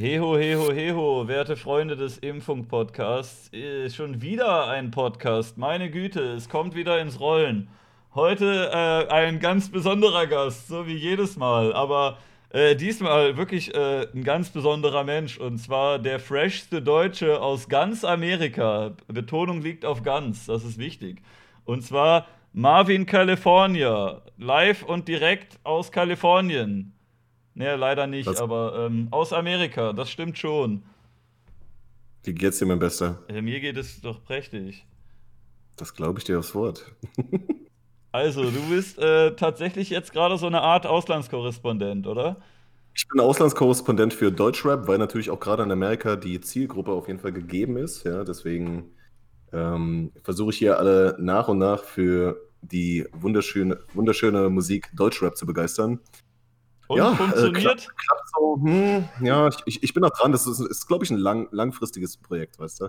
Heho, heho, heho, werte Freunde des Impfung-Podcasts. Schon wieder ein Podcast. Meine Güte, es kommt wieder ins Rollen. Heute äh, ein ganz besonderer Gast, so wie jedes Mal. Aber äh, diesmal wirklich äh, ein ganz besonderer Mensch. Und zwar der freshste Deutsche aus ganz Amerika. Betonung liegt auf ganz, das ist wichtig. Und zwar Marvin California. Live und direkt aus Kalifornien. Nee, leider nicht, das aber ähm, aus Amerika, das stimmt schon. Wie geht's dir, mein Bester? Ja, mir geht es doch prächtig. Das glaube ich dir aufs Wort. also, du bist äh, tatsächlich jetzt gerade so eine Art Auslandskorrespondent, oder? Ich bin Auslandskorrespondent für Deutschrap, weil natürlich auch gerade in Amerika die Zielgruppe auf jeden Fall gegeben ist. Ja, deswegen ähm, versuche ich hier alle nach und nach für die wunderschöne, wunderschöne Musik Deutschrap zu begeistern. Und ja, funktioniert? Äh, klappt, klappt so, hm, ja, ich, ich bin noch dran. Das ist, ist glaube ich, ein lang, langfristiges Projekt, weißt du?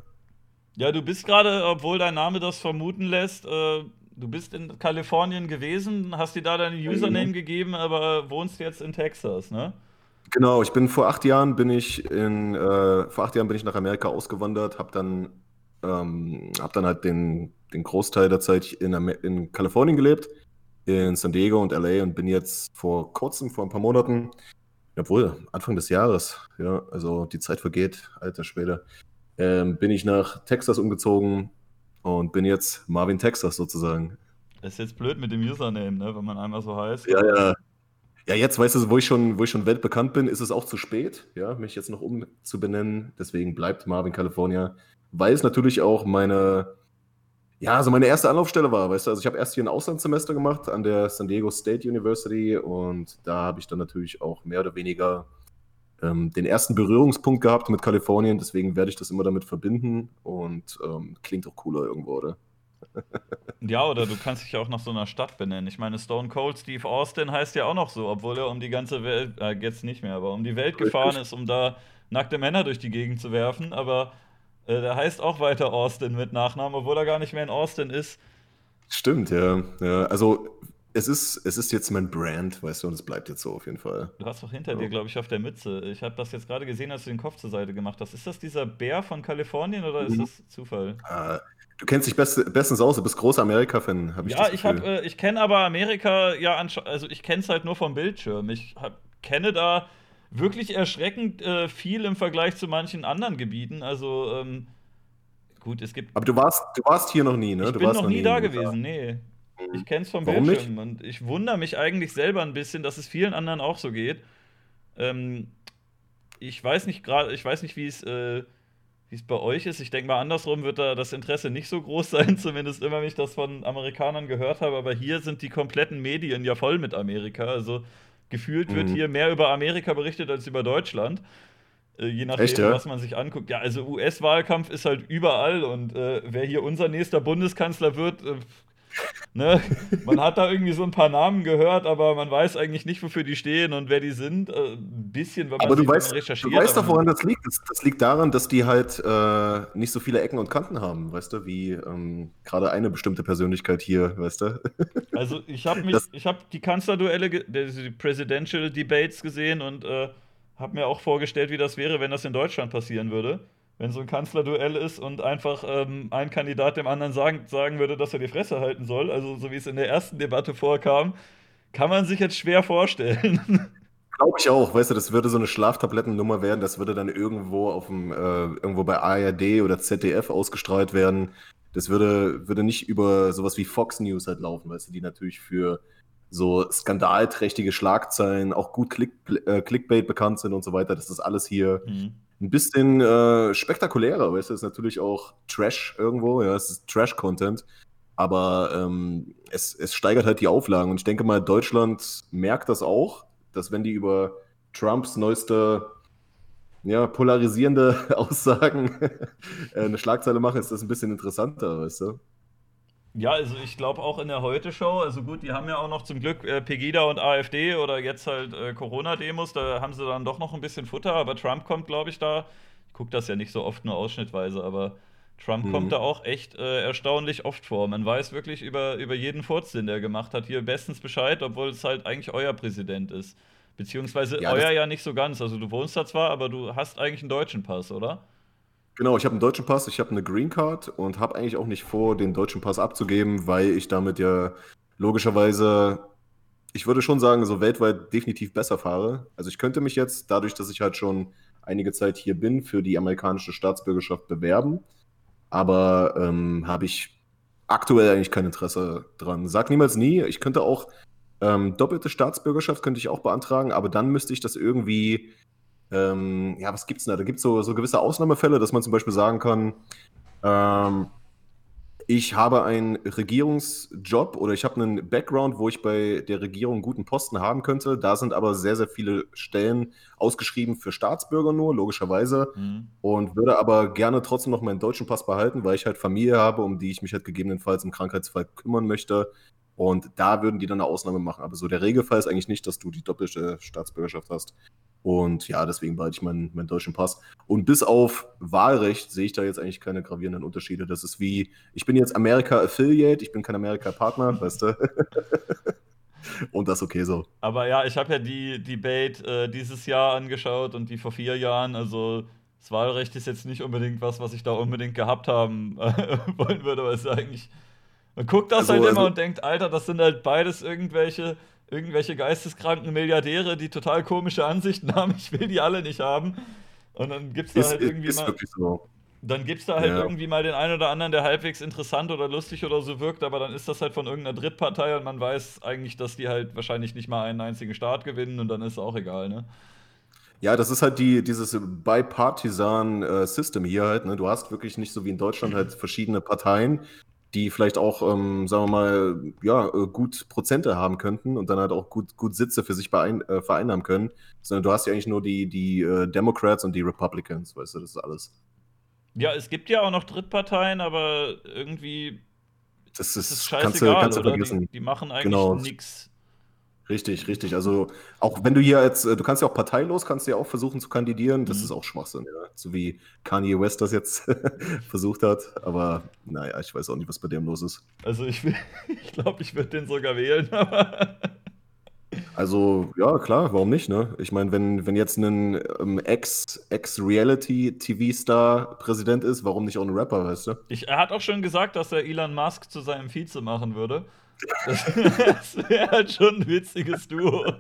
Ja, du bist gerade, obwohl dein Name das vermuten lässt, äh, du bist in Kalifornien gewesen, hast dir da deinen Username mhm. gegeben, aber wohnst jetzt in Texas, ne? Genau, ich bin vor acht Jahren bin ich in äh, vor acht Jahren bin ich nach Amerika ausgewandert, habe dann ähm, hab dann halt den, den Großteil der Zeit in, in Kalifornien gelebt in San Diego und LA und bin jetzt vor kurzem, vor ein paar Monaten, obwohl Anfang des Jahres, ja, also die Zeit vergeht, alter Schwede, ähm, bin ich nach Texas umgezogen und bin jetzt Marvin Texas sozusagen. Das ist jetzt blöd mit dem Username, ne, wenn man einmal so heißt. Ja, ja. Ja, jetzt weißt du, wo ich schon, wo ich schon weltbekannt bin, ist es auch zu spät, ja, mich jetzt noch umzubenennen. Deswegen bleibt Marvin California, weil es natürlich auch meine ja, also meine erste Anlaufstelle war, weißt du, also ich habe erst hier ein Auslandssemester gemacht an der San Diego State University und da habe ich dann natürlich auch mehr oder weniger ähm, den ersten Berührungspunkt gehabt mit Kalifornien, deswegen werde ich das immer damit verbinden und ähm, klingt auch cooler irgendwo, oder? ja, oder du kannst dich ja auch nach so einer Stadt benennen. Ich meine, Stone Cold Steve Austin heißt ja auch noch so, obwohl er um die ganze Welt, äh, jetzt nicht mehr, aber um die Welt gefahren ist, um da nackte Männer durch die Gegend zu werfen, aber äh, der heißt auch weiter Austin mit Nachnamen, obwohl er gar nicht mehr in Austin ist. Stimmt, ja. ja. Also es ist, es ist jetzt mein Brand, weißt du, und es bleibt jetzt so auf jeden Fall. Du hast doch hinter ja. dir, glaube ich, auf der Mütze. Ich habe das jetzt gerade gesehen, als du den Kopf zur Seite gemacht hast. Ist das dieser Bär von Kalifornien oder ist mhm. das Zufall? Ah, du kennst dich best, bestens aus, du bist großer Amerika-Fan, habe ich Ja, ich, äh, ich kenne aber Amerika, ja, also ich kenne es halt nur vom Bildschirm. Ich hab, kenne da wirklich erschreckend äh, viel im Vergleich zu manchen anderen Gebieten. Also, ähm, gut, es gibt. Aber du warst, du warst hier noch nie, ne? Ich du bin noch, noch nie da gewesen, nee. Mhm. Ich kenne es vom Warum Bildschirm nicht? und ich wundere mich eigentlich selber ein bisschen, dass es vielen anderen auch so geht. Ähm, ich weiß nicht gerade, ich weiß nicht, wie es äh, wie es bei euch ist. Ich denke mal, andersrum wird da das Interesse nicht so groß sein, zumindest immer, wenn ich das von Amerikanern gehört habe. Aber hier sind die kompletten Medien ja voll mit Amerika. Also Gefühlt mhm. wird hier mehr über Amerika berichtet als über Deutschland. Äh, je nachdem, Echt, ja? was man sich anguckt. Ja, also US-Wahlkampf ist halt überall und äh, wer hier unser nächster Bundeskanzler wird, äh, Ne? Man hat da irgendwie so ein paar Namen gehört, aber man weiß eigentlich nicht, wofür die stehen und wer die sind. Äh, ein bisschen, wenn man aber du weißt, recherchiert. Du weißt doch, woran das liegt. Das, das, liegt daran, dass die halt äh, nicht so viele Ecken und Kanten haben, weißt du, wie ähm, gerade eine bestimmte Persönlichkeit hier, weißt du. Also ich habe mich, ich habe die Kanzlerduelle, die Presidential Debates gesehen und äh, habe mir auch vorgestellt, wie das wäre, wenn das in Deutschland passieren würde wenn so ein Kanzlerduell ist und einfach ähm, ein Kandidat dem anderen sagen, sagen würde, dass er die Fresse halten soll, also so wie es in der ersten Debatte vorkam, kann man sich jetzt schwer vorstellen. Glaube ich auch, weißt du, das würde so eine Schlaftablettennummer werden, das würde dann irgendwo auf dem, äh, irgendwo bei ARD oder ZDF ausgestrahlt werden. Das würde, würde nicht über sowas wie Fox News halt laufen, weißt du, die natürlich für so skandalträchtige Schlagzeilen auch gut Click, äh, Clickbait bekannt sind und so weiter. Das ist alles hier mhm ein bisschen äh, spektakulärer, weißt du, ist natürlich auch Trash irgendwo, ja, es ist Trash-Content, aber ähm, es, es steigert halt die Auflagen und ich denke mal, Deutschland merkt das auch, dass wenn die über Trumps neueste ja, polarisierende Aussagen äh, eine Schlagzeile machen, ist das ein bisschen interessanter, weißt du? Ja, also ich glaube auch in der Heute-Show, also gut, die haben ja auch noch zum Glück äh, Pegida und AfD oder jetzt halt äh, Corona-Demos, da haben sie dann doch noch ein bisschen Futter, aber Trump kommt, glaube ich, da. Ich gucke das ja nicht so oft nur ausschnittweise, aber Trump mhm. kommt da auch echt äh, erstaunlich oft vor. Man weiß wirklich über, über jeden Furz, den der gemacht hat, hier bestens Bescheid, obwohl es halt eigentlich euer Präsident ist. Beziehungsweise ja, euer ja nicht so ganz. Also du wohnst da zwar, aber du hast eigentlich einen deutschen Pass, oder? Genau, ich habe einen deutschen Pass, ich habe eine Green Card und habe eigentlich auch nicht vor, den deutschen Pass abzugeben, weil ich damit ja logischerweise, ich würde schon sagen, so weltweit definitiv besser fahre. Also ich könnte mich jetzt, dadurch, dass ich halt schon einige Zeit hier bin, für die amerikanische Staatsbürgerschaft bewerben, aber ähm, habe ich aktuell eigentlich kein Interesse dran. Sag niemals nie, ich könnte auch ähm, doppelte Staatsbürgerschaft könnte ich auch beantragen, aber dann müsste ich das irgendwie, ähm, ja, was gibt's denn da? Da gibt es so, so gewisse Ausnahmefälle, dass man zum Beispiel sagen kann, ähm, ich habe einen Regierungsjob oder ich habe einen Background, wo ich bei der Regierung einen guten Posten haben könnte. Da sind aber sehr, sehr viele Stellen ausgeschrieben für Staatsbürger nur, logischerweise. Mhm. Und würde aber gerne trotzdem noch meinen deutschen Pass behalten, weil ich halt Familie habe, um die ich mich halt gegebenenfalls im Krankheitsfall kümmern möchte. Und da würden die dann eine Ausnahme machen. Aber so der Regelfall ist eigentlich nicht, dass du die doppelte Staatsbürgerschaft hast. Und ja, deswegen behalte ich meinen, meinen deutschen Pass. Und bis auf Wahlrecht sehe ich da jetzt eigentlich keine gravierenden Unterschiede. Das ist wie, ich bin jetzt Amerika-Affiliate, ich bin kein Amerika-Partner, weißt du? und das ist okay so. Aber ja, ich habe ja die Debate äh, dieses Jahr angeschaut und die vor vier Jahren. Also das Wahlrecht ist jetzt nicht unbedingt was, was ich da unbedingt gehabt haben äh, wollen würde, aber es ist eigentlich man guckt das also, halt immer also, und denkt, Alter, das sind halt beides irgendwelche, irgendwelche geisteskranken Milliardäre, die total komische Ansichten haben. Ich will die alle nicht haben. Und dann gibt's da ist, halt irgendwie ist mal. So. Dann gibt's da halt ja. irgendwie mal den einen oder anderen, der halbwegs interessant oder lustig oder so wirkt, aber dann ist das halt von irgendeiner Drittpartei und man weiß eigentlich, dass die halt wahrscheinlich nicht mal einen einzigen Staat gewinnen und dann ist es auch egal, ne? Ja, das ist halt die, dieses bipartisan äh, System hier halt. Ne? Du hast wirklich nicht so wie in Deutschland halt verschiedene Parteien, die vielleicht auch, ähm, sagen wir mal, ja, äh, gut Prozente haben könnten und dann halt auch gut, gut Sitze für sich beein, äh, vereinnahmen können, sondern du hast ja eigentlich nur die, die äh, Democrats und die Republicans, weißt du, das ist alles. Ja, es gibt ja auch noch Drittparteien, aber irgendwie das ist, das ist scheißegal, kannst du, kannst du vergessen. Die, die, machen eigentlich genau. nichts Richtig, richtig. Also auch wenn du hier jetzt, äh, du kannst ja auch parteilos, kannst du ja auch versuchen zu kandidieren. Das mhm. ist auch Schwachsinn, ja. So wie Kanye West das jetzt versucht hat. Aber naja, ich weiß auch nicht, was bei dem los ist. Also ich, ich glaube, ich würde den sogar wählen. also ja, klar, warum nicht, ne? Ich meine, wenn, wenn jetzt ein ähm, Ex-Reality-TV-Star Präsident ist, warum nicht auch ein Rapper, weißt du? Ich, er hat auch schon gesagt, dass er Elon Musk zu seinem Vize machen würde. Das, wäre halt schon ein witziges Duo.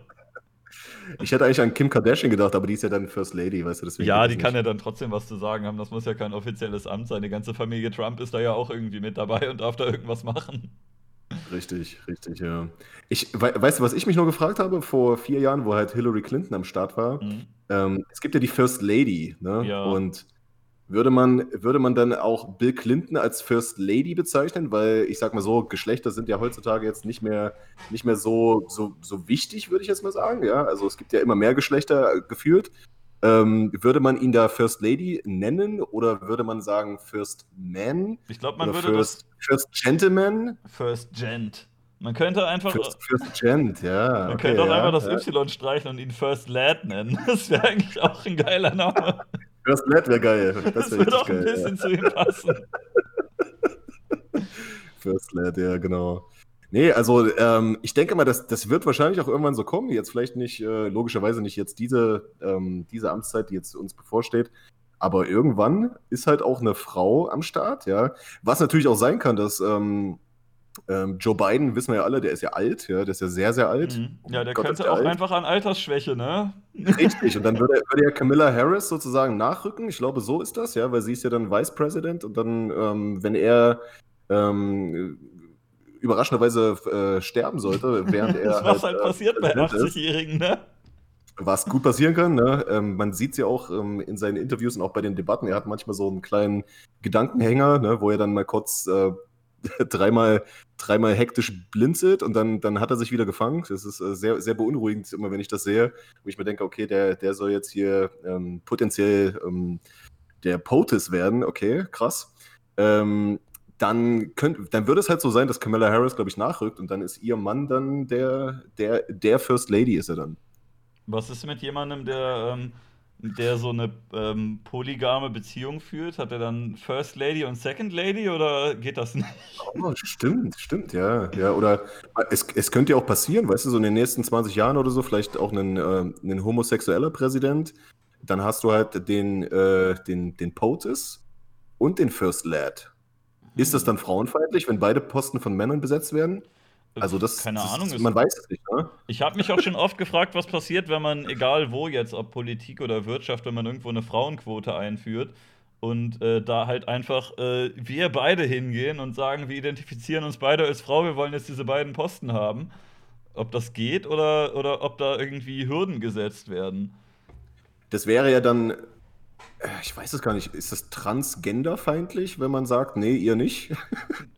Ich hätte eigentlich an Kim Kardashian gedacht, aber die ist ja dann First Lady, weißt du, deswegen. Ja, die kann ja dann trotzdem was zu sagen haben. Das muss ja kein offizielles Amt sein. Die ganze Familie Trump ist da ja auch irgendwie mit dabei und darf da irgendwas machen. Richtig, richtig, ja. Ich, weißt du, was ich mich nur gefragt habe vor vier Jahren, wo halt Hillary Clinton am Start war? Mhm. Ähm, es gibt ja die First Lady, ne? Ja. Und würde man, würde man dann auch Bill Clinton als First Lady bezeichnen? Weil ich sag mal so, Geschlechter sind ja heutzutage jetzt nicht mehr, nicht mehr so, so, so wichtig, würde ich jetzt mal sagen. Ja? Also es gibt ja immer mehr Geschlechter geführt. Ähm, würde man ihn da First Lady nennen oder würde man sagen First Man? Ich glaube, man würde First, das First Gentleman? First Gent. Man könnte einfach. First, First Gent, ja. Man okay, könnte auch ja, einfach das ja. Y streichen und ihn First Lad nennen. Das wäre eigentlich auch ein geiler Name. First Lad wäre geil. Das, das würde auch ein bisschen ja. zu ihm passen. First Lad, ja, genau. Nee, also ähm, ich denke mal, das, das wird wahrscheinlich auch irgendwann so kommen. Jetzt vielleicht nicht, äh, logischerweise nicht jetzt diese, ähm, diese Amtszeit, die jetzt uns bevorsteht. Aber irgendwann ist halt auch eine Frau am Start, ja. Was natürlich auch sein kann, dass ähm, ähm, Joe Biden, wissen wir ja alle, der ist ja alt, ja, der ist ja sehr, sehr alt. Mhm. Ja, der Gott, könnte der auch alt. einfach an Altersschwäche, ne? Richtig, und dann würde, würde ja Camilla Harris sozusagen nachrücken. Ich glaube, so ist das, ja, weil sie ist ja dann Vice President und dann, ähm, wenn er ähm, überraschenderweise äh, sterben sollte, während er. das, was halt, halt passiert bei 80-Jährigen, ne? Was gut passieren kann, ne? Ähm, man sieht es ja auch ähm, in seinen Interviews und auch bei den Debatten. Er hat manchmal so einen kleinen Gedankenhänger, ne, wo er dann mal kurz äh, dreimal, dreimal hektisch blinzelt und dann, dann hat er sich wieder gefangen. Das ist äh, sehr, sehr beunruhigend, immer wenn ich das sehe, wo ich mir denke, okay, der, der soll jetzt hier ähm, potenziell ähm, der POTUS werden. Okay, krass. Ähm, dann, könnt, dann würde es halt so sein, dass Camilla Harris, glaube ich, nachrückt und dann ist ihr Mann dann der, der, der First Lady ist er dann. Was ist mit jemandem, der der so eine ähm, polygame Beziehung führt? Hat er dann First Lady und Second Lady oder geht das nicht? Oh, stimmt, stimmt, ja. ja oder es, es könnte ja auch passieren, weißt du, so in den nächsten 20 Jahren oder so, vielleicht auch ein, äh, ein homosexueller Präsident. Dann hast du halt den, äh, den, den POTUS und den First Lad. Ist das hm. dann frauenfeindlich, wenn beide Posten von Männern besetzt werden? Also das, keine das, Ahnung, ist, man weiß es nicht. Ne? Ich habe mich auch schon oft gefragt, was passiert, wenn man egal wo jetzt, ob Politik oder Wirtschaft, wenn man irgendwo eine Frauenquote einführt und äh, da halt einfach äh, wir beide hingehen und sagen, wir identifizieren uns beide als Frau, wir wollen jetzt diese beiden Posten haben. Ob das geht oder, oder ob da irgendwie Hürden gesetzt werden. Das wäre ja dann äh, ich weiß es gar nicht. Ist das transgenderfeindlich, wenn man sagt, nee, ihr nicht?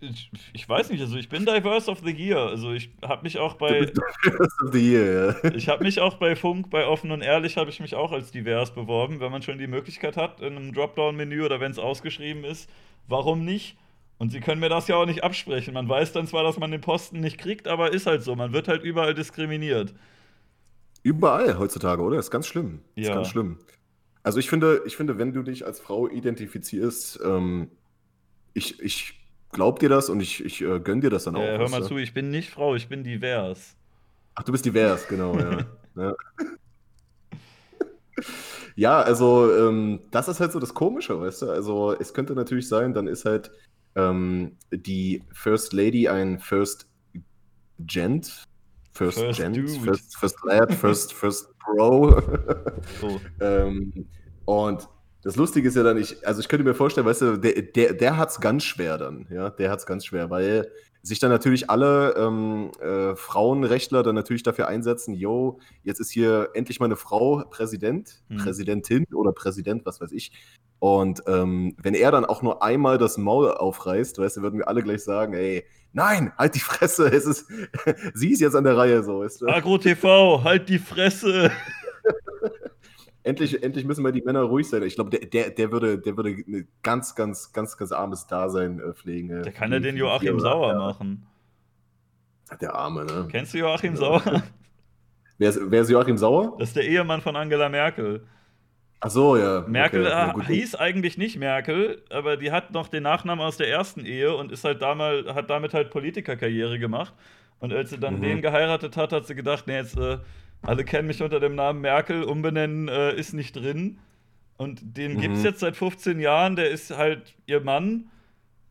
Ich, ich weiß nicht. Also ich bin Diverse of the Year. Also ich habe mich auch bei Diverse of the Year. Ja. Ich habe mich auch bei Funk, bei Offen und Ehrlich, habe ich mich auch als divers beworben, wenn man schon die Möglichkeit hat in einem Dropdown-Menü oder wenn es ausgeschrieben ist. Warum nicht? Und sie können mir das ja auch nicht absprechen. Man weiß dann zwar, dass man den Posten nicht kriegt, aber ist halt so. Man wird halt überall diskriminiert. Überall heutzutage, oder? Ist ganz schlimm. Ist ja. ganz schlimm. Also ich finde, ich finde, wenn du dich als Frau identifizierst, ähm, ich, ich glaub dir das und ich, ich äh, gönn dir das dann auch. Äh, hör mal zu, ich bin nicht Frau, ich bin divers. Ach, du bist divers, genau, ja. ja. ja. also ähm, das ist halt so das Komische, weißt du? Also es könnte natürlich sein, dann ist halt ähm, die First Lady ein First Gent, First, first Gent, Dude. First, first Lad, First, First Bro. oh. ähm, und das Lustige ist ja dann, ich, also ich könnte mir vorstellen, weißt du, der, der, der hat es ganz schwer dann, ja, der hat es ganz schwer, weil sich dann natürlich alle ähm, äh, Frauenrechtler dann natürlich dafür einsetzen, yo, jetzt ist hier endlich mal eine Frau Präsident, hm. Präsidentin oder Präsident, was weiß ich. Und ähm, wenn er dann auch nur einmal das Maul aufreißt, weißt du, würden wir alle gleich sagen, ey, nein, halt die Fresse, es ist, sie ist jetzt an der Reihe, so, weißt du. Agro TV, halt die Fresse. endlich, endlich müssen wir die Männer ruhig sein. Ich glaube, der, der, der, würde, der würde ein ganz, ganz, ganz, ganz armes Dasein äh, pflegen. Äh, der kann ja den Joachim Sauer machen. Der Arme, ne? Kennst du Joachim Sauer? Wer ist, wer ist Joachim Sauer? Das ist der Ehemann von Angela Merkel. Ach so, ja. Merkel okay. ja, hieß eigentlich nicht Merkel, aber die hat noch den Nachnamen aus der ersten Ehe und ist halt damals, hat damit halt Politikerkarriere gemacht. Und als sie dann mhm. den geheiratet hat, hat sie gedacht, nee, jetzt äh, alle kennen mich unter dem Namen Merkel, umbenennen äh, ist nicht drin. Und den mhm. gibt es jetzt seit 15 Jahren, der ist halt ihr Mann.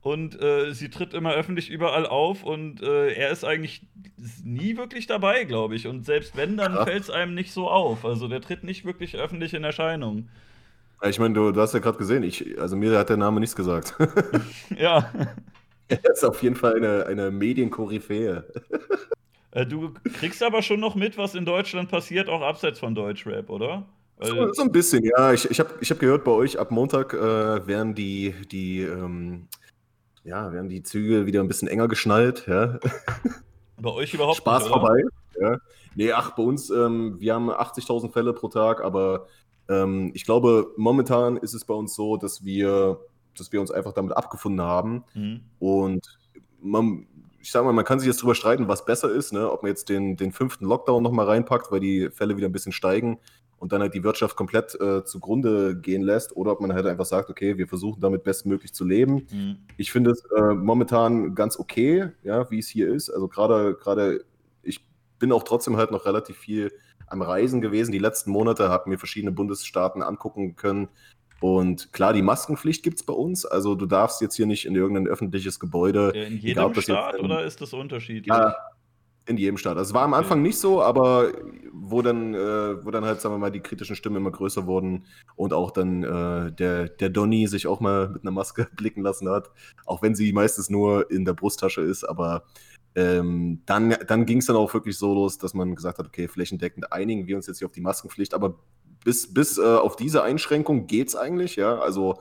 Und äh, sie tritt immer öffentlich überall auf und äh, er ist eigentlich nie wirklich dabei, glaube ich. Und selbst wenn, dann fällt es einem nicht so auf. Also der tritt nicht wirklich öffentlich in Erscheinung. Ich meine, du, du, hast ja gerade gesehen, ich, also mir hat der Name nichts gesagt. ja. Er ist auf jeden Fall eine, eine Medienkoryphäe. Äh, du kriegst aber schon noch mit, was in Deutschland passiert, auch abseits von Deutschrap, oder? So, so, ein bisschen, ja. Ich, ich habe ich hab gehört, bei euch ab Montag äh, werden die, die, ähm, ja, werden die Züge wieder ein bisschen enger geschnallt, ja. Bei euch überhaupt Spaß nicht, vorbei. Ja. Nee, ach, bei uns, ähm, wir haben 80.000 Fälle pro Tag, aber ähm, ich glaube, momentan ist es bei uns so, dass wir, dass wir uns einfach damit abgefunden haben. Mhm. Und man, ich sag mal, man kann sich jetzt drüber streiten, was besser ist, ne? ob man jetzt den, den fünften Lockdown nochmal reinpackt, weil die Fälle wieder ein bisschen steigen und dann halt die Wirtschaft komplett äh, zugrunde gehen lässt, oder ob man halt einfach sagt, okay, wir versuchen damit bestmöglich zu leben. Mhm. Ich finde es äh, momentan ganz okay, ja, wie es hier ist. Also gerade, gerade, ich bin auch trotzdem halt noch relativ viel am Reisen gewesen. Die letzten Monate habe mir verschiedene Bundesstaaten angucken können, und klar, die Maskenpflicht gibt es bei uns. Also du darfst jetzt hier nicht in irgendein öffentliches Gebäude. In jedem egal, Staat in, oder ist das unterschiedlich? Ja, in jedem Staat. Also es war am Anfang nicht so, aber wo dann, äh, wo dann halt, sagen wir mal, die kritischen Stimmen immer größer wurden und auch dann äh, der, der Donny sich auch mal mit einer Maske blicken lassen hat, auch wenn sie meistens nur in der Brusttasche ist, aber ähm, dann, dann ging es dann auch wirklich so los, dass man gesagt hat, okay, flächendeckend einigen wir uns jetzt hier auf die Maskenpflicht, aber bis, bis äh, auf diese Einschränkung geht es eigentlich, ja. Also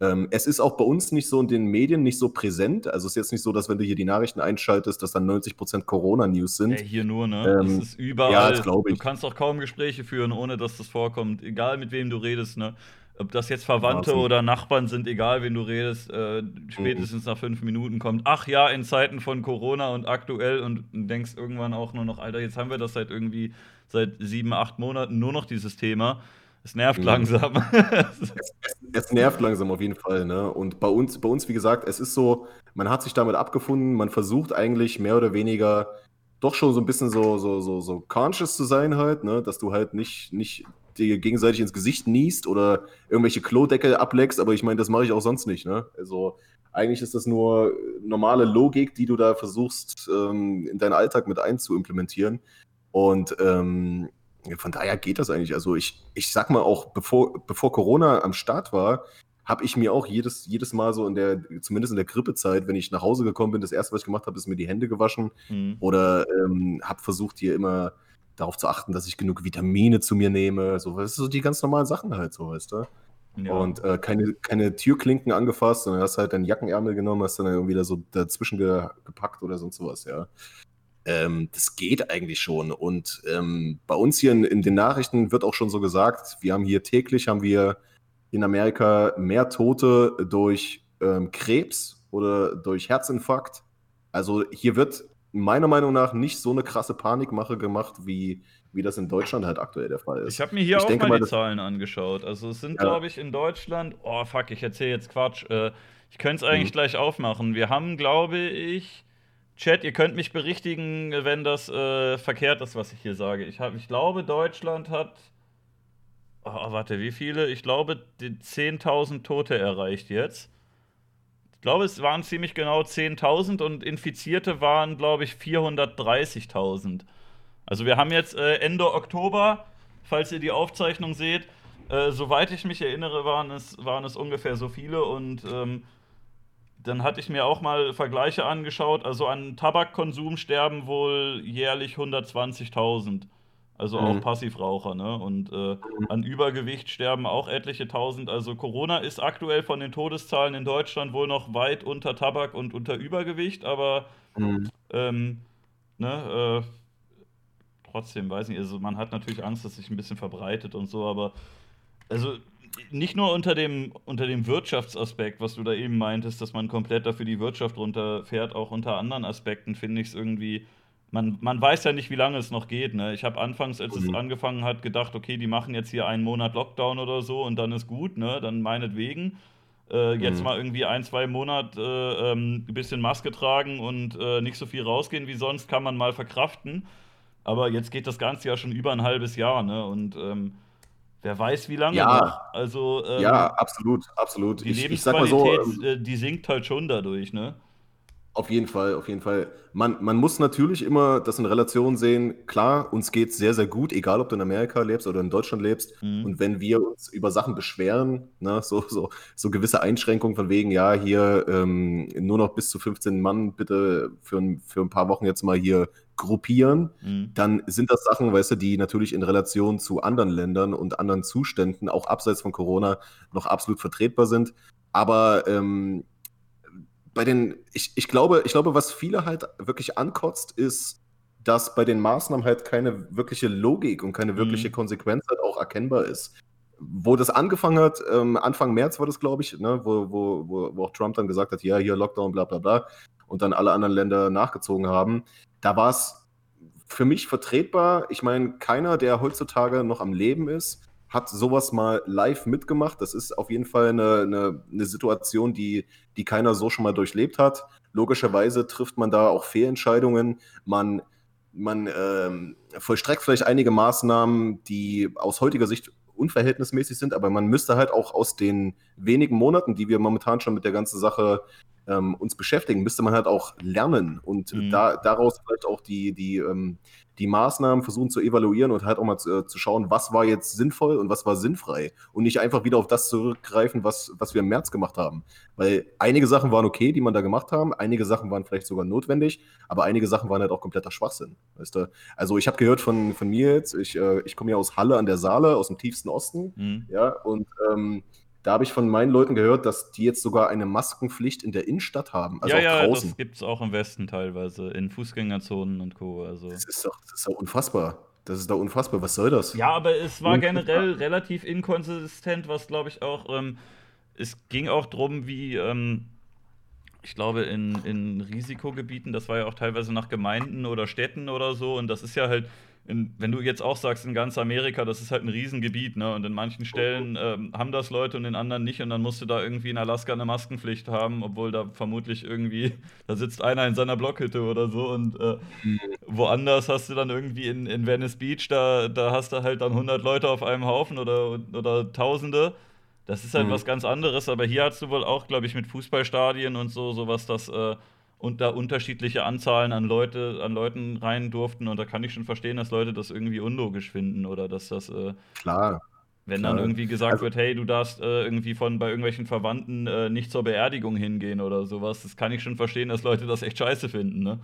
ähm, es ist auch bei uns nicht so in den Medien nicht so präsent. Also es ist jetzt nicht so, dass wenn du hier die Nachrichten einschaltest, dass dann 90% Corona-News sind. Ja, hier nur, ne? Ähm, das ist überall. Ja, das glaube ich. Du kannst auch kaum Gespräche führen, ohne dass das vorkommt. Egal mit wem du redest, ne? Ob das jetzt Verwandte Wahnsinn. oder Nachbarn sind, egal wen du redest, äh, spätestens mhm. nach fünf Minuten kommt, ach ja, in Zeiten von Corona und aktuell und denkst irgendwann auch nur noch, Alter, jetzt haben wir das seit irgendwie seit sieben, acht Monaten nur noch dieses Thema. Es nervt mhm. langsam. es, es, es, nervt langsam auf jeden Fall. Ne? Und bei uns, bei uns, wie gesagt, es ist so, man hat sich damit abgefunden, man versucht eigentlich mehr oder weniger doch schon so ein bisschen so, so, so, so conscious zu sein halt, ne? dass du halt nicht, nicht dir gegenseitig ins Gesicht niest oder irgendwelche Klodeckel ableckst, aber ich meine, das mache ich auch sonst nicht. Ne? Also eigentlich ist das nur normale Logik, die du da versuchst, ähm, in deinen Alltag mit einzuimplementieren. Und ähm, von daher geht das eigentlich. Also ich, ich sag mal auch, bevor, bevor Corona am Start war, habe ich mir auch jedes, jedes Mal so in der, zumindest in der Grippezeit, wenn ich nach Hause gekommen bin, das erste, was ich gemacht habe, ist mir die Hände gewaschen mhm. oder ähm, habe versucht, hier immer darauf zu achten, dass ich genug Vitamine zu mir nehme. So, das sind so die ganz normalen Sachen halt, so, weißt du? Ja. Und äh, keine, keine Türklinken angefasst, sondern hast halt deinen Jackenärmel genommen, hast dann irgendwie da so dazwischen ge gepackt oder sonst sowas, ja. Ähm, das geht eigentlich schon. Und ähm, bei uns hier in, in, den Nachrichten wird auch schon so gesagt, wir haben hier täglich, haben wir in Amerika mehr Tote durch ähm, Krebs oder durch Herzinfarkt. Also hier wird meiner Meinung nach nicht so eine krasse Panikmache gemacht, wie, wie das in Deutschland halt aktuell der Fall ist. Ich habe mir hier ich auch denke, mal die Zahlen angeschaut. Also es sind, ja. glaube ich, in Deutschland, oh fuck, ich erzähle jetzt Quatsch. Äh, ich könnte es eigentlich mhm. gleich aufmachen. Wir haben, glaube ich, Chat, ihr könnt mich berichtigen, wenn das äh, verkehrt ist, was ich hier sage. Ich, hab, ich glaube, Deutschland hat. Oh, warte, wie viele? Ich glaube, die 10.000 Tote erreicht jetzt. Ich glaube, es waren ziemlich genau 10.000 und Infizierte waren, glaube ich, 430.000. Also, wir haben jetzt äh, Ende Oktober, falls ihr die Aufzeichnung seht. Äh, soweit ich mich erinnere, waren es, waren es ungefähr so viele und. Ähm, dann hatte ich mir auch mal Vergleiche angeschaut. Also an Tabakkonsum sterben wohl jährlich 120.000. Also auch mhm. Passivraucher, ne? Und äh, mhm. an Übergewicht sterben auch etliche tausend. Also Corona ist aktuell von den Todeszahlen in Deutschland wohl noch weit unter Tabak und unter Übergewicht, aber mhm. ähm, ne, äh, trotzdem weiß nicht, also man hat natürlich Angst, dass sich ein bisschen verbreitet und so, aber also nicht nur unter dem, unter dem Wirtschaftsaspekt, was du da eben meintest, dass man komplett dafür die Wirtschaft runterfährt, auch unter anderen Aspekten finde ich es irgendwie. Man, man weiß ja nicht, wie lange es noch geht. Ne? Ich habe anfangs, als mhm. es angefangen hat, gedacht, okay, die machen jetzt hier einen Monat Lockdown oder so und dann ist gut, ne? dann meinetwegen. Äh, jetzt mhm. mal irgendwie ein, zwei Monate äh, ähm, ein bisschen Maske tragen und äh, nicht so viel rausgehen wie sonst, kann man mal verkraften. Aber jetzt geht das Ganze ja schon über ein halbes Jahr. Ne? Und ähm, Wer weiß, wie lange ja, noch. Also, ähm, ja, absolut, absolut. Die ich, Lebensqualität, ich so, ähm, die sinkt halt schon dadurch, ne? Auf jeden Fall, auf jeden Fall. Man, man muss natürlich immer das in Relation sehen. Klar, uns geht es sehr, sehr gut, egal ob du in Amerika lebst oder in Deutschland lebst. Mhm. Und wenn wir uns über Sachen beschweren, ne, so, so, so gewisse Einschränkungen von wegen, ja, hier ähm, nur noch bis zu 15 Mann bitte für, für ein paar Wochen jetzt mal hier gruppieren, mhm. dann sind das Sachen, weißt du, die natürlich in Relation zu anderen Ländern und anderen Zuständen, auch abseits von Corona, noch absolut vertretbar sind. Aber ähm, bei den, ich, ich, glaube, ich glaube, was viele halt wirklich ankotzt, ist, dass bei den Maßnahmen halt keine wirkliche Logik und keine wirkliche mhm. Konsequenz halt auch erkennbar ist. Wo das angefangen hat, ähm, Anfang März war das, glaube ich, ne, wo, wo, wo, wo auch Trump dann gesagt hat, ja, hier Lockdown, bla bla bla, und dann alle anderen Länder nachgezogen haben da war es für mich vertretbar. Ich meine, keiner, der heutzutage noch am Leben ist, hat sowas mal live mitgemacht. Das ist auf jeden Fall eine, eine, eine Situation, die, die keiner so schon mal durchlebt hat. Logischerweise trifft man da auch Fehlentscheidungen. Man, man ähm, vollstreckt vielleicht einige Maßnahmen, die aus heutiger Sicht unverhältnismäßig sind, aber man müsste halt auch aus den wenigen Monaten, die wir momentan schon mit der ganzen Sache ähm, uns beschäftigen, müsste man halt auch lernen und mhm. da, daraus vielleicht auch die, die, ähm, die Maßnahmen versuchen zu evaluieren und halt auch mal zu, äh, zu, schauen, was war jetzt sinnvoll und was war sinnfrei und nicht einfach wieder auf das zurückgreifen, was, was wir im März gemacht haben. Weil einige Sachen waren okay, die man da gemacht haben, einige Sachen waren vielleicht sogar notwendig, aber einige Sachen waren halt auch kompletter Schwachsinn. Weißt du? Also ich habe gehört von, von mir jetzt, ich, äh, ich komme ja aus Halle an der Saale, aus dem tiefsten Osten, mhm. ja, und ähm, da habe ich von meinen Leuten gehört, dass die jetzt sogar eine Maskenpflicht in der Innenstadt haben. Also ja, ja, draußen. das gibt es auch im Westen teilweise, in Fußgängerzonen und Co. Also. Das, ist doch, das ist doch unfassbar. Das ist doch unfassbar. Was soll das? Ja, aber es war generell relativ inkonsistent, was glaube ich auch. Ähm, es ging auch darum, wie. Ähm, ich glaube, in, in Risikogebieten, das war ja auch teilweise nach Gemeinden oder Städten oder so. Und das ist ja halt in, wenn du jetzt auch sagst, in ganz Amerika, das ist halt ein Riesengebiet, ne? Und in manchen Stellen ähm, haben das Leute und in anderen nicht. Und dann musst du da irgendwie in Alaska eine Maskenpflicht haben, obwohl da vermutlich irgendwie, da sitzt einer in seiner Blockhütte oder so. Und äh, woanders hast du dann irgendwie in, in Venice Beach, da, da hast du halt dann 100 Leute auf einem Haufen oder, oder Tausende. Das ist halt mhm. was ganz anderes. Aber hier hast du wohl auch, glaube ich, mit Fußballstadien und so, sowas, das. Äh, und da unterschiedliche Anzahlen an Leute, an Leuten rein durften. Und da kann ich schon verstehen, dass Leute das irgendwie unlogisch finden oder dass das äh, klar. Wenn klar. dann irgendwie gesagt also, wird, hey, du darfst äh, irgendwie von bei irgendwelchen Verwandten äh, nicht zur Beerdigung hingehen oder sowas, das kann ich schon verstehen, dass Leute das echt scheiße finden, ne?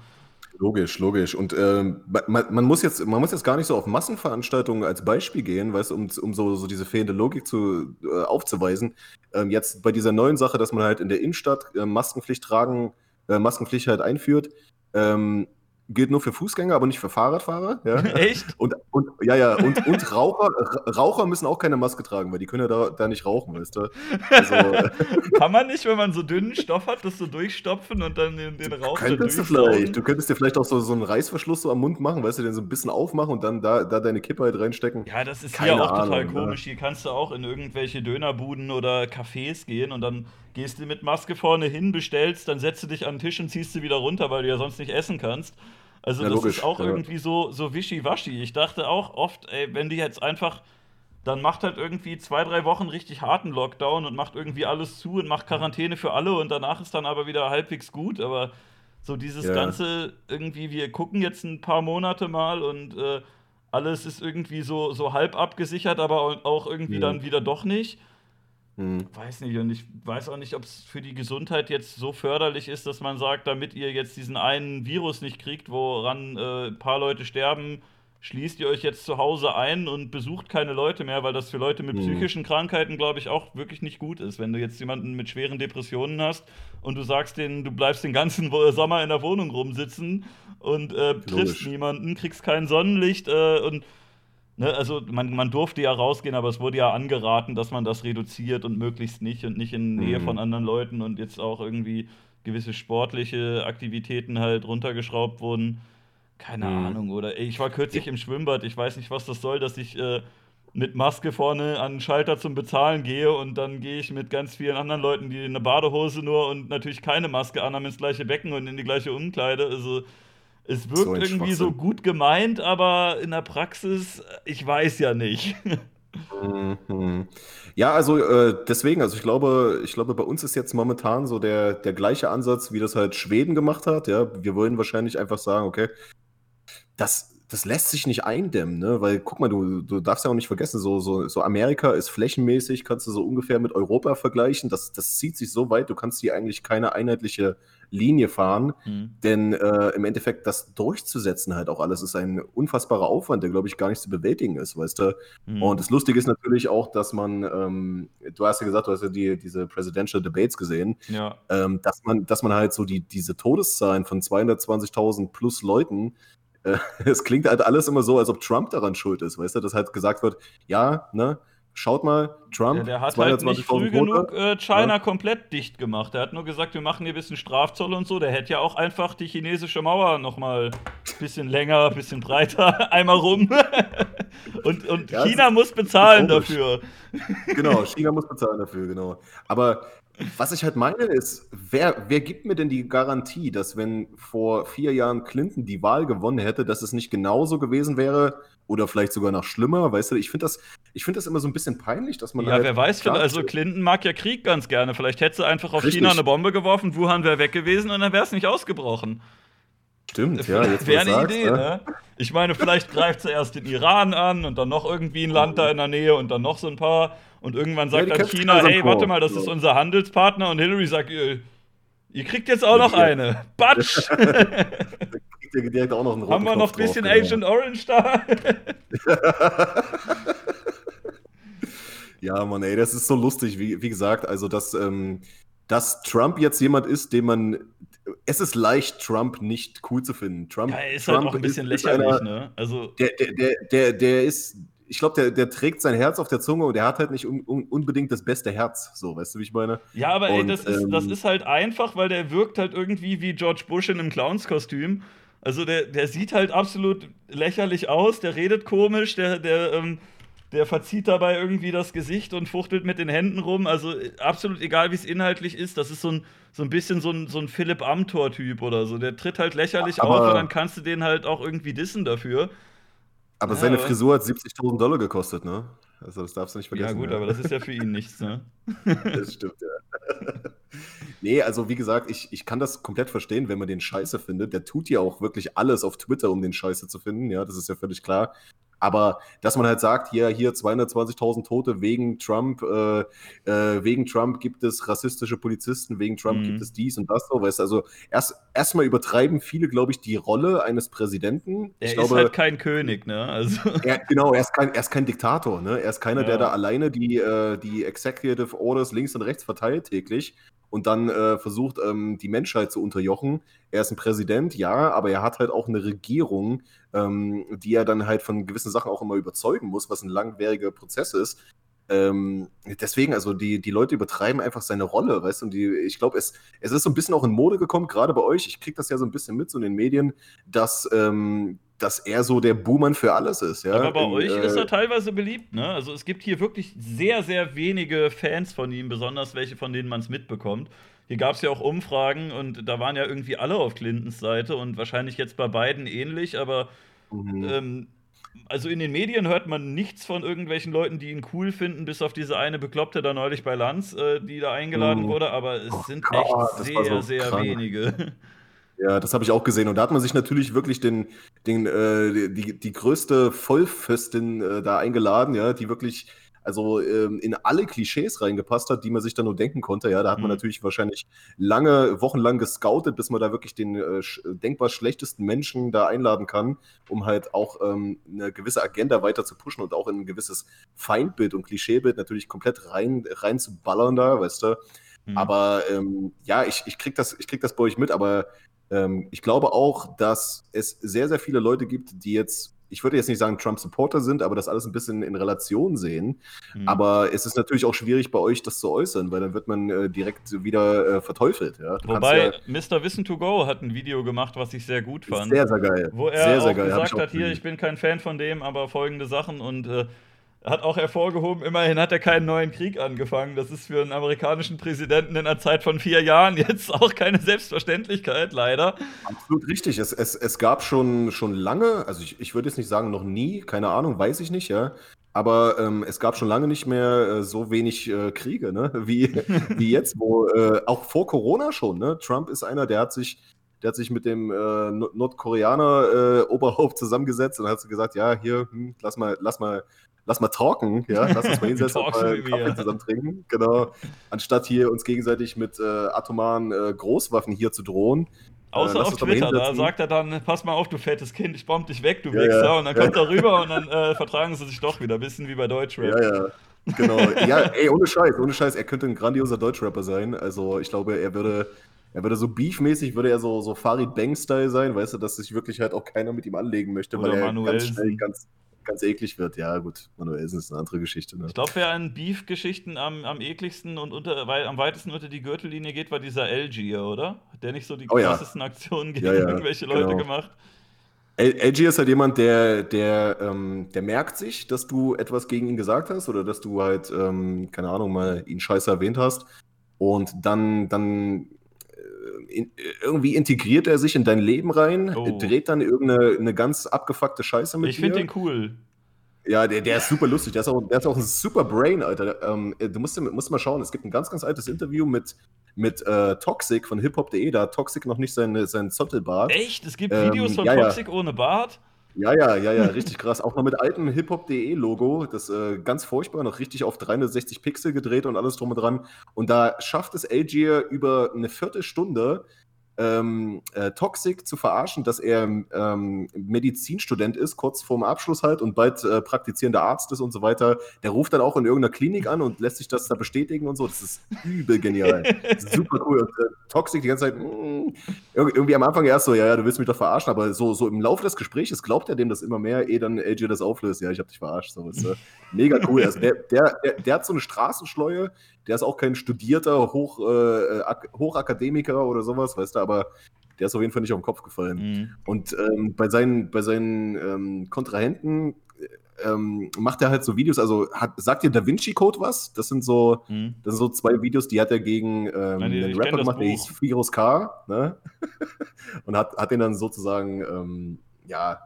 Logisch, logisch. Und ähm, man, man, muss jetzt, man muss jetzt gar nicht so auf Massenveranstaltungen als Beispiel gehen, weißt, um, um so, so diese fehlende Logik zu, äh, aufzuweisen. Ähm, jetzt bei dieser neuen Sache, dass man halt in der Innenstadt äh, Maskenpflicht tragen äh, Maskenpflicht halt einführt. Ähm, gilt nur für Fußgänger, aber nicht für Fahrradfahrer. Ja? Echt? Und, und, ja, ja, und, und Raucher, Raucher müssen auch keine Maske tragen, weil die können ja da, da nicht rauchen, weißt du? Also, Kann man nicht, wenn man so dünnen Stoff hat, das so durchstopfen und dann den, den Rauch du könntest du vielleicht. Du könntest dir vielleicht auch so, so einen Reißverschluss so am Mund machen, weißt du, den so ein bisschen aufmachen und dann da, da deine Kippe halt reinstecken. Ja, das ist Keine hier auch Ahnung, total komisch. Ja. Hier kannst du auch in irgendwelche Dönerbuden oder Cafés gehen und dann gehst du mit Maske vorne hin, bestellst, dann setzt du dich an den Tisch und ziehst sie wieder runter, weil du ja sonst nicht essen kannst. Also ja, das logisch, ist auch ja. irgendwie so, so wischiwaschi. Ich dachte auch oft, ey, wenn die jetzt einfach, dann macht halt irgendwie zwei, drei Wochen richtig harten Lockdown und macht irgendwie alles zu und macht Quarantäne für alle und danach ist dann aber wieder halbwegs gut. Aber so dieses ja. Ganze irgendwie, wir gucken jetzt ein paar Monate mal und äh, alles ist irgendwie so, so halb abgesichert, aber auch irgendwie dann wieder doch nicht. Hm. Weiß nicht, und ich weiß auch nicht, ob es für die Gesundheit jetzt so förderlich ist, dass man sagt, damit ihr jetzt diesen einen Virus nicht kriegt, woran äh, ein paar Leute sterben, schließt ihr euch jetzt zu Hause ein und besucht keine Leute mehr, weil das für Leute mit hm. psychischen Krankheiten, glaube ich, auch wirklich nicht gut ist. Wenn du jetzt jemanden mit schweren Depressionen hast und du sagst denen, du bleibst den ganzen Sommer in der Wohnung rumsitzen und äh, triffst niemanden, kriegst kein Sonnenlicht äh, und Ne, also man, man durfte ja rausgehen, aber es wurde ja angeraten, dass man das reduziert und möglichst nicht und nicht in Nähe mhm. von anderen Leuten und jetzt auch irgendwie gewisse sportliche Aktivitäten halt runtergeschraubt wurden. Keine mhm. Ahnung, oder? Ich war kürzlich im Schwimmbad, ich weiß nicht, was das soll, dass ich äh, mit Maske vorne an den Schalter zum Bezahlen gehe und dann gehe ich mit ganz vielen anderen Leuten, die eine Badehose nur und natürlich keine Maske an haben, ins gleiche Becken und in die gleiche Umkleide. Also es wirkt so irgendwie so gut gemeint, aber in der Praxis, ich weiß ja nicht. Mhm. Ja, also äh, deswegen, also ich glaube, ich glaube, bei uns ist jetzt momentan so der, der gleiche Ansatz, wie das halt Schweden gemacht hat. Ja, wir wollen wahrscheinlich einfach sagen, okay, das, das lässt sich nicht eindämmen, ne? Weil guck mal, du, du darfst ja auch nicht vergessen, so, so, so Amerika ist flächenmäßig, kannst du so ungefähr mit Europa vergleichen. Das, das zieht sich so weit, du kannst hier eigentlich keine einheitliche Linie fahren. Mhm. Denn äh, im Endeffekt das durchzusetzen halt auch alles ist ein unfassbarer Aufwand, der, glaube ich, gar nicht zu bewältigen ist, weißt du? Mhm. Und das Lustige ist natürlich auch, dass man, ähm, du hast ja gesagt, du hast ja die, diese Presidential Debates gesehen, ja. ähm, dass, man, dass man halt so die, diese Todeszahlen von 220.000 plus Leuten äh, es klingt halt alles immer so, als ob Trump daran schuld ist, weißt du, dass halt gesagt wird, ja, ne, schaut mal, Trump. Ja, der hat halt nicht früh genug äh, China ja. komplett dicht gemacht. Der hat nur gesagt, wir machen hier ein bisschen Strafzoll und so. Der hätte ja auch einfach die chinesische Mauer noch mal ein bisschen länger, ein bisschen breiter, einmal rum. und und ja, China muss bezahlen dafür. Genau, China muss bezahlen dafür, genau. Aber was ich halt meine ist, wer, wer gibt mir denn die Garantie, dass wenn vor vier Jahren Clinton die Wahl gewonnen hätte, dass es nicht genauso gewesen wäre oder vielleicht sogar noch schlimmer? Weißt du, ich finde das, find das immer so ein bisschen peinlich, dass man. Ja, halt wer weiß, also Clinton mag ja Krieg ganz gerne. Vielleicht hätte sie einfach auf Richtig. China eine Bombe geworfen, Wuhan wäre weg gewesen und dann wäre es nicht ausgebrochen. Stimmt, ja. Jetzt wäre eine sagst, Idee, ne? ne? Ich meine, vielleicht greift sie erst den Iran an und dann noch irgendwie ein Land da in der Nähe und dann noch so ein paar. Und irgendwann sagt ja, dann China, hey, warte mal, das ist unser Handelspartner. Und Hillary sagt, ihr, ihr kriegt jetzt auch noch eine. Batsch! direkt auch noch einen Haben wir noch ein bisschen drauf, Agent genau. Orange da? ja, Mann, ey, das ist so lustig. Wie, wie gesagt, also, dass, ähm, dass Trump jetzt jemand ist, den man. Es ist leicht, Trump nicht cool zu finden. Trump, ja, er ist halt Trump halt auch ein bisschen lächerlich, einer, ne? Also der, der, der, der, der ist ich glaube, der, der trägt sein Herz auf der Zunge und der hat halt nicht un, un, unbedingt das beste Herz. So, weißt du, wie ich meine? Ja, aber und, ey, das, ist, ähm, das ist halt einfach, weil der wirkt halt irgendwie wie George Bush in einem Clownskostüm. Also der, der sieht halt absolut lächerlich aus, der redet komisch, der, der, ähm, der verzieht dabei irgendwie das Gesicht und fuchtelt mit den Händen rum. Also äh, absolut egal, wie es inhaltlich ist. Das ist so ein, so ein bisschen so ein, so ein Philipp Amthor-Typ oder so. Der tritt halt lächerlich auf und dann kannst du den halt auch irgendwie dissen dafür. Aber ja, seine Frisur hat 70.000 Dollar gekostet, ne? Also das darfst du nicht vergessen. Ja gut, ja. aber das ist ja für ihn nichts, ne? das stimmt, ja. nee, also wie gesagt, ich, ich kann das komplett verstehen, wenn man den scheiße findet. Der tut ja auch wirklich alles auf Twitter, um den scheiße zu finden, ja, das ist ja völlig klar. Aber dass man halt sagt, hier, hier 220.000 Tote wegen Trump, äh, äh, wegen Trump gibt es rassistische Polizisten, wegen Trump mhm. gibt es dies und das so, weißt du, also erst erstmal übertreiben viele, glaube ich, die Rolle eines Präsidenten. Er ich ist halt kein König, ne? Also. Er, genau, er ist, kein, er ist kein Diktator, ne? Er ist keiner, ja. der da alleine die, äh, die Executive Orders links und rechts verteilt täglich und dann äh, versucht, ähm, die Menschheit zu unterjochen. Er ist ein Präsident, ja, aber er hat halt auch eine Regierung, ähm, die er dann halt von gewissen Sachen auch immer überzeugen muss, was ein langwieriger Prozess ist. Ähm, deswegen, also die, die Leute übertreiben einfach seine Rolle, weißt du, und die, ich glaube, es, es ist so ein bisschen auch in Mode gekommen, gerade bei euch, ich kriege das ja so ein bisschen mit so in den Medien, dass, ähm, dass er so der Buhmann für alles ist. Ja? Aber bei in, euch äh, ist er teilweise beliebt, ne? Also es gibt hier wirklich sehr, sehr wenige Fans von ihm, besonders welche, von denen man es mitbekommt. Hier gab es ja auch Umfragen und da waren ja irgendwie alle auf Clintons Seite und wahrscheinlich jetzt bei beiden ähnlich, aber mhm. ähm, also in den Medien hört man nichts von irgendwelchen Leuten, die ihn cool finden, bis auf diese eine Bekloppte da neulich bei Lanz, äh, die da eingeladen mhm. wurde, aber es oh sind Gott, echt sehr, so sehr krank. wenige. Ja, das habe ich auch gesehen. Und da hat man sich natürlich wirklich den, den, äh, die, die größte Vollföstin äh, da eingeladen, ja, die wirklich also ähm, in alle Klischees reingepasst hat, die man sich da nur denken konnte. Ja, da hat man mhm. natürlich wahrscheinlich lange, wochenlang gescoutet, bis man da wirklich den äh, denkbar schlechtesten Menschen da einladen kann, um halt auch ähm, eine gewisse Agenda weiter zu pushen und auch in ein gewisses Feindbild und Klischeebild natürlich komplett rein, rein zu ballern da, weißt du. Mhm. Aber ähm, ja, ich, ich, krieg das, ich krieg das bei euch mit, aber ähm, ich glaube auch, dass es sehr, sehr viele Leute gibt, die jetzt, ich würde jetzt nicht sagen Trump-Supporter sind, aber das alles ein bisschen in Relation sehen. Mhm. Aber es ist natürlich auch schwierig bei euch, das zu äußern, weil dann wird man äh, direkt wieder äh, verteufelt. Ja? Wobei, ja, Mr. Wissen to Go hat ein Video gemacht, was ich sehr gut fand. Sehr, sehr geil. Wo er sehr, sehr auch geil. gesagt hat, hier, ich bin kein Fan von dem, aber folgende Sachen und äh, hat auch hervorgehoben, immerhin hat er keinen neuen Krieg angefangen. Das ist für einen amerikanischen Präsidenten in einer Zeit von vier Jahren jetzt auch keine Selbstverständlichkeit, leider. Absolut richtig. Es, es, es gab schon, schon lange, also ich, ich würde jetzt nicht sagen noch nie, keine Ahnung, weiß ich nicht, ja. Aber ähm, es gab schon lange nicht mehr äh, so wenig äh, Kriege, ne? wie, wie jetzt, wo äh, auch vor Corona schon, ne? Trump ist einer, der hat sich der hat sich mit dem äh, Nordkoreaner äh, Oberhaupt zusammengesetzt und hat gesagt, ja, hier, hm, lass mal, lass mal lass mal talken, ja, lass uns mal hinsetzen und mal Kaffee ja. zusammen trinken, genau, anstatt hier uns gegenseitig mit äh, atomaren äh, Großwaffen hier zu drohen. Außer äh, auf Twitter, da sagt er dann, pass mal auf, du fettes Kind, ich bomb dich weg, du ja, Wichser. Ja. Und dann kommt er rüber und dann äh, vertragen sie sich doch wieder, bisschen wie bei Deutschrap. Ja, ja. Genau. ja, ey, ohne Scheiß, ohne Scheiß, er könnte ein grandioser Deutschrapper sein. Also ich glaube, er würde, er würde so beefmäßig, würde er so, so Farid Bang-Style sein, weißt du, dass sich wirklich halt auch keiner mit ihm anlegen möchte, Oder weil er Manuelsen. ganz schnell ganz, ganz eklig wird. Ja, gut, Manuelsen ist eine andere Geschichte. Ne? Ich glaube, wer an Beef-Geschichten am, am ekligsten und unter, weil am weitesten unter die Gürtellinie geht, war dieser LG, oder? Der nicht so die oh, krassesten ja. Aktionen gegen ja, ja, irgendwelche Leute genau. gemacht. LG ist halt jemand, der, der, ähm, der merkt sich, dass du etwas gegen ihn gesagt hast oder dass du halt, ähm, keine Ahnung, mal ihn scheiße erwähnt hast. Und dann, dann in, irgendwie integriert er sich in dein Leben rein, oh. dreht dann irgendeine eine ganz abgefuckte Scheiße mit ich dir. Ich finde den cool. Ja, der, der ist super lustig. Der ist auch, der ist auch ein super Brain, Alter. Ähm, du musst, musst mal schauen, es gibt ein ganz, ganz altes Interview mit, mit äh, Toxic von hiphop.de. Da hat Toxic noch nicht seinen, seinen Zottelbart. Echt? Es gibt ähm, Videos von ja, Toxic ja. ohne Bart? Ja, ja, ja, ja, richtig krass. Auch noch mit altem hiphop.de-Logo. Das äh, ganz furchtbar, noch richtig auf 360 Pixel gedreht und alles drum und dran. Und da schafft es Algier über eine Viertelstunde, ähm, äh, Toxic zu verarschen, dass er ähm, Medizinstudent ist, kurz vorm Abschluss halt und bald äh, praktizierender Arzt ist und so weiter. Der ruft dann auch in irgendeiner Klinik an und lässt sich das da bestätigen und so. Das ist übel genial. super cool. Und äh, Toxic die ganze Zeit, mm, irgendwie am Anfang erst so, ja, ja, du willst mich doch verarschen, aber so, so im Laufe des Gesprächs glaubt er dem das immer mehr, ehe dann AJ das auflöst. Ja, ich hab dich verarscht. So, ist, mega cool. Also der, der, der, der hat so eine Straßenschleue, der ist auch kein studierter Hoch, äh, Hochakademiker oder sowas, weißt du, aber der ist auf jeden Fall nicht auf den Kopf gefallen. Mhm. Und ähm, bei seinen, bei seinen ähm, Kontrahenten ähm, macht er halt so Videos, also hat, sagt dir Da Vinci Code was? Das sind so, mhm. das sind so zwei Videos, die hat er gegen ähm, Nein, einen Rapper gemacht, der hieß Virus K, ne? Und hat, hat den dann sozusagen, ähm, ja,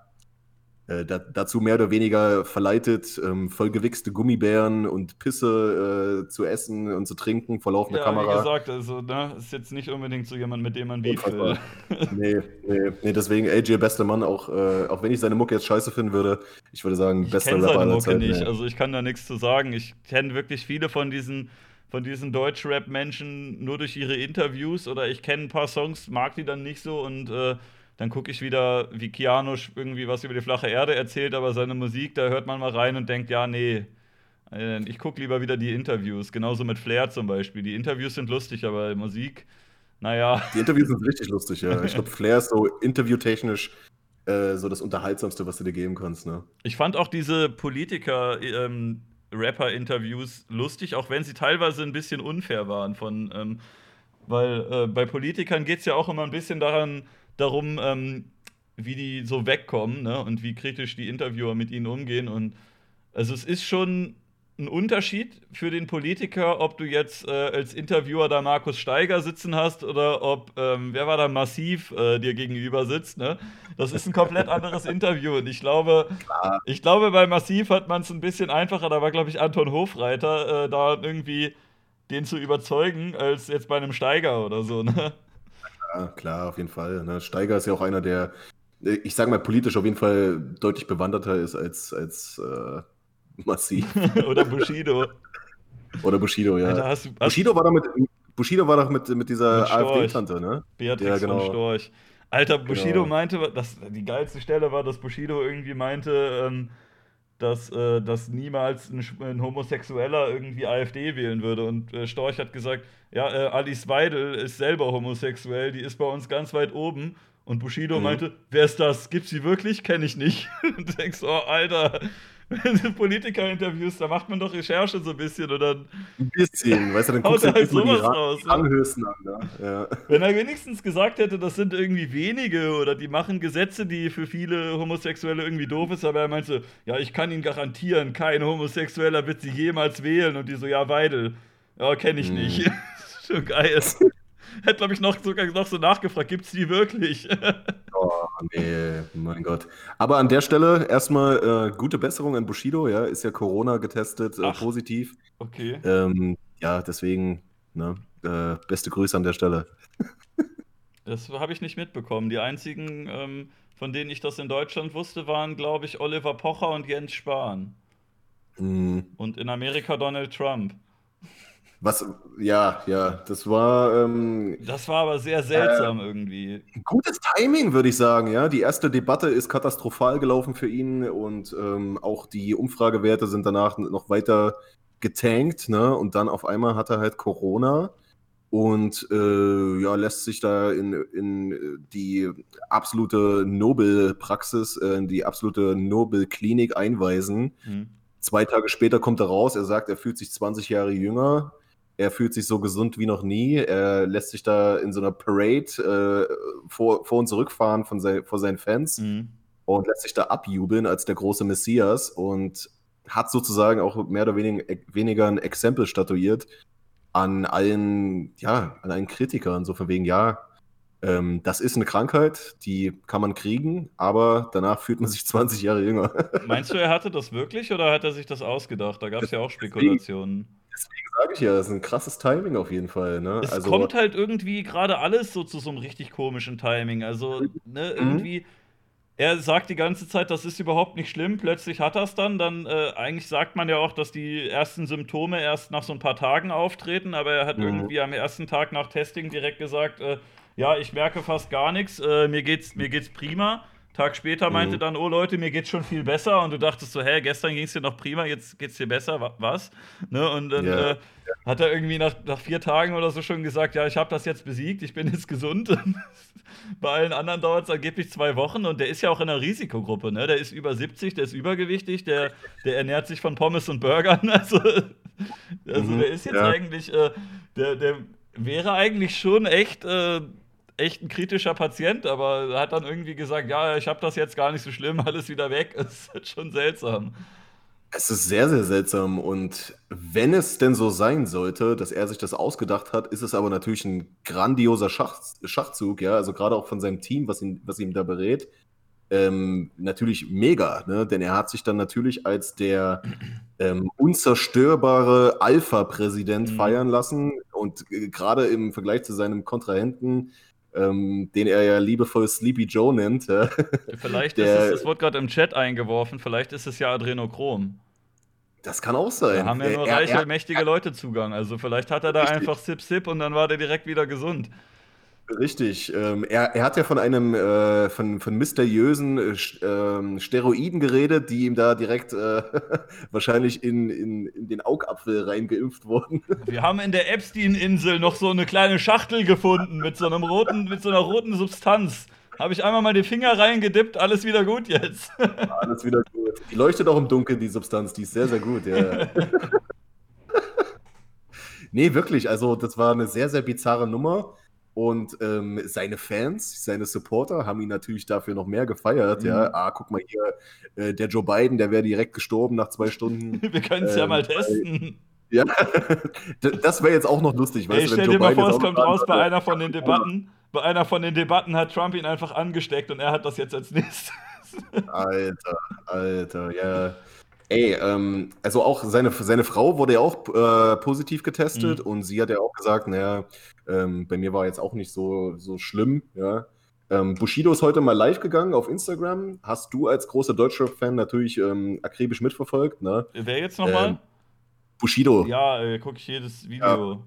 äh, da, dazu mehr oder weniger verleitet, ähm, vollgewichste Gummibären und Pisse äh, zu essen und zu trinken vor laufender ja, Kamera. Wie gesagt, also ne, ist jetzt nicht unbedingt so jemand, mit dem man Beef will. nee, nee, nee, deswegen AJ bester Mann, auch, äh, auch wenn ich seine Mucke jetzt scheiße finden würde, ich würde sagen, ich bester Rapper seine Mucke Zeit, nicht, nee. also ich kann da nichts zu sagen. Ich kenne wirklich viele von diesen von diesen Deutschrap-Menschen nur durch ihre Interviews oder ich kenne ein paar Songs, mag die dann nicht so und äh, dann gucke ich wieder, wie Keanu irgendwie was über die flache Erde erzählt, aber seine Musik, da hört man mal rein und denkt, ja, nee. Äh, ich gucke lieber wieder die Interviews, genauso mit Flair zum Beispiel. Die Interviews sind lustig, aber Musik, naja. Die Interviews sind richtig lustig, ja. Ich glaube, Flair ist so interviewtechnisch äh, so das Unterhaltsamste, was du dir geben kannst. Ne? Ich fand auch diese Politiker- ähm, Rapper-Interviews lustig, auch wenn sie teilweise ein bisschen unfair waren von, ähm, weil äh, bei Politikern geht es ja auch immer ein bisschen daran, darum, ähm, wie die so wegkommen ne? und wie kritisch die Interviewer mit ihnen umgehen. Und also es ist schon ein Unterschied für den Politiker, ob du jetzt äh, als Interviewer da Markus Steiger sitzen hast oder ob, ähm, wer war da massiv äh, dir gegenüber sitzt. Ne? Das ist ein komplett anderes Interview. Und ich glaube, ich glaube, bei Massiv hat man es ein bisschen einfacher. Da war, glaube ich, Anton Hofreiter, äh, da irgendwie den zu überzeugen, als jetzt bei einem Steiger oder so. Ne? Ja, klar, auf jeden Fall. Ne? Steiger ist ja auch einer, der, ich sage mal, politisch auf jeden Fall deutlich bewanderter ist als, als äh, Massiv. Oder Bushido. Oder Bushido, ja. Alter, hast du, hast Bushido war doch mit, Bushido war doch mit, mit dieser AfD-Tante, ne? Beatrix ja, genau. von Storch. Alter, Bushido genau. meinte, dass die geilste Stelle war, dass Bushido irgendwie meinte, ähm, dass, äh, dass niemals ein, ein, Homosexueller irgendwie AfD wählen würde. Und äh, Storch hat gesagt, ja, äh, Alice Weidel ist selber homosexuell, die ist bei uns ganz weit oben. Und Bushido mhm. meinte, wer ist das? Gibt's sie wirklich? Kenne ich nicht. Und denkst, oh, Alter, wenn du Politiker interviewst, da macht man doch Recherche so ein bisschen oder ein bisschen, weißt du, dann guckst du halt sowas raus. Ranghöchsten an, ne? ja. Wenn er wenigstens gesagt hätte, das sind irgendwie wenige oder die machen Gesetze, die für viele Homosexuelle irgendwie doof ist, aber er meinte, ja, ich kann Ihnen garantieren, kein Homosexueller wird sie jemals wählen und die so, ja, Weidel. Ja, kenne ich hm. nicht. Schon geil. Hätte, glaube ich, noch, sogar noch so nachgefragt, gibt es die wirklich? oh, nee, mein Gott. Aber an der Stelle erstmal äh, gute Besserung an Bushido, ja, ist ja Corona getestet, äh, positiv. Okay. Ähm, ja, deswegen, ne, äh, beste Grüße an der Stelle. das habe ich nicht mitbekommen. Die einzigen, ähm, von denen ich das in Deutschland wusste, waren, glaube ich, Oliver Pocher und Jens Spahn. Mhm. Und in Amerika Donald Trump. Was, ja, ja, das war. Ähm, das war aber sehr seltsam äh, irgendwie. Gutes Timing, würde ich sagen, ja. Die erste Debatte ist katastrophal gelaufen für ihn und ähm, auch die Umfragewerte sind danach noch weiter getankt, ne? Und dann auf einmal hat er halt Corona und äh, ja, lässt sich da in, in die absolute Nobelpraxis, äh, in die absolute Nobelklinik einweisen. Mhm. Zwei Tage später kommt er raus, er sagt, er fühlt sich 20 Jahre jünger er fühlt sich so gesund wie noch nie. Er lässt sich da in so einer Parade äh, vor, vor und zurückfahren von sein, vor seinen Fans mhm. und lässt sich da abjubeln als der große Messias und hat sozusagen auch mehr oder weniger, weniger ein Exempel statuiert an allen, ja, an allen Kritikern. So von wegen, ja, ähm, das ist eine Krankheit, die kann man kriegen, aber danach fühlt man sich 20 Jahre jünger. Meinst du, er hatte das wirklich oder hat er sich das ausgedacht? Da gab es ja auch Spekulationen. Deswegen sage ich ja, das ist ein krasses Timing auf jeden Fall. Ne? Es also, kommt halt irgendwie gerade alles so zu so einem richtig komischen Timing. Also, ne, mhm. irgendwie, er sagt die ganze Zeit, das ist überhaupt nicht schlimm, plötzlich hat er es dann. Dann, äh, eigentlich sagt man ja auch, dass die ersten Symptome erst nach so ein paar Tagen auftreten, aber er hat mhm. irgendwie am ersten Tag nach Testing direkt gesagt, äh, ja, ich merke fast gar nichts, äh, mir geht's, mir geht's prima. Tag später meinte mhm. dann, oh Leute, mir geht's schon viel besser. Und du dachtest so, hä, gestern ging es dir noch prima, jetzt geht's dir besser, was? Ne? Und dann ja. äh, hat er irgendwie nach, nach vier Tagen oder so schon gesagt, ja, ich habe das jetzt besiegt, ich bin jetzt gesund. Bei allen anderen dauert es angeblich zwei Wochen und der ist ja auch in einer Risikogruppe, ne? Der ist über 70, der ist übergewichtig, der, der ernährt sich von Pommes und Burgern. Also, also mhm, der ist jetzt ja. eigentlich, äh, der, der wäre eigentlich schon echt. Äh, echt ein kritischer Patient, aber hat dann irgendwie gesagt, ja, ich habe das jetzt gar nicht so schlimm, alles wieder weg. Das ist schon seltsam. Es ist sehr, sehr seltsam. Und wenn es denn so sein sollte, dass er sich das ausgedacht hat, ist es aber natürlich ein grandioser Schach, Schachzug, ja. Also gerade auch von seinem Team, was ihn, was ihm da berät. Ähm, natürlich mega, ne? denn er hat sich dann natürlich als der ähm, unzerstörbare Alpha-Präsident mhm. feiern lassen und äh, gerade im Vergleich zu seinem Kontrahenten, ähm, den er ja liebevoll Sleepy Joe nennt. Vielleicht der, ist es, das wird gerade im Chat eingeworfen, vielleicht ist es ja Adrenochrom. Das kann auch sein. Da haben ja nur er, reiche, er, mächtige er, Leute Zugang. Also vielleicht hat er da richtig. einfach Sip Sip und dann war der direkt wieder gesund. Richtig. Ähm, er, er, hat ja von einem äh, von, von mysteriösen äh, ähm, Steroiden geredet, die ihm da direkt äh, wahrscheinlich in, in, in, den Augapfel reingeimpft wurden. Wir haben in der Epstein-Insel noch so eine kleine Schachtel gefunden mit so einem roten, mit so einer roten Substanz. Habe ich einmal mal den Finger reingedippt, alles wieder gut jetzt. alles wieder gut. Die leuchtet auch im Dunkeln, die Substanz, die ist sehr, sehr gut, ja. nee, wirklich, also das war eine sehr, sehr bizarre Nummer. Und ähm, seine Fans, seine Supporter haben ihn natürlich dafür noch mehr gefeiert. Mhm. Ja, ah, guck mal hier, äh, der Joe Biden, der wäre direkt gestorben nach zwei Stunden. Wir können es ähm, ja mal testen. Ja, das wäre jetzt auch noch lustig. Weißt, Ey, stell dir mal vor, es kommt raus bei einer von den Debatten. Bei einer von den Debatten hat Trump ihn einfach angesteckt und er hat das jetzt als nächstes. Alter, Alter, ja. Ey, ähm, also auch seine, seine Frau wurde ja auch äh, positiv getestet mhm. und sie hat ja auch gesagt, naja, ähm, bei mir war jetzt auch nicht so, so schlimm, ja. Ähm, Bushido ist heute mal live gegangen auf Instagram. Hast du als großer Deutschrap-Fan natürlich ähm, akribisch mitverfolgt, ne? Wer jetzt nochmal? Ähm, Bushido. Ja, äh, gucke ich jedes Video. Ja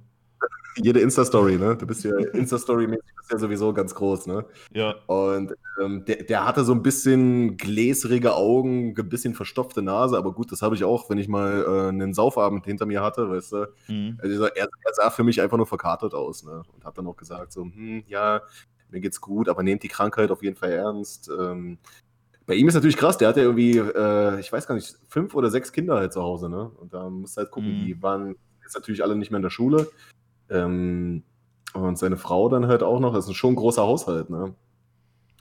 jede Insta-Story, ne? Du bist ja Insta-Story-mäßig ja sowieso ganz groß, ne? Ja. Und ähm, der, der hatte so ein bisschen gläsrige Augen, ein bisschen verstopfte Nase, aber gut, das habe ich auch, wenn ich mal äh, einen Saufabend hinter mir hatte, weißt du. Mhm. Also er, er, sah für mich einfach nur verkartet aus, ne? Und hat dann auch gesagt, so, hm, ja, mir geht's gut, aber nehmt die Krankheit auf jeden Fall ernst. Ähm, bei ihm ist natürlich krass, der hat ja irgendwie, äh, ich weiß gar nicht, fünf oder sechs Kinder halt zu Hause, ne? Und da musst du halt gucken, mhm. die waren jetzt natürlich alle nicht mehr in der Schule. Ähm, und seine Frau dann halt auch noch. Das ist schon ein großer Haushalt, ne?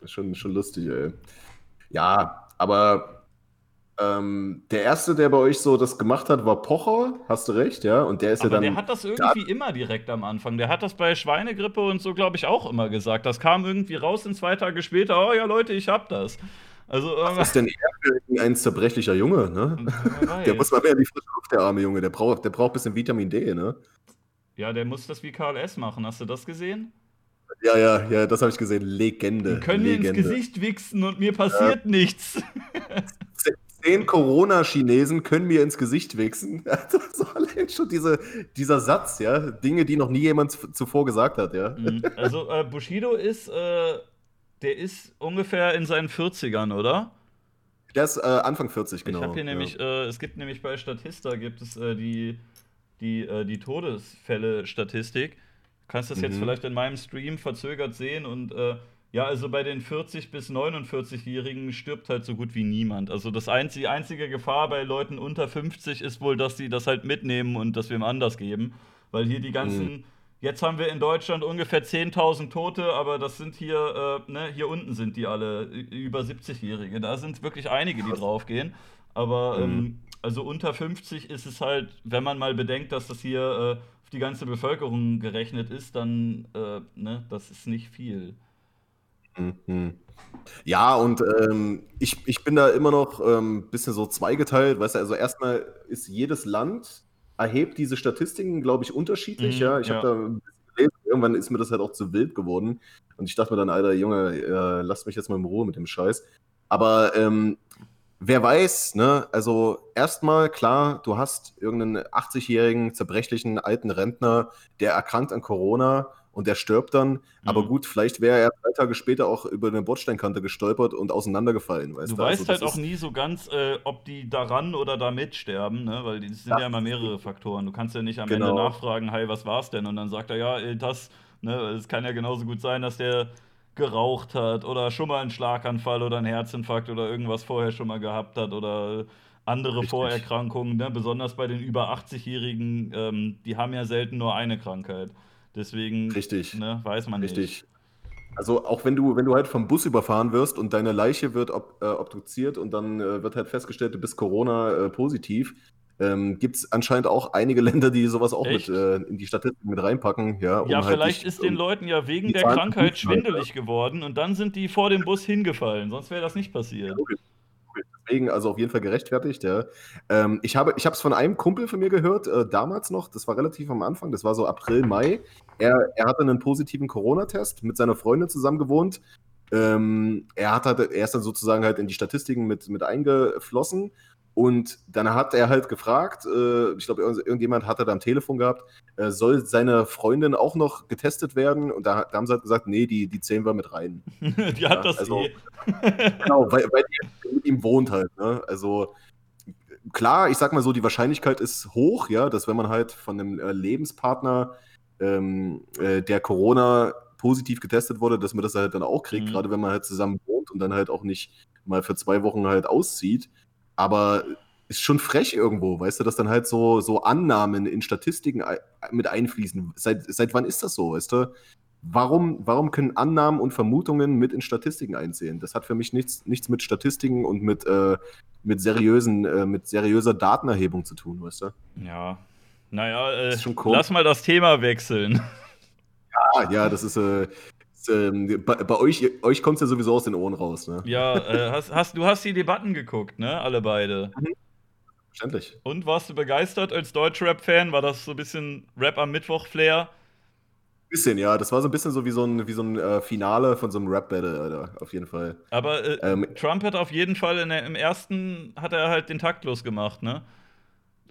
Ist schon, schon lustig, ey. Ja, aber ähm, der erste, der bei euch so das gemacht hat, war Pocher, hast du recht, ja? Und der ist aber ja dann. Der hat das irgendwie da immer direkt am Anfang. Der hat das bei Schweinegrippe und so, glaube ich, auch immer gesagt. Das kam irgendwie raus und zwei Tage später, oh ja, Leute, ich hab das. Also, Was ist denn er für ein zerbrechlicher Junge, ne? Der muss mal mehr in die frische Luft, der arme Junge. Der braucht, der braucht ein bisschen Vitamin D, ne? Ja, der muss das wie KLS machen. Hast du das gesehen? Ja, ja, ja, das habe ich gesehen. Legende. Die können Legende. mir ins Gesicht wichsen und mir passiert ja. nichts. Zehn Corona-Chinesen können mir ins Gesicht wichsen. so allein schon diese, dieser Satz, ja. Dinge, die noch nie jemand zuvor gesagt hat, ja. Mhm. Also äh, Bushido ist, äh, der ist ungefähr in seinen 40ern, oder? Der ist äh, Anfang 40, genau. Ich habe hier ja. nämlich, äh, es gibt nämlich bei Statista gibt es äh, die die, äh, die Todesfälle-Statistik. Du kannst das mhm. jetzt vielleicht in meinem Stream verzögert sehen und äh, ja, also bei den 40- bis 49-Jährigen stirbt halt so gut wie niemand. Also das einzige, die einzige Gefahr bei Leuten unter 50 ist wohl, dass sie das halt mitnehmen und das wem anders geben. Weil hier die ganzen, mhm. jetzt haben wir in Deutschland ungefähr 10.000 Tote, aber das sind hier, äh, ne, hier unten sind die alle über 70-Jährige. Da sind wirklich einige, die draufgehen. Aber mhm. ähm, also unter 50 ist es halt, wenn man mal bedenkt, dass das hier äh, auf die ganze Bevölkerung gerechnet ist, dann, äh, ne, das ist nicht viel. Mhm. Ja, und ähm, ich, ich bin da immer noch ein ähm, bisschen so zweigeteilt, weißt du, also erstmal ist jedes Land erhebt diese Statistiken, glaube ich, unterschiedlich, mhm, ja. Ich ja. habe da ein bisschen gelesen, irgendwann ist mir das halt auch zu wild geworden und ich dachte mir dann, Alter, Junge, äh, lass mich jetzt mal in Ruhe mit dem Scheiß. Aber ähm, wer weiß, ne? Also erstmal klar, du hast irgendeinen 80-jährigen, zerbrechlichen alten Rentner, der erkrankt an Corona und der stirbt dann. Mhm. Aber gut, vielleicht wäre er drei Tage später auch über eine Bordsteinkante gestolpert und auseinandergefallen. Weißt du, du weißt also, halt auch nie so ganz, äh, ob die daran oder damit sterben, ne? Weil es sind ja, ja immer mehrere Faktoren. Du kannst ja nicht am genau. Ende nachfragen, hey, was war's denn? Und dann sagt er, ja, das, ne, es kann ja genauso gut sein, dass der geraucht hat oder schon mal einen Schlaganfall oder einen Herzinfarkt oder irgendwas vorher schon mal gehabt hat oder andere Richtig. Vorerkrankungen, ne? besonders bei den über 80-Jährigen, ähm, die haben ja selten nur eine Krankheit. Deswegen Richtig. Ne, weiß man Richtig. nicht. Also auch wenn du, wenn du halt vom Bus überfahren wirst und deine Leiche wird ob, äh, obduziert und dann äh, wird halt festgestellt, du bist Corona-positiv, äh, ähm, gibt es anscheinend auch einige Länder, die sowas auch mit äh, in die Statistik mit reinpacken. Ja, um ja halt vielleicht ist den Leuten ja wegen der Krankheit schwindelig halt, geworden und dann sind die vor dem Bus hingefallen, sonst wäre das nicht passiert. Okay deswegen also auf jeden Fall gerechtfertigt, ja. Ähm, ich habe es von einem Kumpel von mir gehört, äh, damals noch, das war relativ am Anfang, das war so April, Mai. Er, er hatte einen positiven Corona-Test, mit seiner Freundin zusammen gewohnt. Ähm, er, hat, er ist dann sozusagen halt in die Statistiken mit, mit eingeflossen und dann hat er halt gefragt, äh, ich glaube, irgendjemand hatte da am Telefon gehabt, äh, soll seine Freundin auch noch getestet werden? Und da, da, haben sie halt gesagt, nee, die, die zählen wir mit rein. die ja, hat das also, eh. genau, weil, weil die mit ihm wohnt halt. Ne? Also klar, ich sag mal so, die Wahrscheinlichkeit ist hoch, ja, dass wenn man halt von einem äh, Lebenspartner, ähm, äh, der Corona positiv getestet wurde, dass man das halt dann auch kriegt, mhm. gerade wenn man halt zusammen wohnt und dann halt auch nicht mal für zwei Wochen halt auszieht. Aber ist schon frech irgendwo, weißt du, dass dann halt so, so Annahmen in Statistiken mit einfließen. Seit, seit wann ist das so, weißt du? Warum, warum können Annahmen und Vermutungen mit in Statistiken einzählen? Das hat für mich nichts, nichts mit Statistiken und mit, äh, mit, seriösen, äh, mit seriöser Datenerhebung zu tun, weißt du? Ja. Naja, äh, lass mal das Thema wechseln. Ja, ja, das ist, äh, ähm, bei, bei, euch, euch kommt es ja sowieso aus den Ohren raus, ne? Ja, äh, hast, hast, du hast die Debatten geguckt, ne? Alle beide. Mhm. Verständlich. Und warst du begeistert als Deutschrap-Fan? War das so ein bisschen Rap am Mittwoch-Flair? Bisschen, ja. Das war so ein bisschen so wie so ein, wie so ein äh, Finale von so einem Rap-Battle, Alter. Auf jeden Fall. Aber äh, ähm, Trump hat auf jeden Fall der, im ersten hat er halt den taktlos gemacht, ne?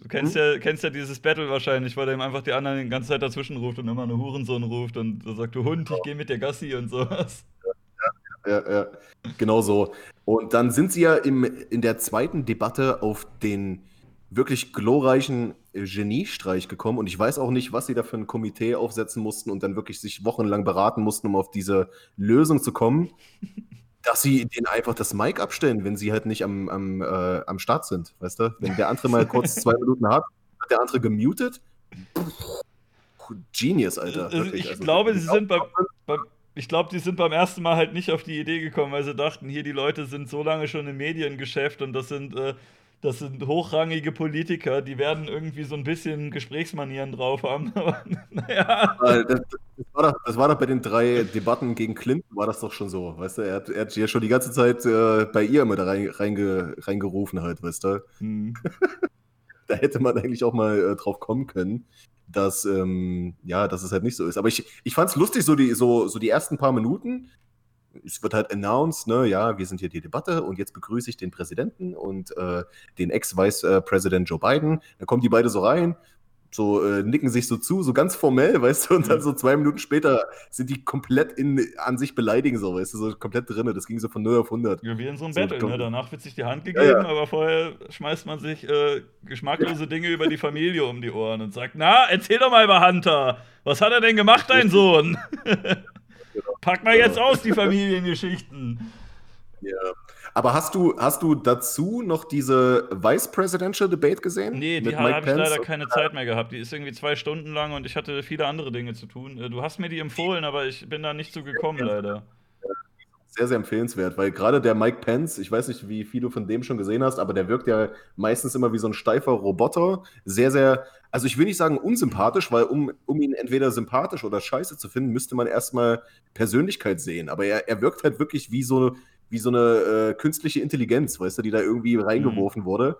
Du kennst, hm? ja, kennst ja dieses Battle wahrscheinlich, weil er ihm einfach die anderen die ganze Zeit dazwischen ruft und immer eine Hurensohn ruft und sagt, du Hund, ich gehe mit der Gassi und sowas. Ja, ja, ja, genau so. Und dann sind sie ja im, in der zweiten Debatte auf den wirklich glorreichen Geniestreich gekommen und ich weiß auch nicht, was sie da für ein Komitee aufsetzen mussten und dann wirklich sich wochenlang beraten mussten, um auf diese Lösung zu kommen dass sie denen einfach das Mic abstellen, wenn sie halt nicht am, am, äh, am Start sind, weißt du? Wenn der andere mal kurz zwei Minuten hat, hat der andere gemutet. Genius, Alter. Also wirklich. Ich also, glaube, sie sind beim, beim ich glaube, die sind beim ersten Mal halt nicht auf die Idee gekommen, weil sie dachten, hier die Leute sind so lange schon im Mediengeschäft und das sind äh, das sind hochrangige Politiker, die werden irgendwie so ein bisschen Gesprächsmanieren drauf haben. Aber naja. Das, das, war doch, das war doch bei den drei Debatten gegen Clinton, war das doch schon so. Weißt du, er hat, er hat ja schon die ganze Zeit äh, bei ihr immer da rein, reinge, reingerufen, halt, weißt du. Hm. da hätte man eigentlich auch mal äh, drauf kommen können, dass, ähm, ja, dass es halt nicht so ist. Aber ich, ich fand es lustig, so die, so, so die ersten paar Minuten es wird halt announced, ne, ja, wir sind hier die Debatte und jetzt begrüße ich den Präsidenten und äh, den Ex-Vice-Präsident Joe Biden. Dann kommen die beide so rein, so äh, nicken sich so zu, so ganz formell, weißt du, und dann mhm. so zwei Minuten später sind die komplett in, an sich beleidigen, so, weißt du, so komplett drin. Das ging so von 0 auf 100. Ja, wie in so einem so, Battle, ne? Danach wird sich die Hand gegeben, ja, ja. aber vorher schmeißt man sich äh, geschmacklose Dinge über die Familie um die Ohren und sagt, na, erzähl doch mal über Hunter. Was hat er denn gemacht, dein Sohn? Pack mal jetzt aus, die Familiengeschichten. Ja. Aber hast du, hast du dazu noch diese Vice Presidential Debate gesehen? Nee, die habe ich leider keine Zeit mehr gehabt. Die ist irgendwie zwei Stunden lang und ich hatte viele andere Dinge zu tun. Äh, du hast mir die empfohlen, aber ich bin da nicht so gekommen, leider. Sehr, sehr empfehlenswert, weil gerade der Mike Pence, ich weiß nicht, wie viel du von dem schon gesehen hast, aber der wirkt ja meistens immer wie so ein steifer Roboter. Sehr, sehr, also ich will nicht sagen unsympathisch, weil um, um ihn entweder sympathisch oder scheiße zu finden, müsste man erstmal Persönlichkeit sehen. Aber er, er wirkt halt wirklich wie so, wie so eine äh, künstliche Intelligenz, weißt du, die da irgendwie reingeworfen mhm. wurde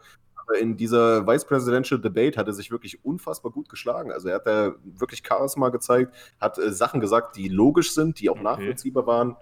in dieser Vice Presidential Debate hat er sich wirklich unfassbar gut geschlagen. Also er hat da wirklich Charisma gezeigt, hat äh, Sachen gesagt, die logisch sind, die auch okay. nachvollziehbar waren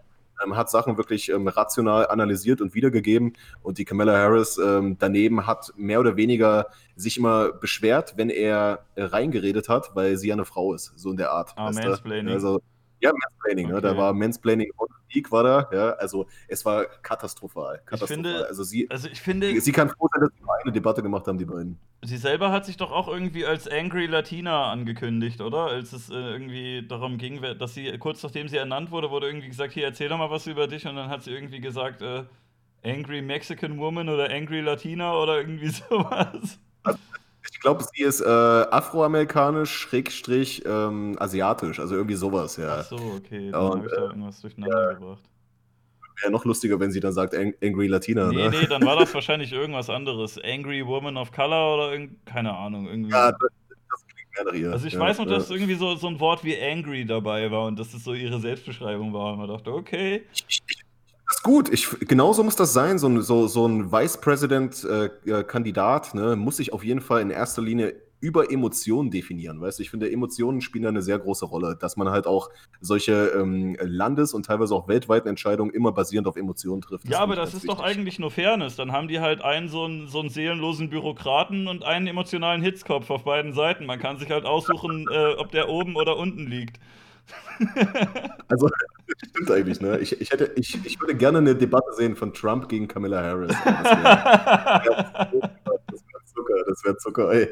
ähm, hat Sachen wirklich ähm, rational analysiert und wiedergegeben. Und die Kamala Harris ähm, daneben hat mehr oder weniger sich immer beschwert, wenn er äh, reingeredet hat, weil sie ja eine Frau ist, so in der Art. Ah, Mansplaining. Also, ja, Mansplaining, okay. ne? da war Mansplaining on League war da, ja, also es war katastrophal. katastrophal. Ich finde, also sie, also ich finde, sie kann froh sein, dass sie nur eine Debatte gemacht haben, die beiden. Sie selber hat sich doch auch irgendwie als Angry Latina angekündigt, oder? Als es äh, irgendwie darum ging, dass sie, kurz nachdem sie ernannt wurde, wurde irgendwie gesagt, hier, erzähl doch mal was über dich und dann hat sie irgendwie gesagt, äh, Angry Mexican Woman oder Angry Latina oder irgendwie sowas. Also, ich glaube, sie ist äh, afroamerikanisch, schrägstrich ähm, asiatisch, also irgendwie sowas, ja. Ach so, okay, dann habe ich da irgendwas durcheinander ja. gebracht. Wäre noch lustiger, wenn sie dann sagt Angry Latina. Nee, ne? nee, dann war das wahrscheinlich irgendwas anderes. Angry Woman of Color oder irgend, keine Ahnung. Irgendwie. Ja, das, das klingt mehr nach. Also ich ja, weiß noch, dass irgendwie so, so ein Wort wie Angry dabei war und dass es so ihre Selbstbeschreibung war. Und man dachte, okay. Ich, ich, das ist gut. Ich, genauso muss das sein. So ein, so, so ein Vice President-Kandidat äh, ne, muss sich auf jeden Fall in erster Linie über Emotionen definieren. Weißt du, ich finde, Emotionen spielen da eine sehr große Rolle, dass man halt auch solche ähm, Landes- und teilweise auch weltweiten Entscheidungen immer basierend auf Emotionen trifft. Das ja, aber das ist wichtig. doch eigentlich nur Fairness. Dann haben die halt einen so einen, so einen seelenlosen Bürokraten und einen emotionalen Hitzkopf auf beiden Seiten. Man kann sich halt aussuchen, äh, ob der oben oder unten liegt. Also, stimmt eigentlich, ne? Ich, ich, hätte, ich, ich würde gerne eine Debatte sehen von Trump gegen Camilla Harris. Das wäre Zucker, das wäre Zucker, ey.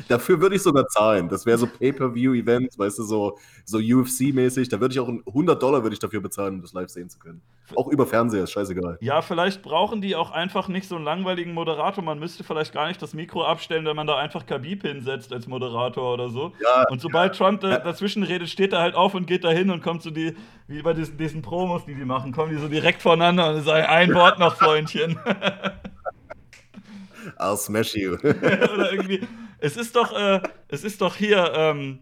Dafür würde ich sogar zahlen. Das wäre so Pay-Per-View-Event, weißt du, so, so UFC-mäßig. Da würde ich auch 100 Dollar würde ich dafür bezahlen, um das live sehen zu können. Auch über Fernseher, ist scheißegal. Ja, vielleicht brauchen die auch einfach nicht so einen langweiligen Moderator. Man müsste vielleicht gar nicht das Mikro abstellen, wenn man da einfach Khabib hinsetzt als Moderator oder so. Ja, und sobald ja, Trump da, dazwischen redet, steht er halt auf und geht da hin und kommt so die, wie bei diesen, diesen Promos, die die machen, kommen die so direkt voneinander und sagen, ein Wort noch, Freundchen. I'll smash you. Oder irgendwie. Es ist doch, äh, es ist doch hier, ähm,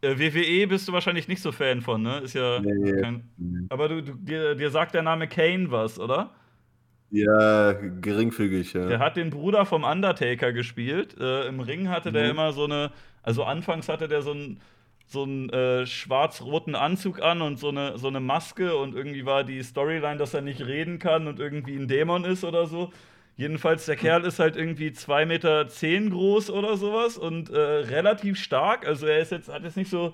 äh, WWE bist du wahrscheinlich nicht so Fan von, ne? Ist ja. Nee, kein, nee. Aber du, du, dir, dir sagt der Name Kane was, oder? Ja, geringfügig, ja. Der hat den Bruder vom Undertaker gespielt. Äh, Im Ring hatte der mhm. immer so eine, also anfangs hatte der so einen so einen äh, schwarz-roten Anzug an und so eine, so eine Maske und irgendwie war die Storyline, dass er nicht reden kann und irgendwie ein Dämon ist oder so. Jedenfalls, der Kerl ist halt irgendwie 2,10 Meter zehn groß oder sowas und äh, relativ stark. Also er ist jetzt, hat jetzt nicht so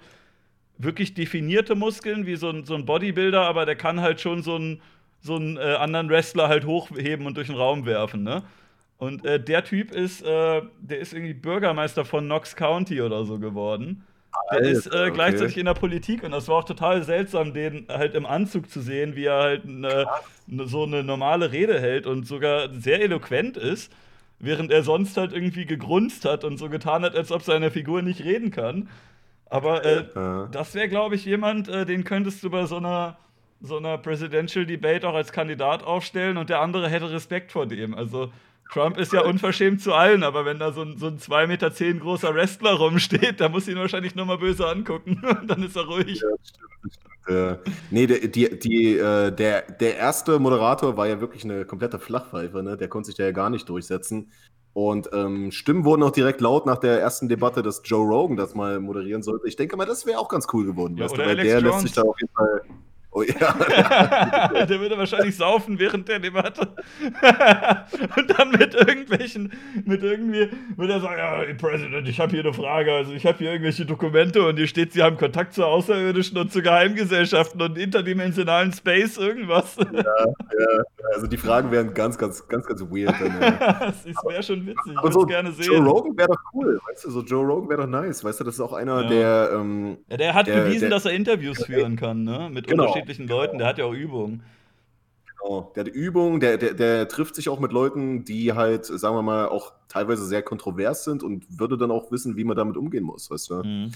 wirklich definierte Muskeln wie so ein, so ein Bodybuilder, aber der kann halt schon so einen, so einen äh, anderen Wrestler halt hochheben und durch den Raum werfen, ne? Und äh, der Typ ist, äh, der ist irgendwie Bürgermeister von Knox County oder so geworden. Der ist äh, gleichzeitig okay. in der Politik und das war auch total seltsam, den halt im Anzug zu sehen, wie er halt eine, eine, so eine normale Rede hält und sogar sehr eloquent ist, während er sonst halt irgendwie gegrunzt hat und so getan hat, als ob seine Figur nicht reden kann. Aber äh, ja. das wäre, glaube ich, jemand, äh, den könntest du bei so einer, so einer Presidential Debate auch als Kandidat aufstellen und der andere hätte Respekt vor dem. Also Trump ist ja unverschämt zu allen, aber wenn da so ein, so ein 2,10 Meter zehn großer Wrestler rumsteht, da muss ihn wahrscheinlich nochmal böse angucken. dann ist er ruhig. Ja, stimmt, stimmt. Ja. Nee, der, die, die, äh, der, der erste Moderator war ja wirklich eine komplette Flachpfeife, ne? Der konnte sich da ja gar nicht durchsetzen. Und ähm, Stimmen wurden auch direkt laut nach der ersten Debatte, dass Joe Rogan das mal moderieren sollte. Ich denke mal, das wäre auch ganz cool geworden. Ja, weißt du, weil Alex der Jones. lässt sich da auf jeden Fall Oh ja. der würde wahrscheinlich saufen während der Debatte. und dann mit irgendwelchen, mit irgendwie, würde er sagen, ja, Präsident, ich habe hier eine Frage. Also ich habe hier irgendwelche Dokumente und hier steht, Sie haben Kontakt zu Außerirdischen und zu Geheimgesellschaften und interdimensionalen Space, irgendwas. Ja, ja. Also die Fragen wären ganz, ganz, ganz, ganz weird. Dann, ja. das wäre schon witzig. Ich würde so, gerne sehen. Joe Rogan wäre doch cool, weißt du, so Joe Rogan wäre doch nice. Weißt du, das ist auch einer, ja. der. Ähm, ja, der hat der, bewiesen, der, dass er Interviews führen kann, ne? Mit genau unterschiedlichen Leuten, der hat ja auch Übung. Genau, der hat Übung, der, der, der trifft sich auch mit Leuten, die halt, sagen wir mal, auch teilweise sehr kontrovers sind und würde dann auch wissen, wie man damit umgehen muss, weißt du? Mhm.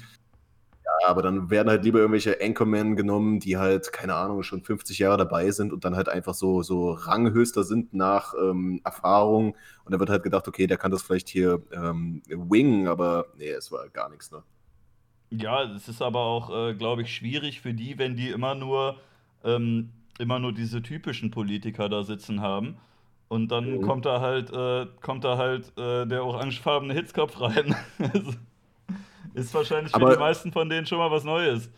Ja, aber dann werden halt lieber irgendwelche Anchormen genommen, die halt, keine Ahnung, schon 50 Jahre dabei sind und dann halt einfach so, so Ranghöchster sind nach ähm, Erfahrung. Und da wird halt gedacht, okay, der kann das vielleicht hier ähm, wingen, aber nee, es war gar nichts, ne? Ja, es ist aber auch, äh, glaube ich, schwierig für die, wenn die immer nur ähm, immer nur diese typischen Politiker da sitzen haben. Und dann mhm. kommt da halt, äh, kommt da halt äh, der orangefarbene Hitzkopf rein. Also, ist wahrscheinlich für Aber die meisten von denen schon mal was Neues.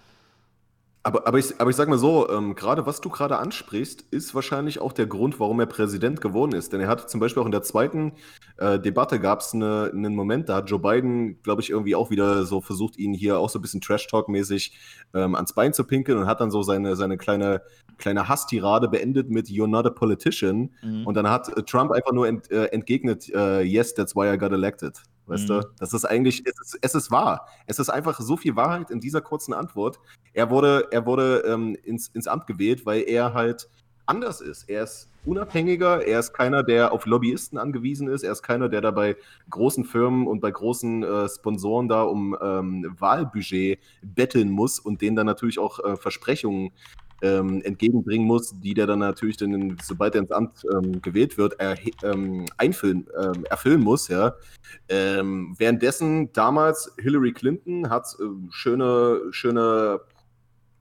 Aber, aber, ich, aber ich sag mal so, ähm, gerade was du gerade ansprichst, ist wahrscheinlich auch der Grund, warum er Präsident geworden ist. Denn er hat zum Beispiel auch in der zweiten äh, Debatte gab es eine, einen Moment, da hat Joe Biden, glaube ich, irgendwie auch wieder so versucht, ihn hier auch so ein bisschen Trash-Talk-mäßig ähm, ans Bein zu pinkeln und hat dann so seine, seine kleine, kleine Hasstirade beendet mit You're not a politician. Mhm. Und dann hat äh, Trump einfach nur ent, äh, entgegnet, äh, Yes, that's why I got elected. Weißt mhm. du? Das ist eigentlich, es ist, es ist wahr. Es ist einfach so viel Wahrheit in dieser kurzen Antwort. Er wurde, er wurde ähm, ins, ins Amt gewählt, weil er halt anders ist. Er ist unabhängiger, er ist keiner, der auf Lobbyisten angewiesen ist, er ist keiner, der da bei großen Firmen und bei großen äh, Sponsoren da um ähm, Wahlbudget betteln muss und denen dann natürlich auch äh, Versprechungen ähm, entgegenbringen muss, die der dann natürlich, dann, sobald er ins Amt ähm, gewählt wird, er, ähm, einfüllen, ähm, erfüllen muss. Ja. Ähm, währenddessen damals Hillary Clinton hat äh, schöne, schöne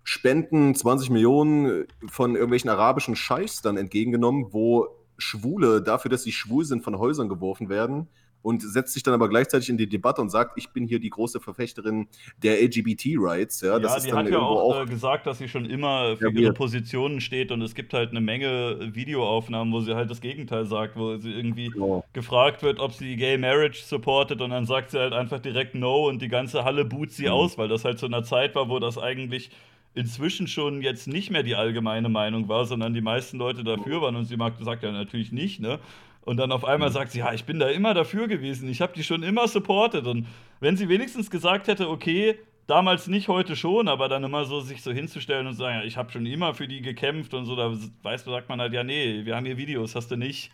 Spenden, 20 Millionen von irgendwelchen arabischen Scheichs dann entgegengenommen, wo Schwule dafür, dass sie schwul sind, von Häusern geworfen werden und setzt sich dann aber gleichzeitig in die Debatte und sagt, ich bin hier die große Verfechterin der LGBT-Rights. Ja, das ja, die hat ja auch, auch, äh, gesagt, dass sie schon immer für ja, ihre Positionen steht und es gibt halt eine Menge Videoaufnahmen, wo sie halt das Gegenteil sagt, wo sie irgendwie genau. gefragt wird, ob sie Gay Marriage supportet und dann sagt sie halt einfach direkt No und die ganze Halle boot sie mhm. aus, weil das halt zu einer Zeit war, wo das eigentlich inzwischen schon jetzt nicht mehr die allgemeine Meinung war, sondern die meisten Leute dafür waren und sie mag sagt ja natürlich nicht, ne? Und dann auf einmal sagt sie, ja, ich bin da immer dafür gewesen, ich habe die schon immer supportet. Und wenn sie wenigstens gesagt hätte, okay, damals nicht, heute schon, aber dann immer so sich so hinzustellen und sagen, ja, ich habe schon immer für die gekämpft und so, da weißt du, sagt man halt, ja, nee, wir haben hier Videos, hast du nicht.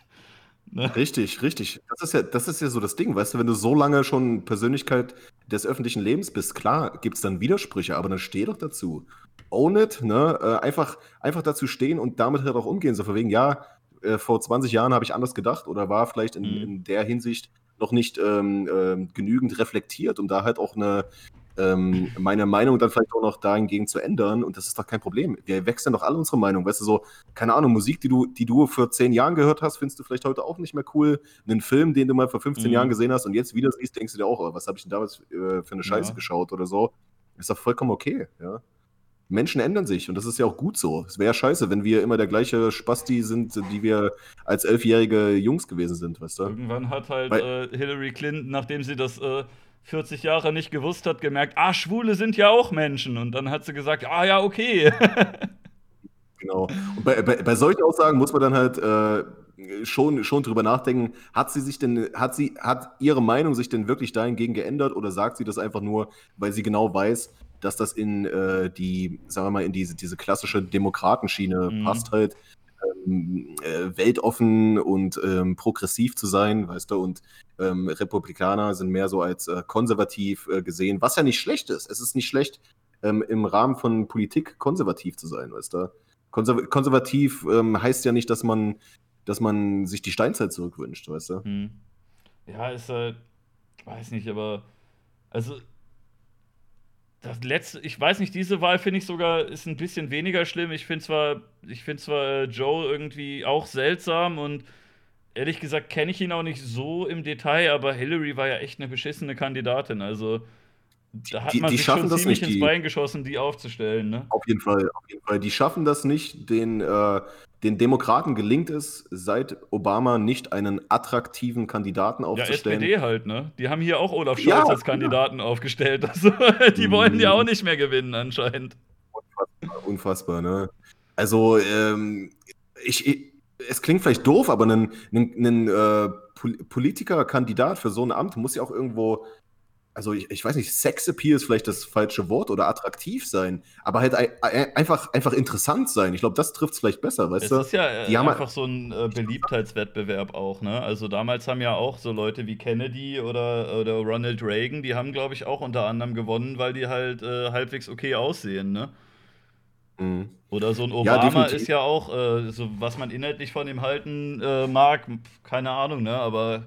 Ne? Richtig, richtig. Das ist, ja, das ist ja so das Ding, weißt du, wenn du so lange schon Persönlichkeit des öffentlichen Lebens bist, klar, gibt es dann Widersprüche, aber dann steh doch dazu. Own it, ne? Äh, einfach, einfach dazu stehen und damit halt auch umgehen. So von wegen, ja, äh, vor 20 Jahren habe ich anders gedacht oder war vielleicht in, mhm. in der Hinsicht noch nicht ähm, äh, genügend reflektiert, um da halt auch eine, ähm, meine Meinung dann vielleicht auch noch dahingegen zu ändern. Und das ist doch kein Problem. Wir wechseln doch alle unsere Meinung. Weißt du, so, keine Ahnung, Musik, die du, die du vor zehn Jahren gehört hast, findest du vielleicht heute auch nicht mehr cool. Einen Film, den du mal vor 15 mhm. Jahren gesehen hast und jetzt wieder siehst, denkst du dir auch, oh, was habe ich denn damals äh, für eine Scheiße ja. geschaut oder so. Ist doch vollkommen okay, ja. Menschen ändern sich und das ist ja auch gut so. Es wäre ja scheiße, wenn wir immer der gleiche Spasti sind, die wir als elfjährige Jungs gewesen sind, weißt du? Irgendwann hat halt Weil, äh, Hillary Clinton, nachdem sie das äh, 40 Jahre nicht gewusst hat, gemerkt, ah, Schwule sind ja auch Menschen. Und dann hat sie gesagt, ah ja, okay. genau. Und bei, bei, bei solchen Aussagen muss man dann halt äh, schon, schon drüber nachdenken, hat sie sich denn, hat sie, hat ihre Meinung sich denn wirklich dahingegen geändert oder sagt sie das einfach nur, weil sie genau weiß, dass das in äh, die, sagen wir mal, in diese, diese klassische Demokratenschiene mhm. passt halt, ähm, äh, weltoffen und ähm, progressiv zu sein, weißt du, und ähm, Republikaner sind mehr so als äh, konservativ äh, gesehen, was ja nicht schlecht ist. Es ist nicht schlecht, ähm, im Rahmen von Politik konservativ zu sein, weißt du. Konserv konservativ ähm, heißt ja nicht, dass man, dass man sich die Steinzeit zurückwünscht, weißt du. Mhm. Ja, ist halt, weiß nicht, aber also das letzte, ich weiß nicht, diese Wahl finde ich sogar ist ein bisschen weniger schlimm. Ich finde zwar, ich finde zwar äh, Joe irgendwie auch seltsam und ehrlich gesagt kenne ich ihn auch nicht so im Detail, aber Hillary war ja echt eine beschissene Kandidatin. Also da hat die, man die sich schon ziemlich nicht, ins Bein geschossen, die aufzustellen. Ne? Auf jeden Fall, auf jeden Fall. Die schaffen das nicht, den äh, den Demokraten gelingt es, seit Obama nicht einen attraktiven Kandidaten aufzustellen. Ja, SPD halt, ne? Die haben hier auch Olaf Scholz ja, als Kandidaten ja. aufgestellt. Also, die wollen ja auch nicht mehr gewinnen, anscheinend. Unfassbar, unfassbar ne? Also, ähm, ich, ich, es klingt vielleicht doof, aber ein, ein, ein äh, Politiker-Kandidat für so ein Amt muss ja auch irgendwo also ich, ich, weiß nicht, Sexappeal ist vielleicht das falsche Wort oder attraktiv sein, aber halt einfach, einfach interessant sein. Ich glaube, das trifft es vielleicht besser, weißt es du? Es ist ja äh, Die einfach so ein äh, Beliebtheitswettbewerb auch, ne? Also damals haben ja auch so Leute wie Kennedy oder, oder Ronald Reagan, die haben, glaube ich, auch unter anderem gewonnen, weil die halt äh, halbwegs okay aussehen, ne? Mhm. Oder so ein Obama ja, ist ja auch, äh, so was man inhaltlich von ihm halten äh, mag, keine Ahnung, ne? Aber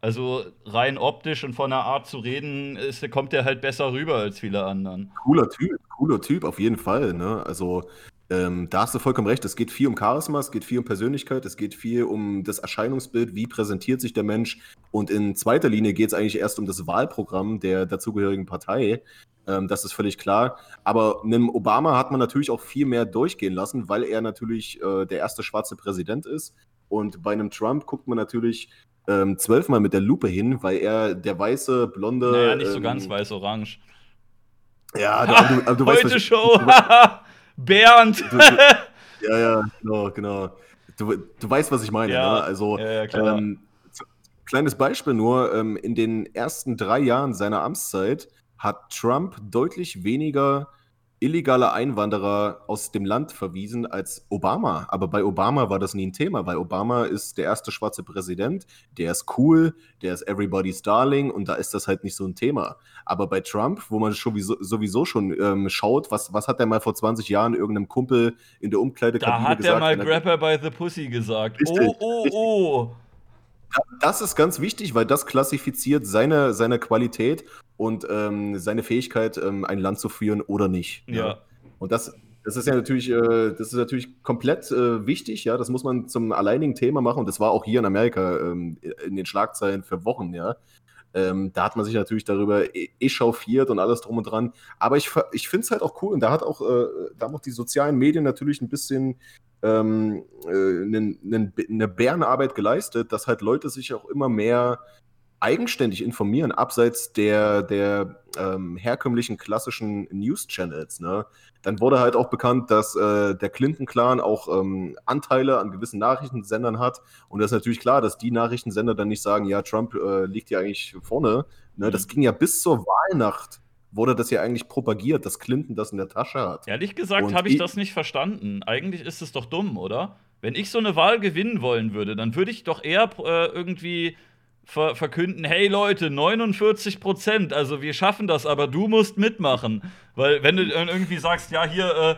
also rein optisch und von der Art zu reden, ist, kommt er halt besser rüber als viele anderen. Cooler Typ, cooler Typ, auf jeden Fall. Ne? Also ähm, da hast du vollkommen recht. Es geht viel um Charisma, es geht viel um Persönlichkeit, es geht viel um das Erscheinungsbild, wie präsentiert sich der Mensch. Und in zweiter Linie geht es eigentlich erst um das Wahlprogramm der dazugehörigen Partei. Ähm, das ist völlig klar. Aber einem Obama hat man natürlich auch viel mehr durchgehen lassen, weil er natürlich äh, der erste schwarze Präsident ist. Und bei einem Trump guckt man natürlich ähm, zwölfmal mit der Lupe hin, weil er der weiße, blonde. Naja, nicht so ähm, ganz weiß-orange. Ja, du, du, du weißt Heute Show! Bernd! ja, ja, genau, genau. Du, du weißt, was ich meine. Ja, ne? Also, ja, ja, ähm, kleines Beispiel nur: ähm, In den ersten drei Jahren seiner Amtszeit hat Trump deutlich weniger illegale Einwanderer aus dem Land verwiesen als Obama. Aber bei Obama war das nie ein Thema, weil Obama ist der erste schwarze Präsident, der ist cool, der ist everybody's darling und da ist das halt nicht so ein Thema. Aber bei Trump, wo man sowieso, sowieso schon ähm, schaut, was, was hat der mal vor 20 Jahren irgendeinem Kumpel in der Umkleidekabine gesagt? Da hat der mal Grapper by the Pussy gesagt. Richtig, oh, oh, oh. Das ist ganz wichtig, weil das klassifiziert seine, seine Qualität und ähm, seine Fähigkeit, ähm, ein Land zu führen oder nicht. Ja. ja. Und das, das ist ja natürlich, äh, das ist natürlich komplett äh, wichtig, ja. Das muss man zum alleinigen Thema machen und das war auch hier in Amerika ähm, in den Schlagzeilen für Wochen, ja. Ähm, da hat man sich natürlich darüber e-, echauffiert und alles drum und dran. Aber ich, ich finde es halt auch cool und da hat auch, äh, da haben auch die sozialen Medien natürlich ein bisschen ähm, äh, eine Bärenarbeit geleistet, dass halt Leute sich auch immer mehr eigenständig informieren, abseits der, der ähm, herkömmlichen klassischen News-Channels. Ne? Dann wurde halt auch bekannt, dass äh, der Clinton-Clan auch ähm, Anteile an gewissen Nachrichtensendern hat. Und das ist natürlich klar, dass die Nachrichtensender dann nicht sagen, ja, Trump äh, liegt ja eigentlich vorne. Ne? Mhm. Das ging ja bis zur Wahlnacht wurde das ja eigentlich propagiert, dass Clinton das in der Tasche hat. Ehrlich gesagt habe ich das nicht verstanden. Eigentlich ist es doch dumm, oder? Wenn ich so eine Wahl gewinnen wollen würde, dann würde ich doch eher äh, irgendwie ver verkünden, hey Leute, 49 Prozent, also wir schaffen das, aber du musst mitmachen. Weil wenn du irgendwie sagst, ja, hier äh,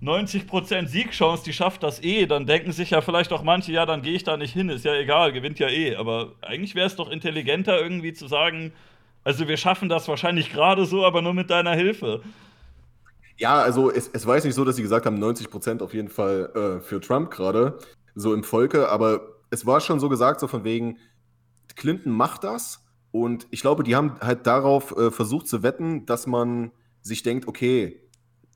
90 Prozent Siegchance, die schafft das eh, dann denken sich ja vielleicht auch manche, ja, dann gehe ich da nicht hin, ist ja egal, gewinnt ja eh. Aber eigentlich wäre es doch intelligenter, irgendwie zu sagen, also wir schaffen das wahrscheinlich gerade so, aber nur mit deiner Hilfe. Ja, also es, es war jetzt nicht so, dass sie gesagt haben, 90 Prozent auf jeden Fall äh, für Trump gerade, so im Volke, aber es war schon so gesagt, so von wegen, Clinton macht das und ich glaube, die haben halt darauf äh, versucht zu wetten, dass man sich denkt, okay,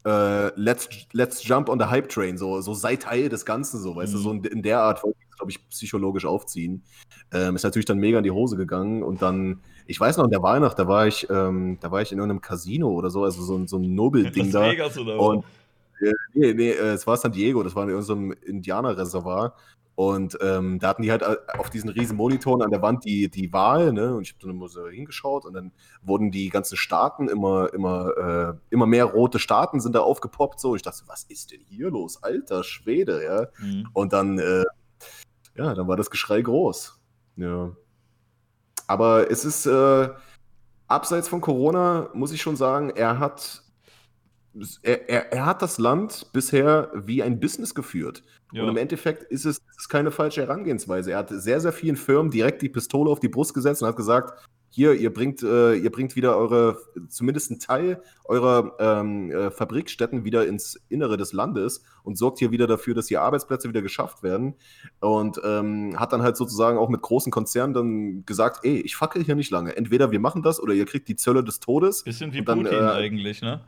äh, let's, let's jump on the hype train, so, so sei Teil des Ganzen, so, weißt mhm. du, so in, in, der Art wollte ich, glaube ich, psychologisch aufziehen. Ähm, ist natürlich dann mega in die Hose gegangen und dann, ich weiß noch, in der Weihnacht, da war ich, ähm, da war ich in irgendeinem Casino oder so, also so, so ein Nobel-Ding da. Vegas oder und, äh, nee, nee, äh, es war San Diego, das war in irgendeinem Indianerreservoir und ähm, da hatten die halt äh, auf diesen riesen Monitoren an der Wand die, die Wahl, ne? Und ich habe dann immer so hingeschaut und dann wurden die ganzen Staaten immer, immer, äh, immer mehr rote Staaten sind da aufgepoppt. So, und ich dachte, was ist denn hier los? Alter Schwede, ja. Mhm. Und dann, äh, ja, dann war das Geschrei groß. Ja. Aber es ist, äh, abseits von Corona, muss ich schon sagen, er hat er, er, er, hat das Land bisher wie ein Business geführt. Ja. Und im Endeffekt ist es, ist keine falsche Herangehensweise. Er hat sehr, sehr vielen Firmen direkt die Pistole auf die Brust gesetzt und hat gesagt, hier, ihr bringt, äh, ihr bringt wieder eure, zumindest einen Teil eurer ähm, äh, Fabrikstätten wieder ins Innere des Landes und sorgt hier wieder dafür, dass hier Arbeitsplätze wieder geschafft werden. Und ähm, hat dann halt sozusagen auch mit großen Konzernen dann gesagt, ey, ich fackel hier nicht lange. Entweder wir machen das oder ihr kriegt die Zölle des Todes. Bisschen wie dann, Putin äh, eigentlich, ne?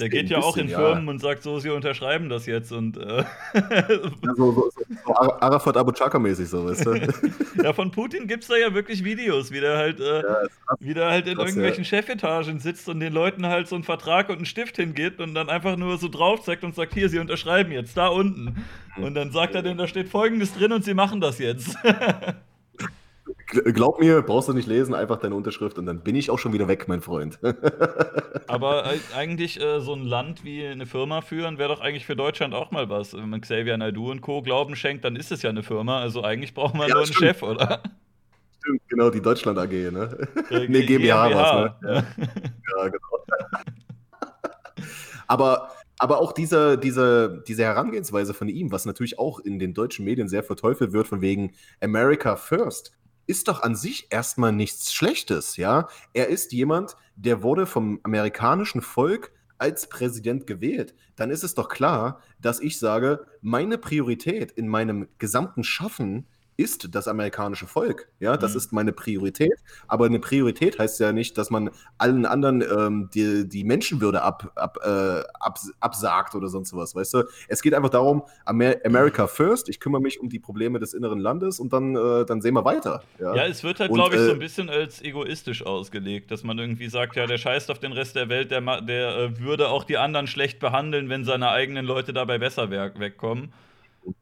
Der geht ja auch in Firmen ja. und sagt so, sie unterschreiben das jetzt und. Äh ja, so, so, so Arafat Abu Chaka-mäßig, so, weißt du? ja, von Putin gibt es da ja wirklich Videos, wie der halt, äh, ja, wie der halt in krass, irgendwelchen. Chefetagen sitzt und den Leuten halt so einen Vertrag und einen Stift hingeht und dann einfach nur so drauf zeigt und sagt, hier, sie unterschreiben jetzt, da unten. Mhm. Und dann sagt er denen, da steht folgendes drin und sie machen das jetzt. Glaub mir, brauchst du nicht lesen, einfach deine Unterschrift und dann bin ich auch schon wieder weg, mein Freund. Aber äh, eigentlich äh, so ein Land wie eine Firma führen, wäre doch eigentlich für Deutschland auch mal was. Wenn man Xavier Naidu und Co. Glauben schenkt, dann ist es ja eine Firma. Also eigentlich braucht man ja, nur einen stimmt. Chef, oder? Stimmt, genau, die Deutschland AG, ne? Äh, nee, GmbH, GmbH. was, ne? Ja, ja genau. Aber aber auch diese, diese, diese Herangehensweise von ihm, was natürlich auch in den deutschen Medien sehr verteufelt wird, von wegen America First ist doch an sich erstmal nichts Schlechtes, ja. Er ist jemand, der wurde vom amerikanischen Volk als Präsident gewählt. Dann ist es doch klar, dass ich sage, meine Priorität in meinem gesamten Schaffen ist das amerikanische Volk. Ja, das mhm. ist meine Priorität. Aber eine Priorität heißt ja nicht, dass man allen anderen ähm, die, die Menschenwürde ab, ab, äh, ab, absagt oder sonst was. Weißt du? Es geht einfach darum, Amer America first. Ich kümmere mich um die Probleme des inneren Landes und dann, äh, dann sehen wir weiter. Ja, ja es wird halt, glaube ich, so ein äh, bisschen als egoistisch ausgelegt, dass man irgendwie sagt, ja, der scheißt auf den Rest der Welt, der, der äh, würde auch die anderen schlecht behandeln, wenn seine eigenen Leute dabei besser wegkommen.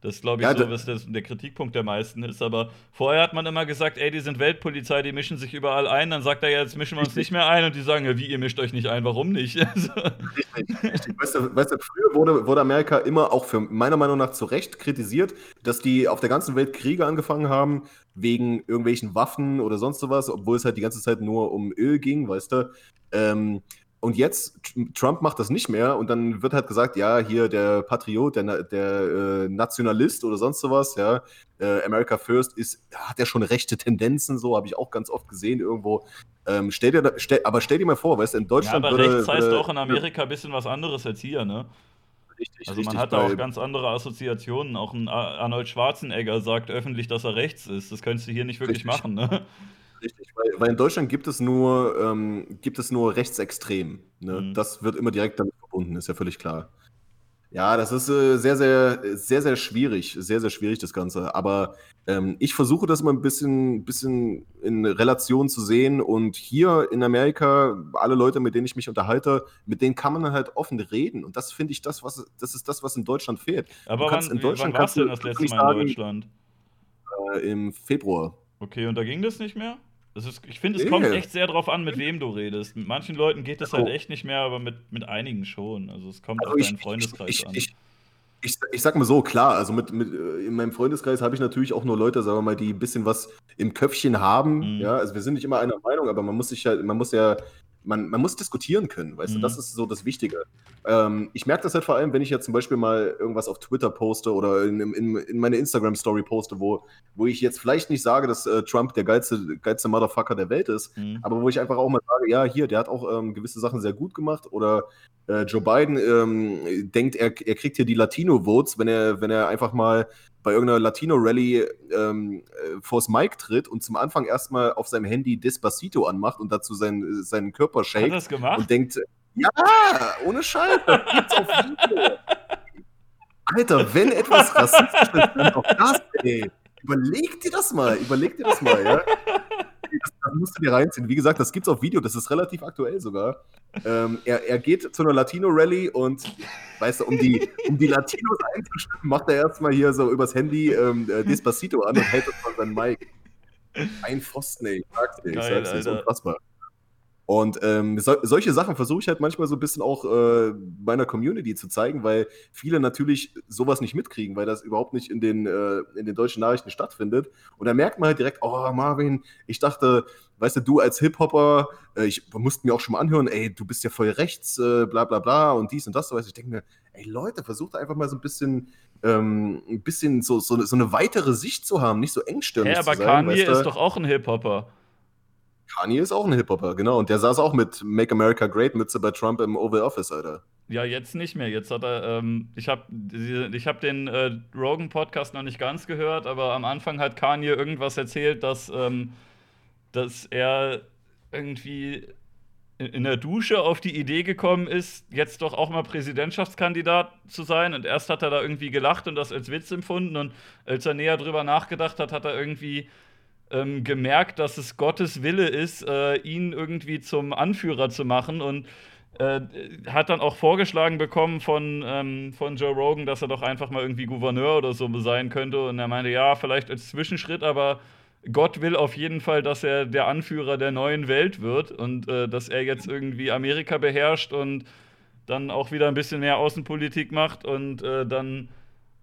Das glaube ich, ja, so, was das, der Kritikpunkt der meisten ist. Aber vorher hat man immer gesagt, ey, die sind Weltpolizei, die mischen sich überall ein. Dann sagt er ja, jetzt mischen wir uns nicht mehr ein. Und die sagen, ja, wie, ihr mischt euch nicht ein, warum nicht? richtig, richtig. Weißt du, weißt du, früher wurde, wurde Amerika immer auch für meiner Meinung nach zu Recht kritisiert, dass die auf der ganzen Welt Kriege angefangen haben, wegen irgendwelchen Waffen oder sonst sowas, obwohl es halt die ganze Zeit nur um Öl ging, weißt du. Ähm, und jetzt, Trump macht das nicht mehr und dann wird halt gesagt, ja, hier der Patriot, der, der äh, Nationalist oder sonst sowas, ja, äh, America First ist, hat ja schon rechte Tendenzen, so habe ich auch ganz oft gesehen irgendwo. Ähm, stell dir, stell, aber stell dir mal vor, weißt du, in Deutschland. Ja, aber würde, rechts heißt würde, auch in Amerika ein bisschen was anderes als hier, ne? Richtig, also man richtig, hat da auch ganz andere Assoziationen. Auch ein Arnold Schwarzenegger sagt öffentlich, dass er rechts ist. Das könntest du hier nicht wirklich richtig. machen, ne? Richtig, weil, weil, in Deutschland gibt es nur, ähm, gibt es nur rechtsextrem. Ne? Mhm. Das wird immer direkt damit verbunden, ist ja völlig klar. Ja, das ist äh, sehr, sehr, sehr, sehr schwierig, sehr, sehr schwierig, das Ganze. Aber ähm, ich versuche das mal ein bisschen, bisschen in Relation zu sehen. Und hier in Amerika, alle Leute, mit denen ich mich unterhalte, mit denen kann man halt offen reden. Und das finde ich das, was, das ist das, was in Deutschland fehlt. Aber wann, in Deutschland wann warst du denn das letzte Mal in Deutschland? Äh, Im Februar. Okay, und da ging das nicht mehr? Ist, ich finde, es kommt echt sehr darauf an, mit wem du redest. Mit manchen Leuten geht das halt echt nicht mehr, aber mit, mit einigen schon. Also es kommt also auf deinen Freundeskreis ich, an. Ich, ich, ich, sag mal so, klar, also mit, mit äh, in meinem Freundeskreis habe ich natürlich auch nur Leute, sagen wir mal, die ein bisschen was im Köpfchen haben. Mhm. Ja, also wir sind nicht immer einer Meinung, aber man muss sich ja, man muss ja man, man muss diskutieren können, weißt mhm. du, das mhm. ist so das Wichtige. Ähm, ich merke das halt vor allem, wenn ich jetzt zum Beispiel mal irgendwas auf Twitter poste oder in, in, in meine Instagram-Story poste, wo, wo ich jetzt vielleicht nicht sage, dass äh, Trump der geilste, geilste Motherfucker der Welt ist, mhm. aber wo ich einfach auch mal sage, ja, hier, der hat auch ähm, gewisse Sachen sehr gut gemacht oder äh, Joe Biden ähm, denkt, er, er kriegt hier die Latino-Votes, wenn er, wenn er einfach mal bei irgendeiner Latino-Rally ähm, äh, vors Mic tritt und zum Anfang erstmal auf seinem Handy Despacito anmacht und dazu seinen, seinen Körper shakt. Hat das gemacht? Und denkt, ja, ohne Scheiß, gibt's auf Video. Alter, wenn etwas rassistisch ist, dann doch das, ey. Überleg dir das mal, überleg dir das mal, ja. Das, das musst du dir reinziehen. Wie gesagt, das gibt's auf Video, das ist relativ aktuell sogar. Ähm, er, er geht zu einer Latino-Rally und, weißt du, um die, um die Latinos einzustimmen, macht er erstmal hier so übers Handy ähm, äh, Despacito an und hält das von seinem Mic. Ein Pfosten, ey, ich sag's dir, ich sag's dir, ist unfassbar. Und ähm, so, solche Sachen versuche ich halt manchmal so ein bisschen auch äh, meiner Community zu zeigen, weil viele natürlich sowas nicht mitkriegen, weil das überhaupt nicht in den, äh, in den deutschen Nachrichten stattfindet. Und da merkt man halt direkt, oh Marvin, ich dachte, weißt du, du als Hip-Hopper, äh, ich musste mir auch schon mal anhören, ey, du bist ja voll rechts, äh, bla bla bla und dies und das. Weißt, ich denke mir, ey Leute, versucht einfach mal so ein bisschen, ähm, ein bisschen so, so, so eine weitere Sicht zu haben, nicht so engstirnig hey, aber zu sein. Aber Kanye weißt du? ist doch auch ein Hip-Hopper. Kanye ist auch ein Hip-Hopper, genau. Und der saß auch mit Make America Great Mütze bei Trump im Oval Office, Alter. Ja, jetzt nicht mehr. Jetzt hat er, ähm, ich habe ich hab den äh, Rogan-Podcast noch nicht ganz gehört, aber am Anfang hat Kanye irgendwas erzählt, dass, ähm, dass er irgendwie in der Dusche auf die Idee gekommen ist, jetzt doch auch mal Präsidentschaftskandidat zu sein. Und erst hat er da irgendwie gelacht und das als Witz empfunden. Und als er näher drüber nachgedacht hat, hat er irgendwie ähm, gemerkt, dass es Gottes Wille ist, äh, ihn irgendwie zum Anführer zu machen und äh, hat dann auch vorgeschlagen bekommen von, ähm, von Joe Rogan, dass er doch einfach mal irgendwie Gouverneur oder so sein könnte. Und er meinte, ja, vielleicht als Zwischenschritt, aber Gott will auf jeden Fall, dass er der Anführer der neuen Welt wird und äh, dass er jetzt irgendwie Amerika beherrscht und dann auch wieder ein bisschen mehr Außenpolitik macht und äh, dann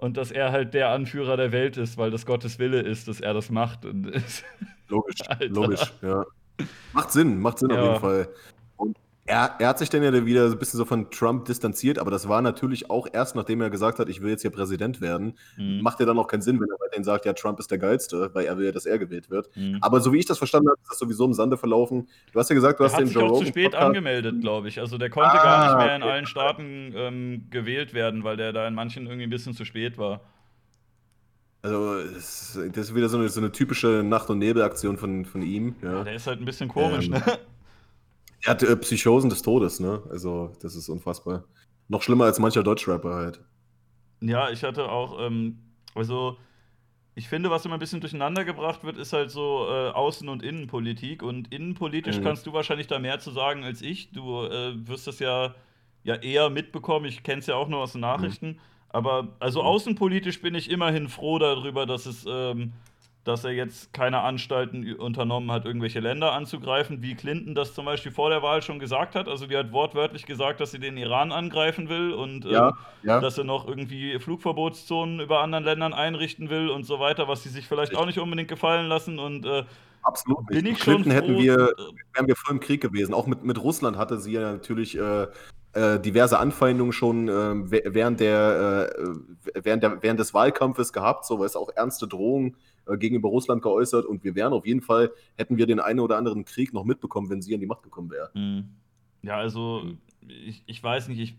und dass er halt der Anführer der Welt ist, weil das Gottes Wille ist, dass er das macht. logisch, logisch, ja. Macht Sinn, macht Sinn ja. auf jeden Fall. Er, er, hat sich dann ja wieder so ein bisschen so von Trump distanziert, aber das war natürlich auch erst, nachdem er gesagt hat, ich will jetzt hier Präsident werden. Mhm. Macht ja dann auch keinen Sinn, wenn er weiterhin sagt, ja, Trump ist der Geilste, weil er will ja, dass er gewählt wird. Mhm. Aber so wie ich das verstanden habe, ist das sowieso im Sande verlaufen. Du hast ja gesagt, du er hast den Joe Rogan. zu spät Podcast. angemeldet, glaube ich. Also der konnte ah, gar nicht mehr in allen Staaten ähm, gewählt werden, weil der da in manchen irgendwie ein bisschen zu spät war. Also, das ist wieder so eine, so eine typische Nacht- und Nebelaktion von, von ihm. Ja. ja. der ist halt ein bisschen komisch, ähm, ne? Er hat äh, Psychosen des Todes, ne? Also, das ist unfassbar. Noch schlimmer als mancher Deutschrapper halt. Ja, ich hatte auch, ähm, also, ich finde, was immer ein bisschen durcheinander gebracht wird, ist halt so äh, Außen- und Innenpolitik. Und innenpolitisch mhm. kannst du wahrscheinlich da mehr zu sagen als ich. Du äh, wirst das ja, ja eher mitbekommen. Ich kenne es ja auch nur aus den Nachrichten. Mhm. Aber also außenpolitisch bin ich immerhin froh darüber, dass es ähm, dass er jetzt keine Anstalten unternommen hat, irgendwelche Länder anzugreifen, wie Clinton das zum Beispiel vor der Wahl schon gesagt hat. Also die hat wortwörtlich gesagt, dass sie den Iran angreifen will und ja, ähm, ja. dass er noch irgendwie Flugverbotszonen über anderen Ländern einrichten will und so weiter, was sie sich vielleicht auch nicht unbedingt gefallen lassen. Und äh, Absolut bin ich Clinton hätten wir, wären wir voll im Krieg gewesen. Auch mit, mit Russland hatte sie ja natürlich äh, äh, diverse Anfeindungen schon äh, während, der, äh, während, der, während des Wahlkampfes gehabt, so weil es auch ernste Drohungen äh, gegenüber Russland geäußert und wir wären auf jeden Fall, hätten wir den einen oder anderen Krieg noch mitbekommen, wenn sie an die Macht gekommen wäre. Mhm. Ja, also ich, ich weiß nicht, ich,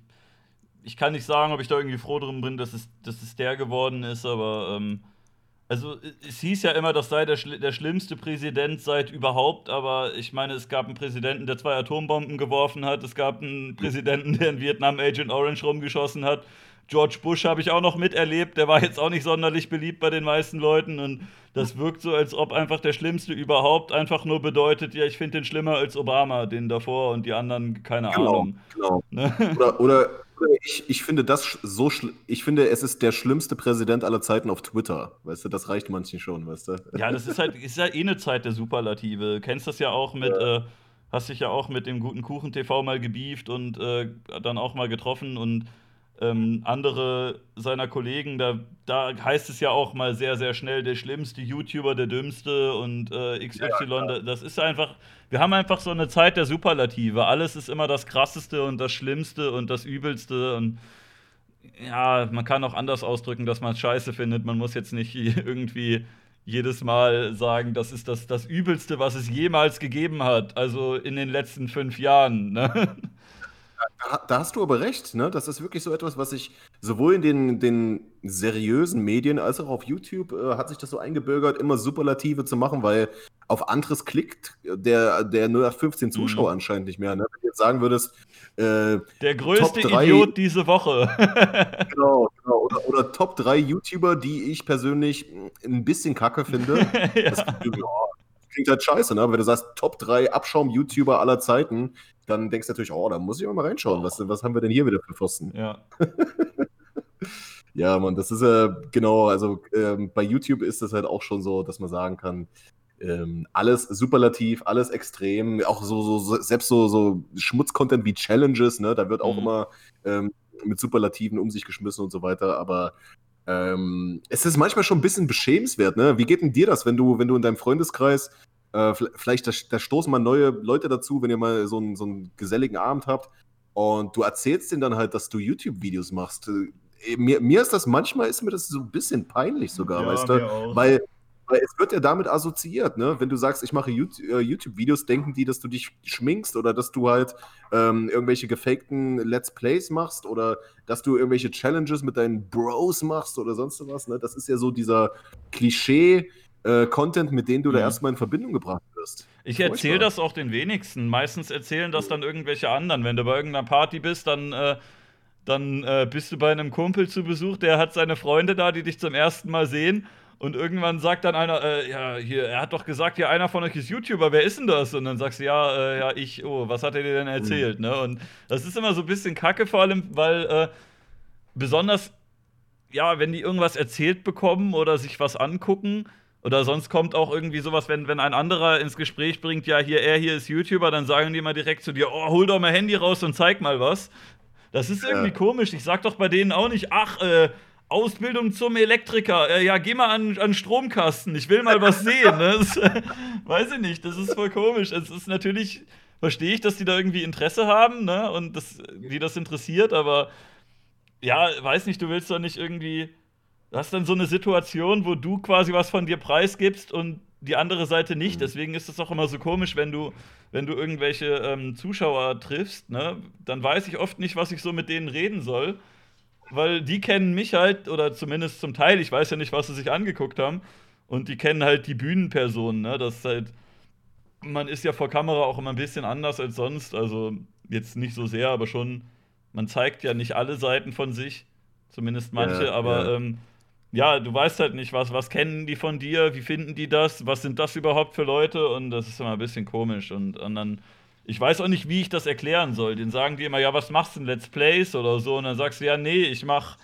ich kann nicht sagen, ob ich da irgendwie froh drum bin, dass es, dass es der geworden ist, aber ähm, also es hieß ja immer, das sei der, der schlimmste Präsident seit überhaupt, aber ich meine, es gab einen Präsidenten, der zwei Atombomben geworfen hat, es gab einen Präsidenten, der in Vietnam Agent Orange rumgeschossen hat. George Bush habe ich auch noch miterlebt, der war jetzt auch nicht sonderlich beliebt bei den meisten Leuten und das wirkt so, als ob einfach der Schlimmste überhaupt einfach nur bedeutet, ja, ich finde den schlimmer als Obama, den davor und die anderen, keine genau, Ahnung. Genau. Ne? Oder, oder ich, ich finde das so ich finde, es ist der schlimmste Präsident aller Zeiten auf Twitter. Weißt du, das reicht manchen schon, weißt du? Ja, das ist halt, ist ja eh eine Zeit der Superlative. Du kennst das ja auch mit, ja. äh, hast dich ja auch mit dem guten Kuchen TV mal gebieft und äh, dann auch mal getroffen und ähm, andere seiner Kollegen, da, da heißt es ja auch mal sehr, sehr schnell, der schlimmste YouTuber, der dümmste und äh, XY. Ja, das ist einfach, wir haben einfach so eine Zeit der Superlative. Alles ist immer das Krasseste und das Schlimmste und das Übelste und ja, man kann auch anders ausdrücken, dass man es scheiße findet. Man muss jetzt nicht irgendwie jedes Mal sagen, das ist das, das Übelste, was es jemals gegeben hat. Also in den letzten fünf Jahren. Ne? Da, da, hast du aber recht, ne? Das ist wirklich so etwas, was ich sowohl in den, den seriösen Medien als auch auf YouTube äh, hat sich das so eingebürgert, immer Superlative zu machen, weil auf anderes klickt der, der 0815 mhm. Zuschauer mhm. anscheinend nicht mehr. Ne? Wenn du jetzt sagen würdest, äh, der größte Idiot diese Woche. genau, genau. Oder, oder, Top 3 YouTuber, die ich persönlich ein bisschen kacke finde. ja. das, ja, klingt halt scheiße, ne? Wenn du sagst, Top 3 Abschaum-YouTuber aller Zeiten, dann denkst du natürlich, oh, da muss ich mal reinschauen. Was, was haben wir denn hier wieder für Pfosten? Ja. ja, Mann, das ist äh, genau, also ähm, bei YouTube ist das halt auch schon so, dass man sagen kann, ähm, alles superlativ, alles extrem, auch so, so, selbst so, so Schmutzcontent wie Challenges, ne, da wird auch mhm. immer ähm, mit Superlativen um sich geschmissen und so weiter, aber ähm, es ist manchmal schon ein bisschen beschämenswert, ne? Wie geht denn dir das, wenn du, wenn du in deinem Freundeskreis äh, vielleicht, da, da, stoßen mal neue Leute dazu, wenn ihr mal so einen, so einen geselligen Abend habt und du erzählst denen dann halt, dass du YouTube-Videos machst. Äh, mir, mir ist das manchmal, ist mir das so ein bisschen peinlich sogar, ja, weißt du? Weil, weil es wird ja damit assoziiert, ne? Wenn du sagst, ich mache äh, YouTube-Videos, denken die, dass du dich schminkst oder dass du halt ähm, irgendwelche gefakten Let's Plays machst oder dass du irgendwelche Challenges mit deinen Bros machst oder sonst was, ne? Das ist ja so dieser Klischee, äh, Content, mit dem du mhm. da erstmal in Verbindung gebracht wirst. Ich erzähle das auch den wenigsten. Meistens erzählen das dann irgendwelche anderen. Wenn du bei irgendeiner Party bist, dann, äh, dann äh, bist du bei einem Kumpel zu Besuch, der hat seine Freunde da, die dich zum ersten Mal sehen. Und irgendwann sagt dann einer, äh, ja, hier, er hat doch gesagt, ja, einer von euch ist YouTuber, wer ist denn das? Und dann sagst du, ja, äh, ja, ich, oh, was hat er dir denn erzählt? Mhm. Ne? Und das ist immer so ein bisschen kacke, vor allem, weil äh, besonders, ja, wenn die irgendwas erzählt bekommen oder sich was angucken, oder sonst kommt auch irgendwie sowas, wenn, wenn ein anderer ins Gespräch bringt, ja, hier, er hier ist YouTuber, dann sagen die mal direkt zu dir, oh, hol doch mal Handy raus und zeig mal was. Das ist irgendwie ja. komisch. Ich sag doch bei denen auch nicht, ach, äh, Ausbildung zum Elektriker. Äh, ja, geh mal an, an Stromkasten. Ich will mal was sehen. Ne? Das, weiß ich nicht. Das ist voll komisch. Es ist natürlich, verstehe ich, dass die da irgendwie Interesse haben ne? und das, die das interessiert, aber ja, weiß nicht, du willst doch nicht irgendwie du hast dann so eine Situation, wo du quasi was von dir preisgibst und die andere Seite nicht. Mhm. Deswegen ist es auch immer so komisch, wenn du, wenn du irgendwelche ähm, Zuschauer triffst, ne? dann weiß ich oft nicht, was ich so mit denen reden soll. Weil die kennen mich halt, oder zumindest zum Teil, ich weiß ja nicht, was sie sich angeguckt haben. Und die kennen halt die Bühnenpersonen, ne? Das ist halt. Man ist ja vor Kamera auch immer ein bisschen anders als sonst. Also jetzt nicht so sehr, aber schon. Man zeigt ja nicht alle Seiten von sich. Zumindest manche, ja, aber ja. Ähm, ja, du weißt halt nicht, was, was kennen die von dir, wie finden die das, was sind das überhaupt für Leute und das ist immer ein bisschen komisch und, und dann, ich weiß auch nicht, wie ich das erklären soll. Den sagen die immer, ja, was machst du in Let's Plays oder so und dann sagst du, ja, nee, ich mach,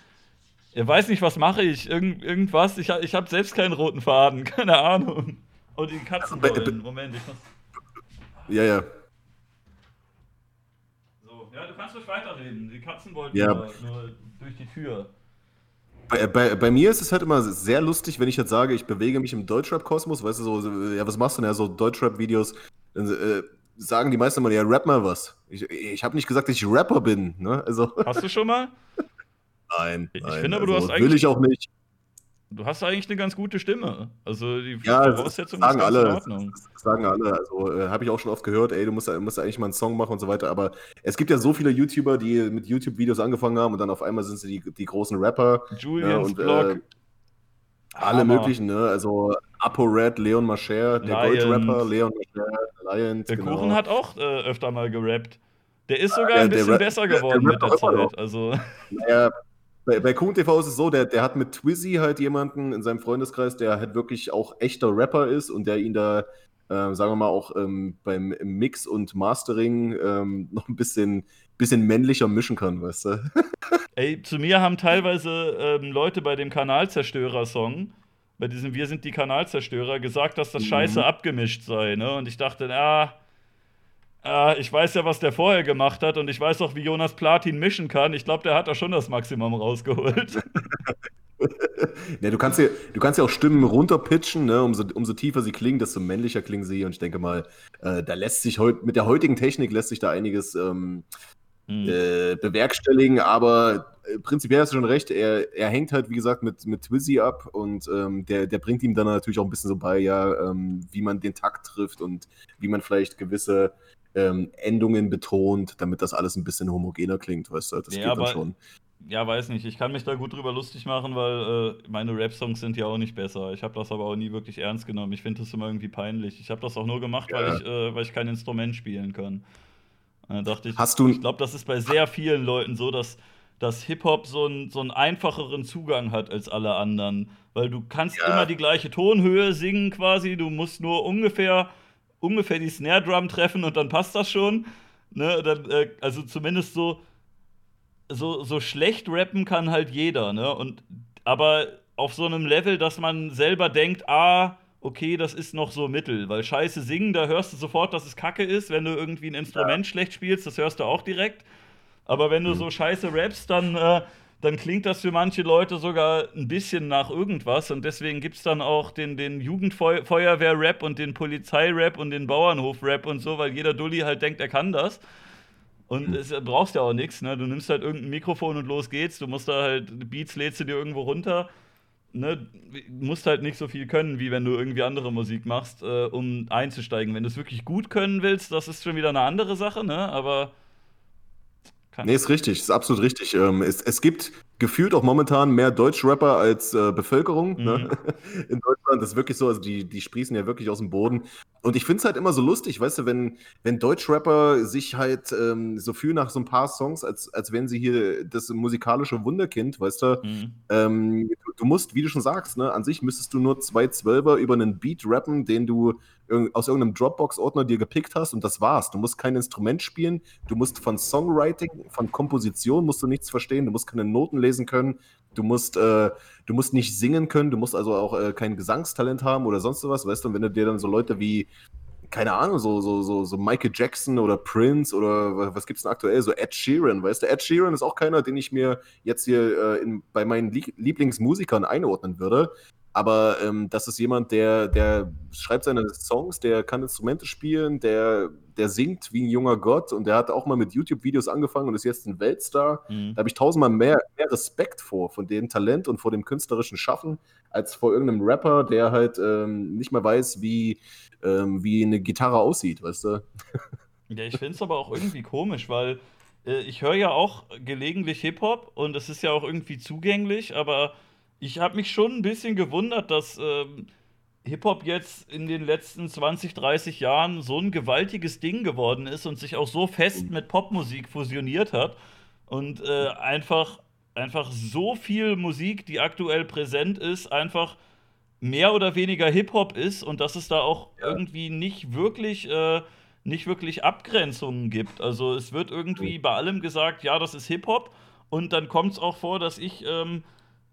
Er weiß nicht, was mache ich. Irgend, irgendwas. Ich, ich habe selbst keinen roten Faden. Keine Ahnung. Oh, die Katzen wollen. Moment, ich muss. Ja, ja. So, ja, du kannst ruhig weiterreden. Die Katzen wollten ja. nur, nur durch die Tür. Bei, bei, bei, mir ist es halt immer sehr lustig, wenn ich jetzt sage, ich bewege mich im Deutschrap-Kosmos, weißt du, so, ja, was machst du denn? Ja, so Deutschrap-Videos, äh, sagen die meisten immer, ja, rap mal was. Ich, ich habe nicht gesagt, dass ich Rapper bin, ne? Also. Hast du schon mal? nein. Ich nein, finde aber, also, du hast eigentlich. Will ich auch nicht. Du hast eigentlich eine ganz gute Stimme. Also die ja, Voraussetzungen sagen alle, in Ordnung. Das, das sagen alle. Also äh, habe ich auch schon oft gehört, ey, du musst, musst eigentlich mal einen Song machen und so weiter. Aber es gibt ja so viele YouTuber, die mit YouTube-Videos angefangen haben und dann auf einmal sind sie die, die großen Rapper. Julians ja, und, Blog. Äh, alle möglichen, ne? Also ApoRed, Leon Mascher, der Gold-Rapper, Leon Mascher, Lions. Der genau. Kuchen hat auch äh, öfter mal gerappt. Der ist sogar ja, ein bisschen besser geworden der, der mit der Zeit. Also. Naja, bei, bei Kuhn TV ist es so, der, der hat mit Twizzy halt jemanden in seinem Freundeskreis, der halt wirklich auch echter Rapper ist und der ihn da, äh, sagen wir mal, auch ähm, beim Mix und Mastering ähm, noch ein bisschen, bisschen männlicher mischen kann, weißt du? Ey, zu mir haben teilweise ähm, Leute bei dem Kanalzerstörer-Song, bei diesem Wir sind die Kanalzerstörer, gesagt, dass das mhm. scheiße abgemischt sei, ne? Und ich dachte, ja äh, ich weiß ja, was der vorher gemacht hat und ich weiß auch, wie Jonas Platin mischen kann. Ich glaube, der hat da schon das Maximum rausgeholt. ja, du, kannst ja, du kannst ja auch Stimmen runterpitchen, ne? umso, umso tiefer sie klingen, desto männlicher klingen sie. Und ich denke mal, äh, da lässt sich heute, mit der heutigen Technik lässt sich da einiges ähm, hm. Äh, bewerkstelligen, aber äh, prinzipiell hast du schon recht, er, er hängt halt, wie gesagt, mit, mit Twizzy ab und ähm, der, der bringt ihm dann natürlich auch ein bisschen so bei, ja, ähm, wie man den Takt trifft und wie man vielleicht gewisse ähm, Endungen betont, damit das alles ein bisschen homogener klingt, weißt du? Das ja, geht aber, dann schon. Ja, weiß nicht. Ich kann mich da gut drüber lustig machen, weil äh, meine Rap-Songs sind ja auch nicht besser. Ich habe das aber auch nie wirklich ernst genommen. Ich finde das immer irgendwie peinlich. Ich habe das auch nur gemacht, ja. weil, ich, äh, weil ich kein Instrument spielen kann. Da dachte ich, Hast du ich glaube, das ist bei sehr vielen Leuten so, dass, dass Hip-Hop so, ein, so einen einfacheren Zugang hat als alle anderen. Weil du kannst ja. immer die gleiche Tonhöhe singen quasi, du musst nur ungefähr ungefähr die Snare Drum treffen und dann passt das schon. Ne? Dann, äh, also zumindest so, so, so schlecht rappen kann halt jeder, ne? Und aber auf so einem Level, dass man selber denkt, ah, okay, das ist noch so mittel, weil scheiße singen, da hörst du sofort, dass es Kacke ist, wenn du irgendwie ein Instrument ja. schlecht spielst, das hörst du auch direkt. Aber wenn du mhm. so scheiße rappst, dann äh, dann klingt das für manche Leute sogar ein bisschen nach irgendwas. Und deswegen gibt es dann auch den, den Jugendfeuerwehr-Rap und den Polizei-Rap und den Bauernhof-Rap und so, weil jeder Dulli halt denkt, er kann das. Und es brauchst ja auch nichts, ne? Du nimmst halt irgendein Mikrofon und los geht's. Du musst da halt, Beats lädst du dir irgendwo runter. Ne? Musst halt nicht so viel können, wie wenn du irgendwie andere Musik machst, äh, um einzusteigen. Wenn du es wirklich gut können willst, das ist schon wieder eine andere Sache, ne? Aber kann. Nee, ist richtig, ist absolut richtig. Ähm, es, es gibt gefühlt auch momentan mehr Deutschrapper als äh, Bevölkerung ne? mhm. ne? in Deutschland. Das ist wirklich so, also die, die sprießen ja wirklich aus dem Boden. Und ich finde es halt immer so lustig, weißt du, wenn, wenn Deutschrapper sich halt ähm, so fühlen nach so ein paar Songs, als, als wären sie hier das musikalische Wunderkind, weißt du. Mhm. Ähm, du, du, musst, wie du schon sagst, ne, an sich müsstest du nur zwei Zwölfer über einen Beat rappen, den du aus irgendeinem Dropbox-Ordner dir gepickt hast und das war's. Du musst kein Instrument spielen, du musst von Songwriting, von Komposition musst du nichts verstehen, du musst keine Noten lesen können, du musst, äh, du musst nicht singen können, du musst also auch äh, kein Gesangstalent haben oder sonst was, weißt du, und wenn du dir dann so Leute wie keine Ahnung, so, so, so, so Michael Jackson oder Prince oder was gibt's denn aktuell? So Ed Sheeran, weißt du? Ed Sheeran ist auch keiner, den ich mir jetzt hier äh, in, bei meinen Lieblingsmusikern einordnen würde. Aber ähm, das ist jemand, der, der schreibt seine Songs, der kann Instrumente spielen, der, der singt wie ein junger Gott und der hat auch mal mit YouTube-Videos angefangen und ist jetzt ein Weltstar. Mhm. Da habe ich tausendmal mehr, mehr Respekt vor, von dem Talent und vor dem künstlerischen Schaffen, als vor irgendeinem Rapper, der halt ähm, nicht mehr weiß, wie, ähm, wie eine Gitarre aussieht, weißt du? Ja, ich finde es aber auch irgendwie komisch, weil äh, ich höre ja auch gelegentlich Hip-Hop und es ist ja auch irgendwie zugänglich, aber ich habe mich schon ein bisschen gewundert, dass ähm, Hip-Hop jetzt in den letzten 20, 30 Jahren so ein gewaltiges Ding geworden ist und sich auch so fest mit Popmusik fusioniert hat und äh, einfach, einfach so viel Musik, die aktuell präsent ist, einfach mehr oder weniger Hip-Hop ist und dass es da auch ja. irgendwie nicht wirklich, äh, nicht wirklich Abgrenzungen gibt. Also es wird irgendwie bei allem gesagt, ja, das ist Hip-Hop und dann kommt es auch vor, dass ich ähm,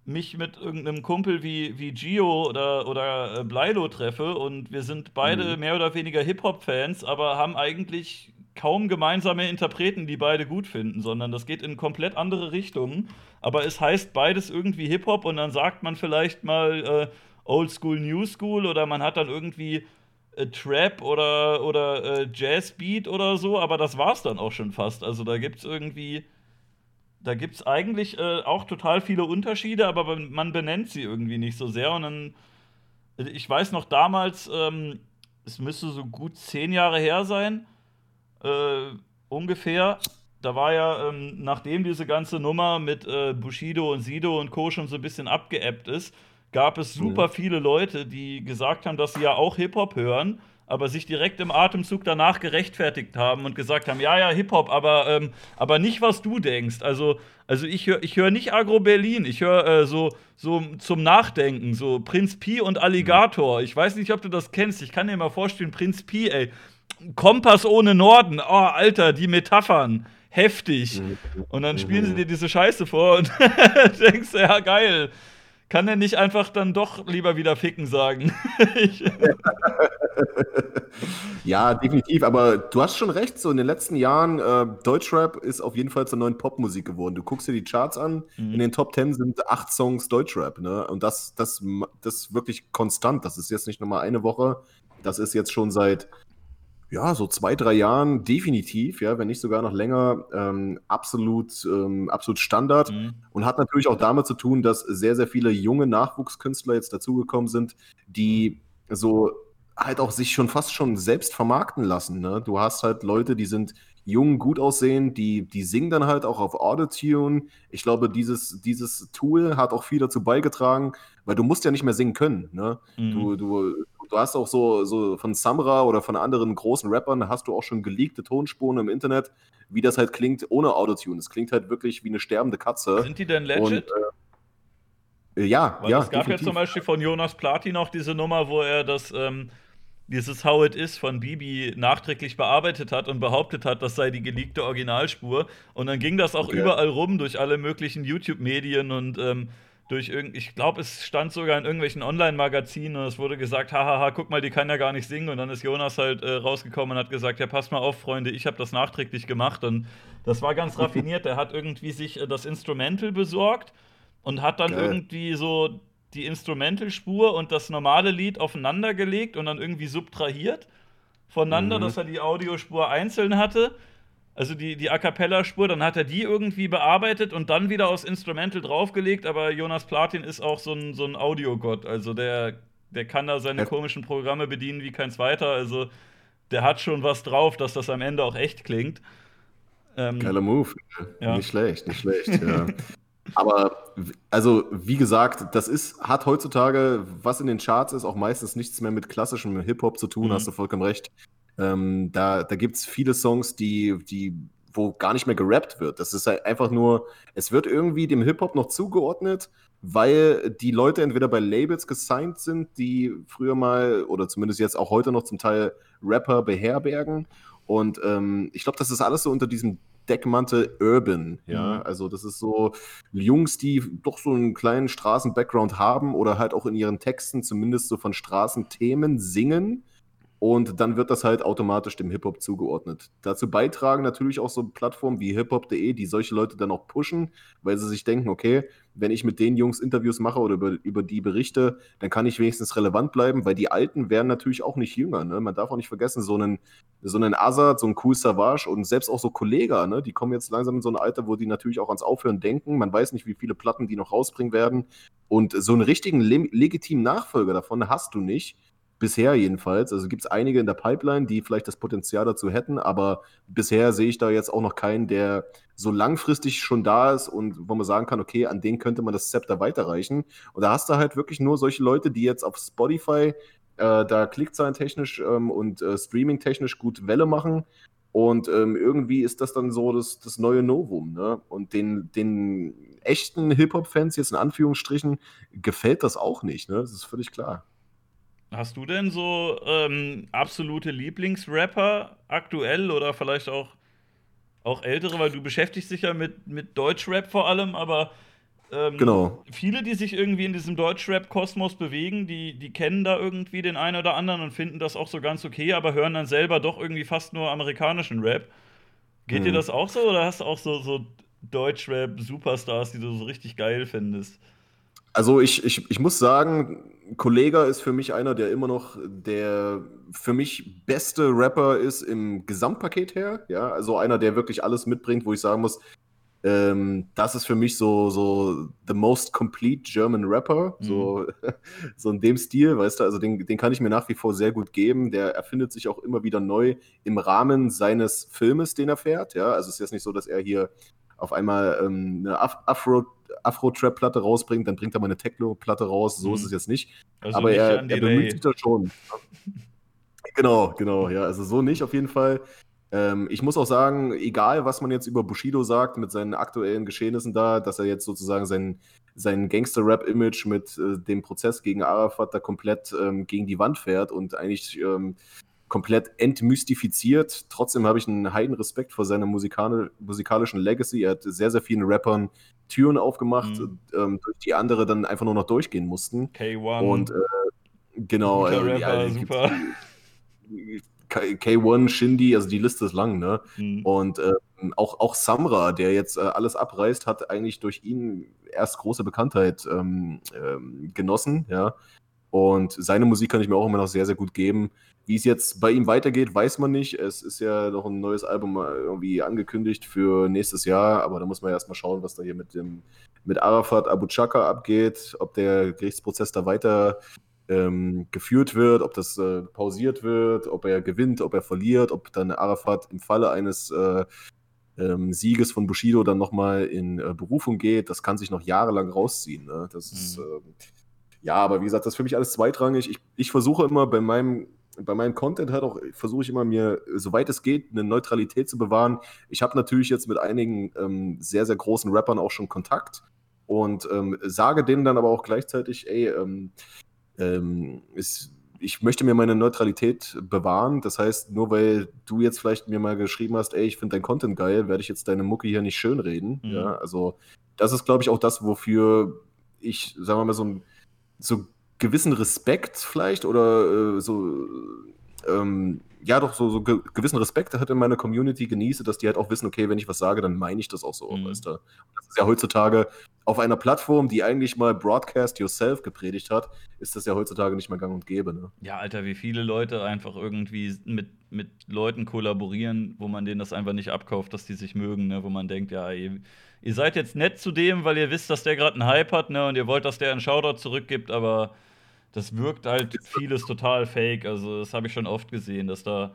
mich mit irgendeinem Kumpel wie, wie Gio oder, oder äh, Bleilo treffe und wir sind beide mhm. mehr oder weniger Hip-Hop-Fans, aber haben eigentlich kaum gemeinsame Interpreten, die beide gut finden, sondern das geht in komplett andere Richtungen. Aber es heißt beides irgendwie Hip-Hop und dann sagt man vielleicht mal äh, Old School, New School oder man hat dann irgendwie äh, Trap oder, oder äh, Jazzbeat oder so, aber das war's dann auch schon fast. Also da gibt's irgendwie. Da gibt es eigentlich äh, auch total viele Unterschiede, aber man benennt sie irgendwie nicht so sehr. Und dann, ich weiß noch damals, ähm, es müsste so gut zehn Jahre her sein, äh, ungefähr. Da war ja, ähm, nachdem diese ganze Nummer mit äh, Bushido und Sido und Co. schon so ein bisschen abgeebbt ist, gab es super viele Leute, die gesagt haben, dass sie ja auch Hip-Hop hören, aber sich direkt im Atemzug danach gerechtfertigt haben und gesagt haben, ja, ja, Hip-Hop, aber, ähm, aber nicht, was du denkst. Also, also ich höre ich hör nicht Agro Berlin, ich höre äh, so, so zum Nachdenken, so Prinz Pi und Alligator. Ich weiß nicht, ob du das kennst, ich kann dir mal vorstellen, Prinz Pi, ey, Kompass ohne Norden, oh, Alter, die Metaphern heftig. Mhm. Und dann spielen sie mhm. dir diese Scheiße vor und denkst, ja, geil. Kann er nicht einfach dann doch lieber wieder ficken sagen? ja, definitiv. Aber du hast schon recht. So in den letzten Jahren, äh, Deutschrap ist auf jeden Fall zur neuen Popmusik geworden. Du guckst dir die Charts an. Mhm. In den Top Ten sind acht Songs Deutschrap. Ne? Und das, das, das ist wirklich konstant. Das ist jetzt nicht nur mal eine Woche. Das ist jetzt schon seit ja, so zwei, drei Jahren definitiv, ja, wenn nicht sogar noch länger, ähm, absolut, ähm, absolut Standard mhm. und hat natürlich auch damit zu tun, dass sehr, sehr viele junge Nachwuchskünstler jetzt dazugekommen sind, die so halt auch sich schon fast schon selbst vermarkten lassen. Ne? Du hast halt Leute, die sind jung, gut aussehen, die, die singen dann halt auch auf Autotune. Ich glaube, dieses, dieses Tool hat auch viel dazu beigetragen, weil du musst ja nicht mehr singen können. Ne? Mhm. Du, du, du hast auch so, so von Samra oder von anderen großen Rappern, hast du auch schon geleakte Tonspuren im Internet, wie das halt klingt ohne Autotune. Es klingt halt wirklich wie eine sterbende Katze. Sind die denn legit? Und, äh, ja, Weil ja. Es gab definitiv. ja zum Beispiel von Jonas Plati noch diese Nummer, wo er das. Ähm dieses How It Is von Bibi nachträglich bearbeitet hat und behauptet hat, das sei die geleakte Originalspur. Und dann ging das auch okay. überall rum durch alle möglichen YouTube-Medien und ähm, durch irgend, ich glaube, es stand sogar in irgendwelchen Online-Magazinen und es wurde gesagt, hahaha, guck mal, die kann ja gar nicht singen. Und dann ist Jonas halt äh, rausgekommen und hat gesagt, ja, passt mal auf, Freunde, ich habe das nachträglich gemacht. Und das war ganz raffiniert. Er hat irgendwie sich äh, das Instrumental besorgt und hat dann Geil. irgendwie so die Instrumentalspur und das normale Lied aufeinander gelegt und dann irgendwie subtrahiert voneinander, mhm. dass er die Audiospur einzeln hatte also die, die A Cappella-Spur, dann hat er die irgendwie bearbeitet und dann wieder aufs Instrumental draufgelegt, aber Jonas Platin ist auch so ein, so ein Audiogott. Also der, der kann da seine komischen Programme bedienen wie kein zweiter. Also der hat schon was drauf, dass das am Ende auch echt klingt. Ähm, Geiler Move. Ja. Nicht schlecht, nicht schlecht, ja. Aber also, wie gesagt, das ist, hat heutzutage, was in den Charts ist, auch meistens nichts mehr mit klassischem Hip-Hop zu tun, mhm. hast du vollkommen recht. Ähm, da da gibt es viele Songs, die, die, wo gar nicht mehr gerappt wird. Das ist halt einfach nur, es wird irgendwie dem Hip-Hop noch zugeordnet, weil die Leute entweder bei Labels gesigned sind, die früher mal oder zumindest jetzt auch heute noch zum Teil Rapper beherbergen. Und ähm, ich glaube, das ist alles so unter diesem Deckmantel Urban, ja. Mhm. Also das ist so Jungs, die doch so einen kleinen Straßen-Background haben oder halt auch in ihren Texten zumindest so von Straßenthemen singen und dann wird das halt automatisch dem Hip-Hop zugeordnet. Dazu beitragen natürlich auch so Plattformen wie hiphop.de, die solche Leute dann auch pushen, weil sie sich denken, okay, wenn ich mit den Jungs Interviews mache oder über, über die berichte, dann kann ich wenigstens relevant bleiben, weil die Alten werden natürlich auch nicht jünger. Ne? Man darf auch nicht vergessen, so einen, so einen Azad, so einen Cool Savage und selbst auch so Kollega, ne? die kommen jetzt langsam in so ein Alter, wo die natürlich auch ans Aufhören denken. Man weiß nicht, wie viele Platten die noch rausbringen werden. Und so einen richtigen le legitimen Nachfolger davon hast du nicht Bisher jedenfalls. Also gibt es einige in der Pipeline, die vielleicht das Potenzial dazu hätten, aber bisher sehe ich da jetzt auch noch keinen, der so langfristig schon da ist und wo man sagen kann, okay, an den könnte man das Zepter weiterreichen. Und da hast du halt wirklich nur solche Leute, die jetzt auf Spotify äh, da klickzahlentechnisch ähm, und äh, streamingtechnisch gut Welle machen. Und ähm, irgendwie ist das dann so das, das neue Novum. Ne? Und den, den echten Hip-Hop-Fans jetzt in Anführungsstrichen gefällt das auch nicht. Ne? Das ist völlig klar. Hast du denn so ähm, absolute Lieblingsrapper aktuell oder vielleicht auch, auch ältere, weil du beschäftigst dich ja mit, mit Deutschrap vor allem, aber ähm, genau. Viele, die sich irgendwie in diesem Deutschrap-Kosmos bewegen, die, die kennen da irgendwie den einen oder anderen und finden das auch so ganz okay, aber hören dann selber doch irgendwie fast nur amerikanischen Rap. Geht mhm. dir das auch so oder hast du auch so, so Deutschrap-Superstars, die du so richtig geil findest? Also ich, ich, ich muss sagen, Kollega ist für mich einer, der immer noch der für mich beste Rapper ist im Gesamtpaket her. Ja, also einer, der wirklich alles mitbringt, wo ich sagen muss, ähm, das ist für mich so, so the most complete German Rapper, mhm. so, so in dem Stil, weißt du, also den, den kann ich mir nach wie vor sehr gut geben. Der erfindet sich auch immer wieder neu im Rahmen seines Filmes, den er fährt. Ja, also es ist jetzt nicht so, dass er hier auf einmal ähm, eine Af Afro Afro-Trap-Platte rausbringt, dann bringt er mal eine Techno-Platte raus. So mhm. ist es jetzt nicht. Also Aber nicht er, er bemüht sich da schon. genau, genau, ja. Also so nicht auf jeden Fall. Ähm, ich muss auch sagen, egal was man jetzt über Bushido sagt mit seinen aktuellen Geschehnissen da, dass er jetzt sozusagen sein, sein Gangster-Rap-Image mit äh, dem Prozess gegen Arafat da komplett ähm, gegen die Wand fährt und eigentlich ähm, komplett entmystifiziert. Trotzdem habe ich einen heiden Respekt vor seiner musikal musikalischen Legacy. Er hat sehr, sehr vielen Rappern Türen aufgemacht, mhm. ähm, durch die andere dann einfach nur noch durchgehen mussten. K1. Und äh, genau, äh, Rapper, ja, super. K1, Shindy, also die Liste ist lang, ne? Mhm. Und ähm, auch, auch Samra, der jetzt äh, alles abreißt, hat eigentlich durch ihn erst große Bekanntheit ähm, ähm, genossen, ja. Und seine Musik kann ich mir auch immer noch sehr, sehr gut geben. Wie es jetzt bei ihm weitergeht, weiß man nicht. Es ist ja noch ein neues Album irgendwie angekündigt für nächstes Jahr, aber da muss man erstmal schauen, was da hier mit dem mit Arafat Abu Chaka abgeht, ob der Gerichtsprozess da weiter ähm, geführt wird, ob das äh, pausiert wird, ob er gewinnt, ob er verliert, ob dann Arafat im Falle eines äh, ähm, Sieges von Bushido dann nochmal in äh, Berufung geht. Das kann sich noch jahrelang rausziehen. Ne? Das mhm. ist, ähm, ja, aber wie gesagt, das ist für mich alles zweitrangig. Ich, ich versuche immer bei meinem bei meinem Content halt auch versuche ich immer mir, soweit es geht, eine Neutralität zu bewahren. Ich habe natürlich jetzt mit einigen ähm, sehr, sehr großen Rappern auch schon Kontakt und ähm, sage denen dann aber auch gleichzeitig, ey, ähm, ähm, ist, ich möchte mir meine Neutralität bewahren. Das heißt, nur weil du jetzt vielleicht mir mal geschrieben hast, ey, ich finde dein Content geil, werde ich jetzt deine Mucke hier nicht schönreden. Mhm. Ja, also das ist, glaube ich, auch das, wofür ich, sagen wir mal, so ein so gewissen Respekt vielleicht oder äh, so ähm, ja doch so, so ge gewissen Respekt halt in meiner Community genieße, dass die halt auch wissen, okay, wenn ich was sage, dann meine ich das auch so, mhm. weißt du. Das ist ja heutzutage auf einer Plattform, die eigentlich mal Broadcast Yourself gepredigt hat, ist das ja heutzutage nicht mehr gang und gäbe, ne? Ja, Alter, wie viele Leute einfach irgendwie mit, mit Leuten kollaborieren, wo man denen das einfach nicht abkauft, dass die sich mögen, ne? Wo man denkt, ja, ihr, ihr seid jetzt nett zu dem, weil ihr wisst, dass der gerade einen Hype hat, ne? Und ihr wollt, dass der einen Shoutout zurückgibt, aber das wirkt halt vieles total fake. Also, das habe ich schon oft gesehen, dass da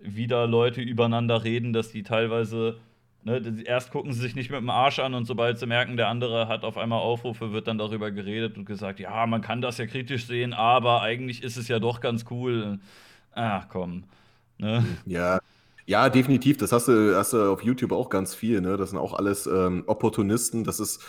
wieder Leute übereinander reden, dass die teilweise. Ne, erst gucken sie sich nicht mit dem Arsch an und sobald sie merken, der andere hat auf einmal Aufrufe, wird dann darüber geredet und gesagt, ja, man kann das ja kritisch sehen, aber eigentlich ist es ja doch ganz cool. Ach komm. Ne? Ja, ja, definitiv. Das hast du, hast du auf YouTube auch ganz viel. Ne? Das sind auch alles ähm, Opportunisten. Das ist,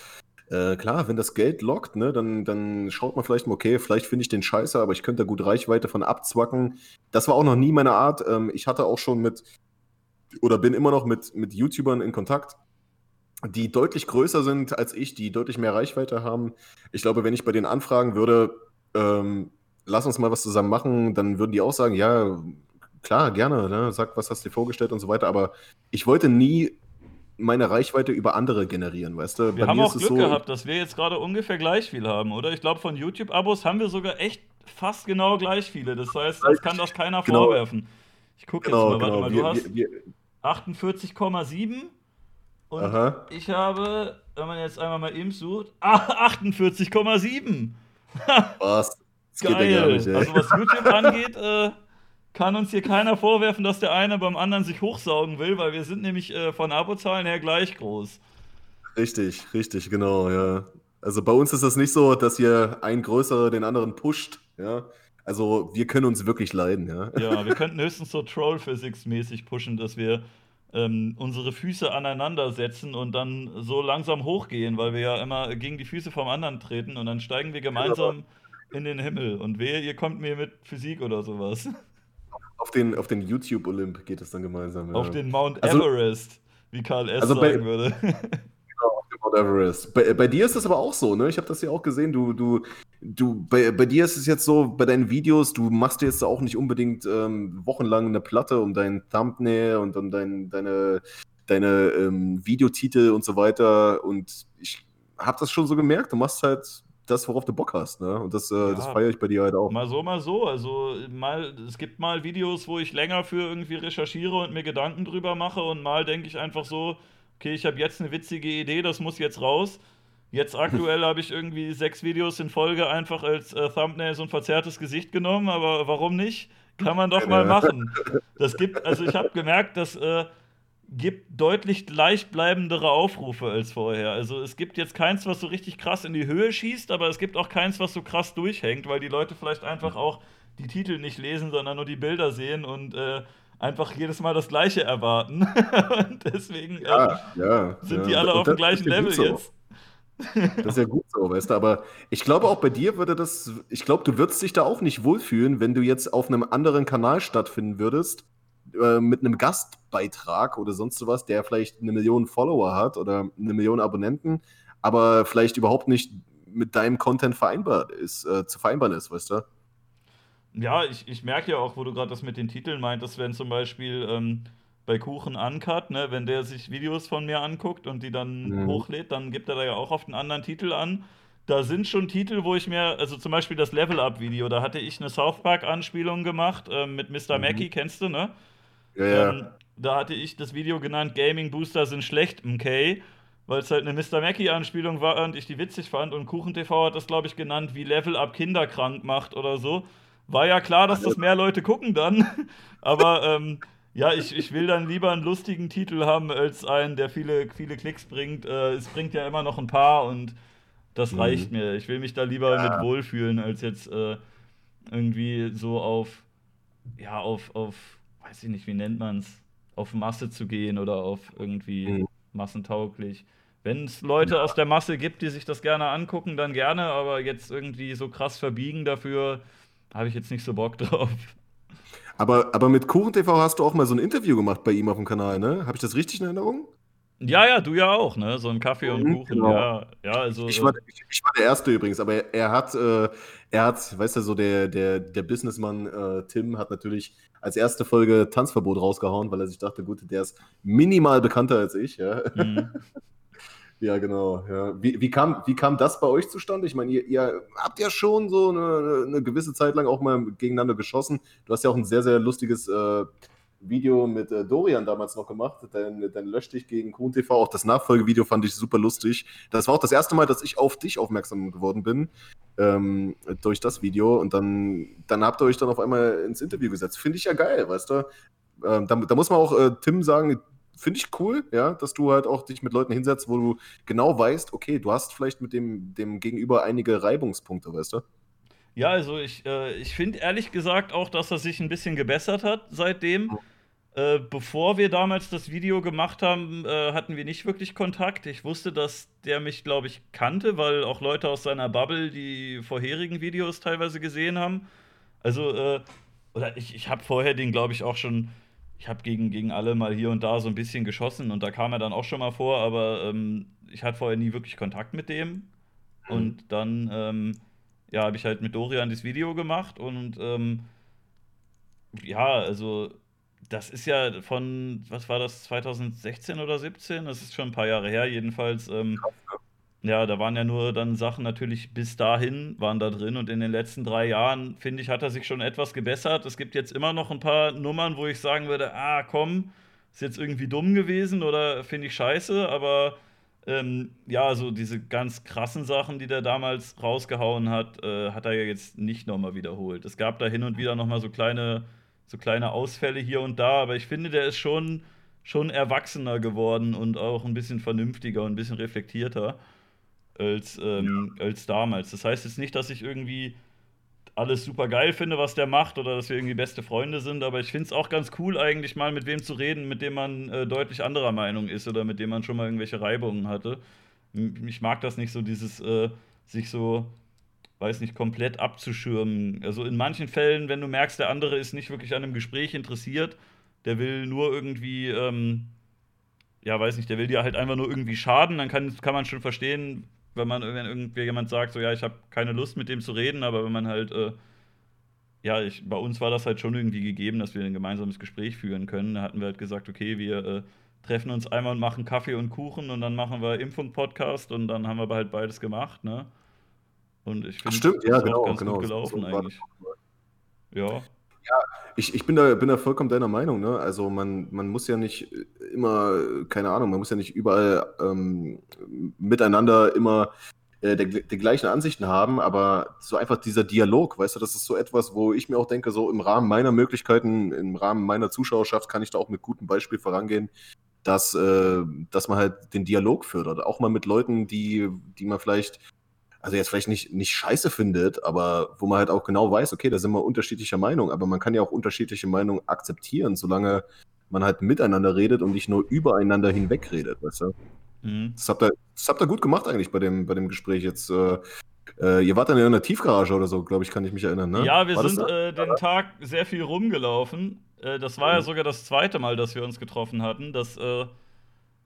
äh, klar, wenn das Geld lockt, ne, dann, dann schaut man vielleicht mal, okay, vielleicht finde ich den scheiße, aber ich könnte da gut Reichweite von abzwacken. Das war auch noch nie meine Art. Ähm, ich hatte auch schon mit, oder bin immer noch mit, mit YouTubern in Kontakt, die deutlich größer sind als ich, die deutlich mehr Reichweite haben. Ich glaube, wenn ich bei denen anfragen würde, ähm, lass uns mal was zusammen machen, dann würden die auch sagen, ja, klar, gerne, ne? sag, was hast du dir vorgestellt und so weiter. Aber ich wollte nie meine Reichweite über andere generieren, weißt du? Wir Bei haben auch Glück so, gehabt, dass wir jetzt gerade ungefähr gleich viel haben, oder? Ich glaube, von YouTube-Abos haben wir sogar echt fast genau gleich viele. Das heißt, das kann das keiner genau. vorwerfen. Ich gucke genau, jetzt mal, genau. warte mal, du wir, hast 48,7 und Aha. ich habe, wenn man jetzt einmal mal eben sucht, 48,7. was? Das Geil. Nicht, also was YouTube angeht, äh, kann uns hier keiner vorwerfen, dass der eine beim anderen sich hochsaugen will, weil wir sind nämlich äh, von Abozahlen her gleich groß. Richtig, richtig, genau, ja. Also bei uns ist das nicht so, dass hier ein größerer den anderen pusht, ja. Also wir können uns wirklich leiden, ja. Ja, wir könnten höchstens so Troll-Physics-mäßig pushen, dass wir ähm, unsere Füße aneinander setzen und dann so langsam hochgehen, weil wir ja immer gegen die Füße vom anderen treten und dann steigen wir gemeinsam ja. in den Himmel. Und wehe, ihr kommt mir mit Physik oder sowas. Auf den, auf den YouTube-Olymp geht es dann gemeinsam. Ja. Auf den Mount also, Everest, wie Karl S. Also sagen bei, würde. Genau, auf dem Mount Everest. Bei, bei, dir ist das aber auch so, ne? Ich habe das ja auch gesehen. Du, du, du, bei, bei dir ist es jetzt so, bei deinen Videos, du machst dir jetzt auch nicht unbedingt ähm, wochenlang eine Platte um dein Thumbnail und um dein, deine, deine ähm, Videotitel und so weiter. Und ich habe das schon so gemerkt. Du machst halt das, worauf du Bock hast, ne? Und das, äh, ja, das feiere ich bei dir halt auch. Mal so, mal so. Also mal, es gibt mal Videos, wo ich länger für irgendwie recherchiere und mir Gedanken drüber mache und mal denke ich einfach so, okay, ich habe jetzt eine witzige Idee, das muss jetzt raus. Jetzt aktuell habe ich irgendwie sechs Videos in Folge einfach als äh, Thumbnail so ein verzerrtes Gesicht genommen, aber warum nicht? Kann man doch mal machen. Das gibt, also ich habe gemerkt, dass äh, gibt deutlich gleichbleibendere Aufrufe als vorher. Also es gibt jetzt keins, was so richtig krass in die Höhe schießt, aber es gibt auch keins, was so krass durchhängt, weil die Leute vielleicht einfach auch die Titel nicht lesen, sondern nur die Bilder sehen und äh, einfach jedes Mal das Gleiche erwarten. und deswegen äh, ja, ja, sind ja. die alle und auf dem gleichen Level so. jetzt. Das ist ja gut so, weißt du, aber ich glaube auch bei dir würde das, ich glaube, du würdest dich da auch nicht wohlfühlen, wenn du jetzt auf einem anderen Kanal stattfinden würdest äh, mit einem Gastbeitrag oder sonst sowas, der vielleicht eine Million Follower hat oder eine Million Abonnenten, aber vielleicht überhaupt nicht mit deinem Content vereinbar ist, äh, zu vereinbaren ist, weißt du? Ja, ich, ich merke ja auch, wo du gerade das mit den Titeln meintest, wenn zum Beispiel ähm, bei Kuchen Uncut, ne, wenn der sich Videos von mir anguckt und die dann mhm. hochlädt, dann gibt er da ja auch oft einen anderen Titel an. Da sind schon Titel, wo ich mir, also zum Beispiel das Level-Up-Video, da hatte ich eine South Park-Anspielung gemacht äh, mit Mr. Mhm. Mackey, kennst du, ne? Ja, ja. Ähm, da hatte ich das Video genannt, Gaming Booster sind schlecht, MK, weil es halt eine Mr. Mackey-Anspielung war und ich die witzig fand. Und KuchenTV hat das, glaube ich, genannt, wie Level Up Kinder krank macht oder so. War ja klar, dass das mehr Leute gucken dann. Aber ähm, ja, ich, ich will dann lieber einen lustigen Titel haben, als einen, der viele, viele Klicks bringt. Äh, es bringt ja immer noch ein paar und das mhm. reicht mir. Ich will mich da lieber ja. mit wohlfühlen, als jetzt äh, irgendwie so auf, ja, auf, auf weiß ich nicht, wie nennt man es, auf Masse zu gehen oder auf irgendwie mhm. massentauglich. Wenn es Leute aus der Masse gibt, die sich das gerne angucken, dann gerne, aber jetzt irgendwie so krass verbiegen dafür, habe ich jetzt nicht so Bock drauf. Aber, aber mit KuchenTV hast du auch mal so ein Interview gemacht bei ihm auf dem Kanal, ne? Habe ich das richtig in Erinnerung? Ja, ja, du ja auch, ne? So ein Kaffee und mhm, Kuchen, genau. ja. ja also, ich, war, ich, ich, war der Erste übrigens, aber er, er hat, äh, er hat, weißt du, so der, der, der Businessmann äh, Tim hat natürlich als erste Folge Tanzverbot rausgehauen, weil er sich dachte, gut, der ist minimal bekannter als ich, ja. Mhm. ja, genau. Ja. Wie, wie, kam, wie kam das bei euch zustande? Ich meine, ihr, ihr habt ja schon so eine, eine, gewisse Zeit lang auch mal gegeneinander geschossen. Du hast ja auch ein sehr, sehr lustiges äh, Video mit äh, Dorian damals noch gemacht, dann, dann löschte ich gegen Kuhn TV. Auch das Nachfolgevideo fand ich super lustig. Das war auch das erste Mal, dass ich auf dich aufmerksam geworden bin ähm, durch das Video. Und dann, dann habt ihr euch dann auf einmal ins Interview gesetzt. Finde ich ja geil, weißt du? Ähm, da, da, muss man auch äh, Tim sagen, finde ich cool, ja, dass du halt auch dich mit Leuten hinsetzt, wo du genau weißt, okay, du hast vielleicht mit dem, dem Gegenüber einige Reibungspunkte, weißt du? Ja, also ich, äh, ich finde ehrlich gesagt auch, dass er sich ein bisschen gebessert hat seitdem. Mhm. Äh, bevor wir damals das Video gemacht haben, äh, hatten wir nicht wirklich Kontakt. Ich wusste, dass der mich, glaube ich, kannte, weil auch Leute aus seiner Bubble die vorherigen Videos teilweise gesehen haben. Also, äh, oder ich, ich habe vorher den, glaube ich, auch schon. Ich habe gegen, gegen alle mal hier und da so ein bisschen geschossen und da kam er dann auch schon mal vor, aber ähm, ich hatte vorher nie wirklich Kontakt mit dem. Mhm. Und dann, ähm, ja, habe ich halt mit Dorian das Video gemacht und ähm, ja, also das ist ja von, was war das, 2016 oder 17? Das ist schon ein paar Jahre her, jedenfalls. Ähm, ja, da waren ja nur dann Sachen natürlich bis dahin waren da drin und in den letzten drei Jahren, finde ich, hat er sich schon etwas gebessert. Es gibt jetzt immer noch ein paar Nummern, wo ich sagen würde, ah, komm, ist jetzt irgendwie dumm gewesen oder finde ich scheiße, aber ähm, ja, so diese ganz krassen Sachen, die der damals rausgehauen hat, äh, hat er ja jetzt nicht nochmal wiederholt. Es gab da hin und wieder nochmal so kleine so kleine Ausfälle hier und da, aber ich finde, der ist schon, schon erwachsener geworden und auch ein bisschen vernünftiger und ein bisschen reflektierter als, ähm, ja. als damals. Das heißt jetzt nicht, dass ich irgendwie alles super geil finde, was der macht oder dass wir irgendwie beste Freunde sind, aber ich finde es auch ganz cool, eigentlich mal mit wem zu reden, mit dem man äh, deutlich anderer Meinung ist oder mit dem man schon mal irgendwelche Reibungen hatte. Ich mag das nicht so, dieses äh, sich so weiß nicht, komplett abzuschirmen. Also in manchen Fällen, wenn du merkst, der andere ist nicht wirklich an einem Gespräch interessiert, der will nur irgendwie, ähm, ja, weiß nicht, der will dir halt einfach nur irgendwie schaden, dann kann, kann man schon verstehen, wenn man wenn irgendwie jemand sagt, so ja, ich habe keine Lust mit dem zu reden, aber wenn man halt, äh, ja, ich, bei uns war das halt schon irgendwie gegeben, dass wir ein gemeinsames Gespräch führen können. Da hatten wir halt gesagt, okay, wir äh, treffen uns einmal und machen Kaffee und Kuchen und dann machen wir Impfung-Podcast und dann haben wir halt beides gemacht, ne? Und ich finde, das ja, genau, ganz genau. gut gelaufen So eigentlich. Ja. Ich, ich bin da, bin da vollkommen deiner Meinung, ne? Also man, man muss ja nicht immer, keine Ahnung, man muss ja nicht überall ähm, miteinander immer äh, der, die gleichen Ansichten haben, aber so einfach dieser Dialog, weißt du, das ist so etwas, wo ich mir auch denke, so im Rahmen meiner Möglichkeiten, im Rahmen meiner Zuschauerschaft kann ich da auch mit gutem Beispiel vorangehen, dass, äh, dass man halt den Dialog fördert. Auch mal mit Leuten, die, die man vielleicht also jetzt vielleicht nicht, nicht scheiße findet, aber wo man halt auch genau weiß, okay, da sind wir unterschiedlicher Meinung, aber man kann ja auch unterschiedliche Meinungen akzeptieren, solange man halt miteinander redet und nicht nur übereinander hinweg redet, weißt du? Mhm. Das habt ihr, das habt ihr gut gemacht eigentlich bei dem, bei dem Gespräch jetzt. Äh, äh, ihr wart dann in einer Tiefgarage oder so, glaube ich, kann ich mich erinnern, ne? Ja, wir War sind äh, den Tag sehr viel rumgelaufen. Äh, das war ja Mhm. sogar das zweite Mal, dass wir uns getroffen hatten. Das, äh,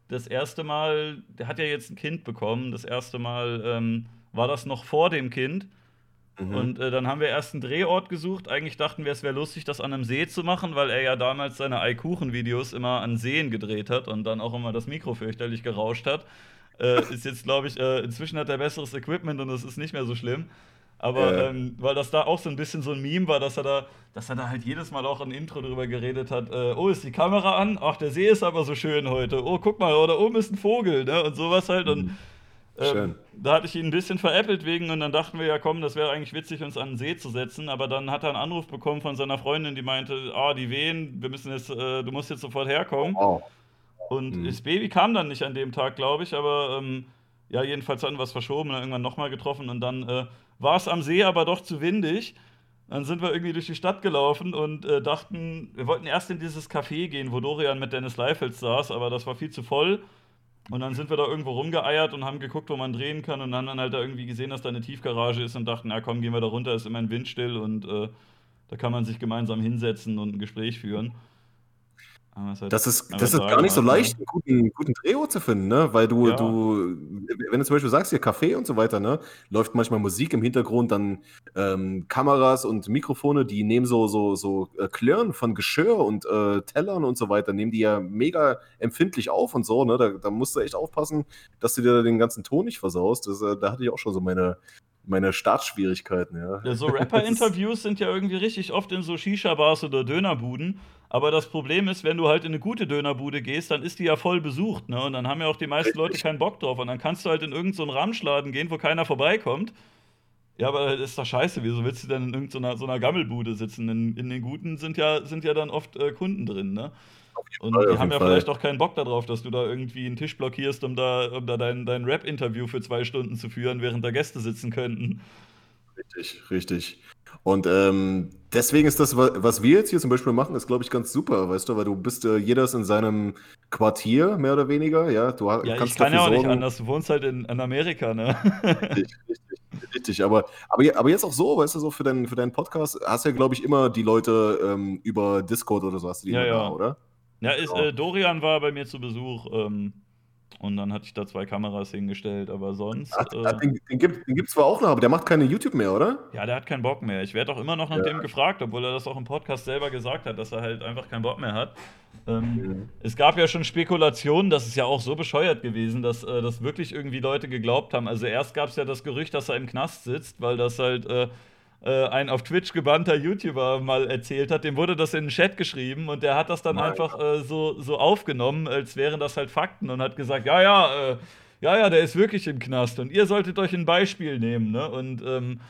das erste Mal, der hat ja jetzt ein Kind bekommen. Das erste Mal ähm, war das noch vor dem Kind. Mhm. Und äh, dann haben wir erst einen Drehort gesucht. Eigentlich dachten wir, es wäre lustig, das an einem See zu machen, weil er ja damals seine Eikuchen-Videos immer an Seen gedreht hat und dann auch immer das Mikro fürchterlich gerauscht hat. Äh, ist jetzt, glaube ich, äh, inzwischen hat er besseres Equipment und es ist nicht mehr so schlimm. Aber Ja. ähm, weil das da auch so ein bisschen so ein Meme war, dass er da, dass er da halt jedes Mal auch ein Intro drüber geredet hat, äh, oh, ist die Kamera an? Ach, der See ist aber so schön heute. Oh, guck mal, oh, da oben ist ein Vogel, ne? Und sowas halt. Und ähm, da hatte ich ihn ein bisschen veräppelt wegen und dann dachten wir ja, komm, das wäre eigentlich witzig, uns an den See zu setzen. Aber dann hat er einen Anruf bekommen von seiner Freundin, die meinte, ah, die Wehen, wir müssen jetzt, äh, du musst jetzt sofort herkommen. Wow. Und Mhm. das Baby kam dann nicht an dem Tag, glaube ich, aber ähm, ja, jedenfalls hatten wir es verschoben und dann irgendwann nochmal getroffen und dann äh, war es am See aber doch zu windig. Dann sind wir irgendwie durch die Stadt gelaufen und äh, dachten, wir wollten erst in dieses Café gehen, wo Dorian mit Dennis Leifels saß, aber das war viel zu voll. Und dann sind wir da irgendwo rumgeeiert und haben geguckt, wo man drehen kann und haben dann halt da irgendwie gesehen, dass da eine Tiefgarage ist und dachten, na komm, gehen wir da runter, ist immer ein Windstill und äh, da kann man sich gemeinsam hinsetzen und ein Gespräch führen. Halt Das ist, das ist gar nicht so gemacht, ne? leicht, einen guten, guten Drehort zu finden, ne? Weil du, Ja. du, wenn du zum Beispiel sagst, hier Kaffee und so weiter, ne, läuft manchmal Musik im Hintergrund, dann ähm, Kameras und Mikrofone, die nehmen so, so, so äh, Klirren von Geschirr und äh, Tellern und so weiter, nehmen die ja mega empfindlich auf und so, ne? Da, da musst du echt aufpassen, dass du dir den ganzen Ton nicht versaust. Das, äh, da hatte ich auch schon so meine, meine Startschwierigkeiten, ja. Ja, so Rapper-Interviews sind ja irgendwie richtig oft in so Shisha-Bars oder Dönerbuden. Aber das Problem ist, wenn du halt in eine gute Dönerbude gehst, dann ist die ja voll besucht, ne? Und dann haben ja auch die meisten Leute keinen Bock drauf. Und dann kannst du halt in irgendeinen so Ramschladen gehen, wo keiner vorbeikommt. Ja, aber das ist doch scheiße. Wieso willst du denn in irgendeiner so einer Gammelbude sitzen? In, in den guten sind ja, sind ja dann oft äh, Kunden drin, ne? Und die auf haben ja Fall. vielleicht auch keinen Bock darauf, dass du da irgendwie einen Tisch blockierst, um da, um da dein, dein Rap-Interview für zwei Stunden zu führen, während da Gäste sitzen könnten. Richtig, richtig. Und ähm, deswegen ist das, wa- was wir jetzt hier zum Beispiel machen, ist, glaube ich, ganz super, weißt du, weil du bist, äh, jeder ist in seinem Quartier, mehr oder weniger, ja, du Ja, ich kannst kann ja auch nicht sorgen- anders. Du wohnst halt in, in Amerika, ne? Richtig, richtig, richtig. Aber, aber, aber jetzt auch so, weißt du, so für deinen, für deinen Podcast hast du ja, glaube ich, immer die Leute ähm, über Discord oder so hast du die Ja, immer ja. da, oder? Ja, ist, Ja. äh, Dorian war bei mir zu Besuch ähm, und dann hatte ich da zwei Kameras hingestellt, aber sonst. Ach, Äh, den den gibt es zwar auch noch, aber der macht keine YouTube mehr, oder? ja, der hat keinen Bock mehr. Ich werde auch immer noch nach Ja. dem gefragt, obwohl er das auch im Podcast selber gesagt hat, dass er halt einfach keinen Bock mehr hat. Ähm, Mhm. Es gab ja schon Spekulationen, das ist ja auch so bescheuert gewesen, dass äh, das wirklich irgendwie Leute geglaubt haben. Also erst gab es ja das Gerücht, dass er im Knast sitzt, weil das halt äh, ein auf Twitch gebannter YouTuber mal erzählt hat. Dem wurde das in den Chat geschrieben und der hat das dann Mein einfach äh, so, so aufgenommen, als wären das halt Fakten und hat gesagt, ja, ja, äh, ja, ja, der ist wirklich im Knast und ihr solltet euch ein Beispiel nehmen, ne? Und ähm,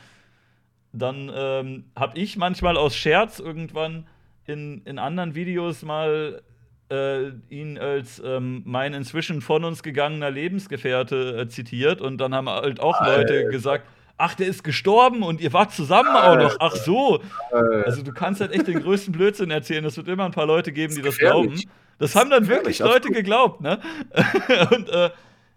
dann ähm, habe ich manchmal aus Scherz irgendwann in, in anderen Videos mal äh, ihn als ähm, mein inzwischen von uns gegangener Lebensgefährte äh, zitiert und dann haben halt auch Leute Alter. gesagt, ach, der ist gestorben und ihr wart zusammen auch noch. Ach so. Äh, Also du kannst halt echt den größten Blödsinn erzählen. Es wird immer ein paar Leute geben, die Das glauben. Das haben dann wirklich Leute geglaubt, ne? Und äh,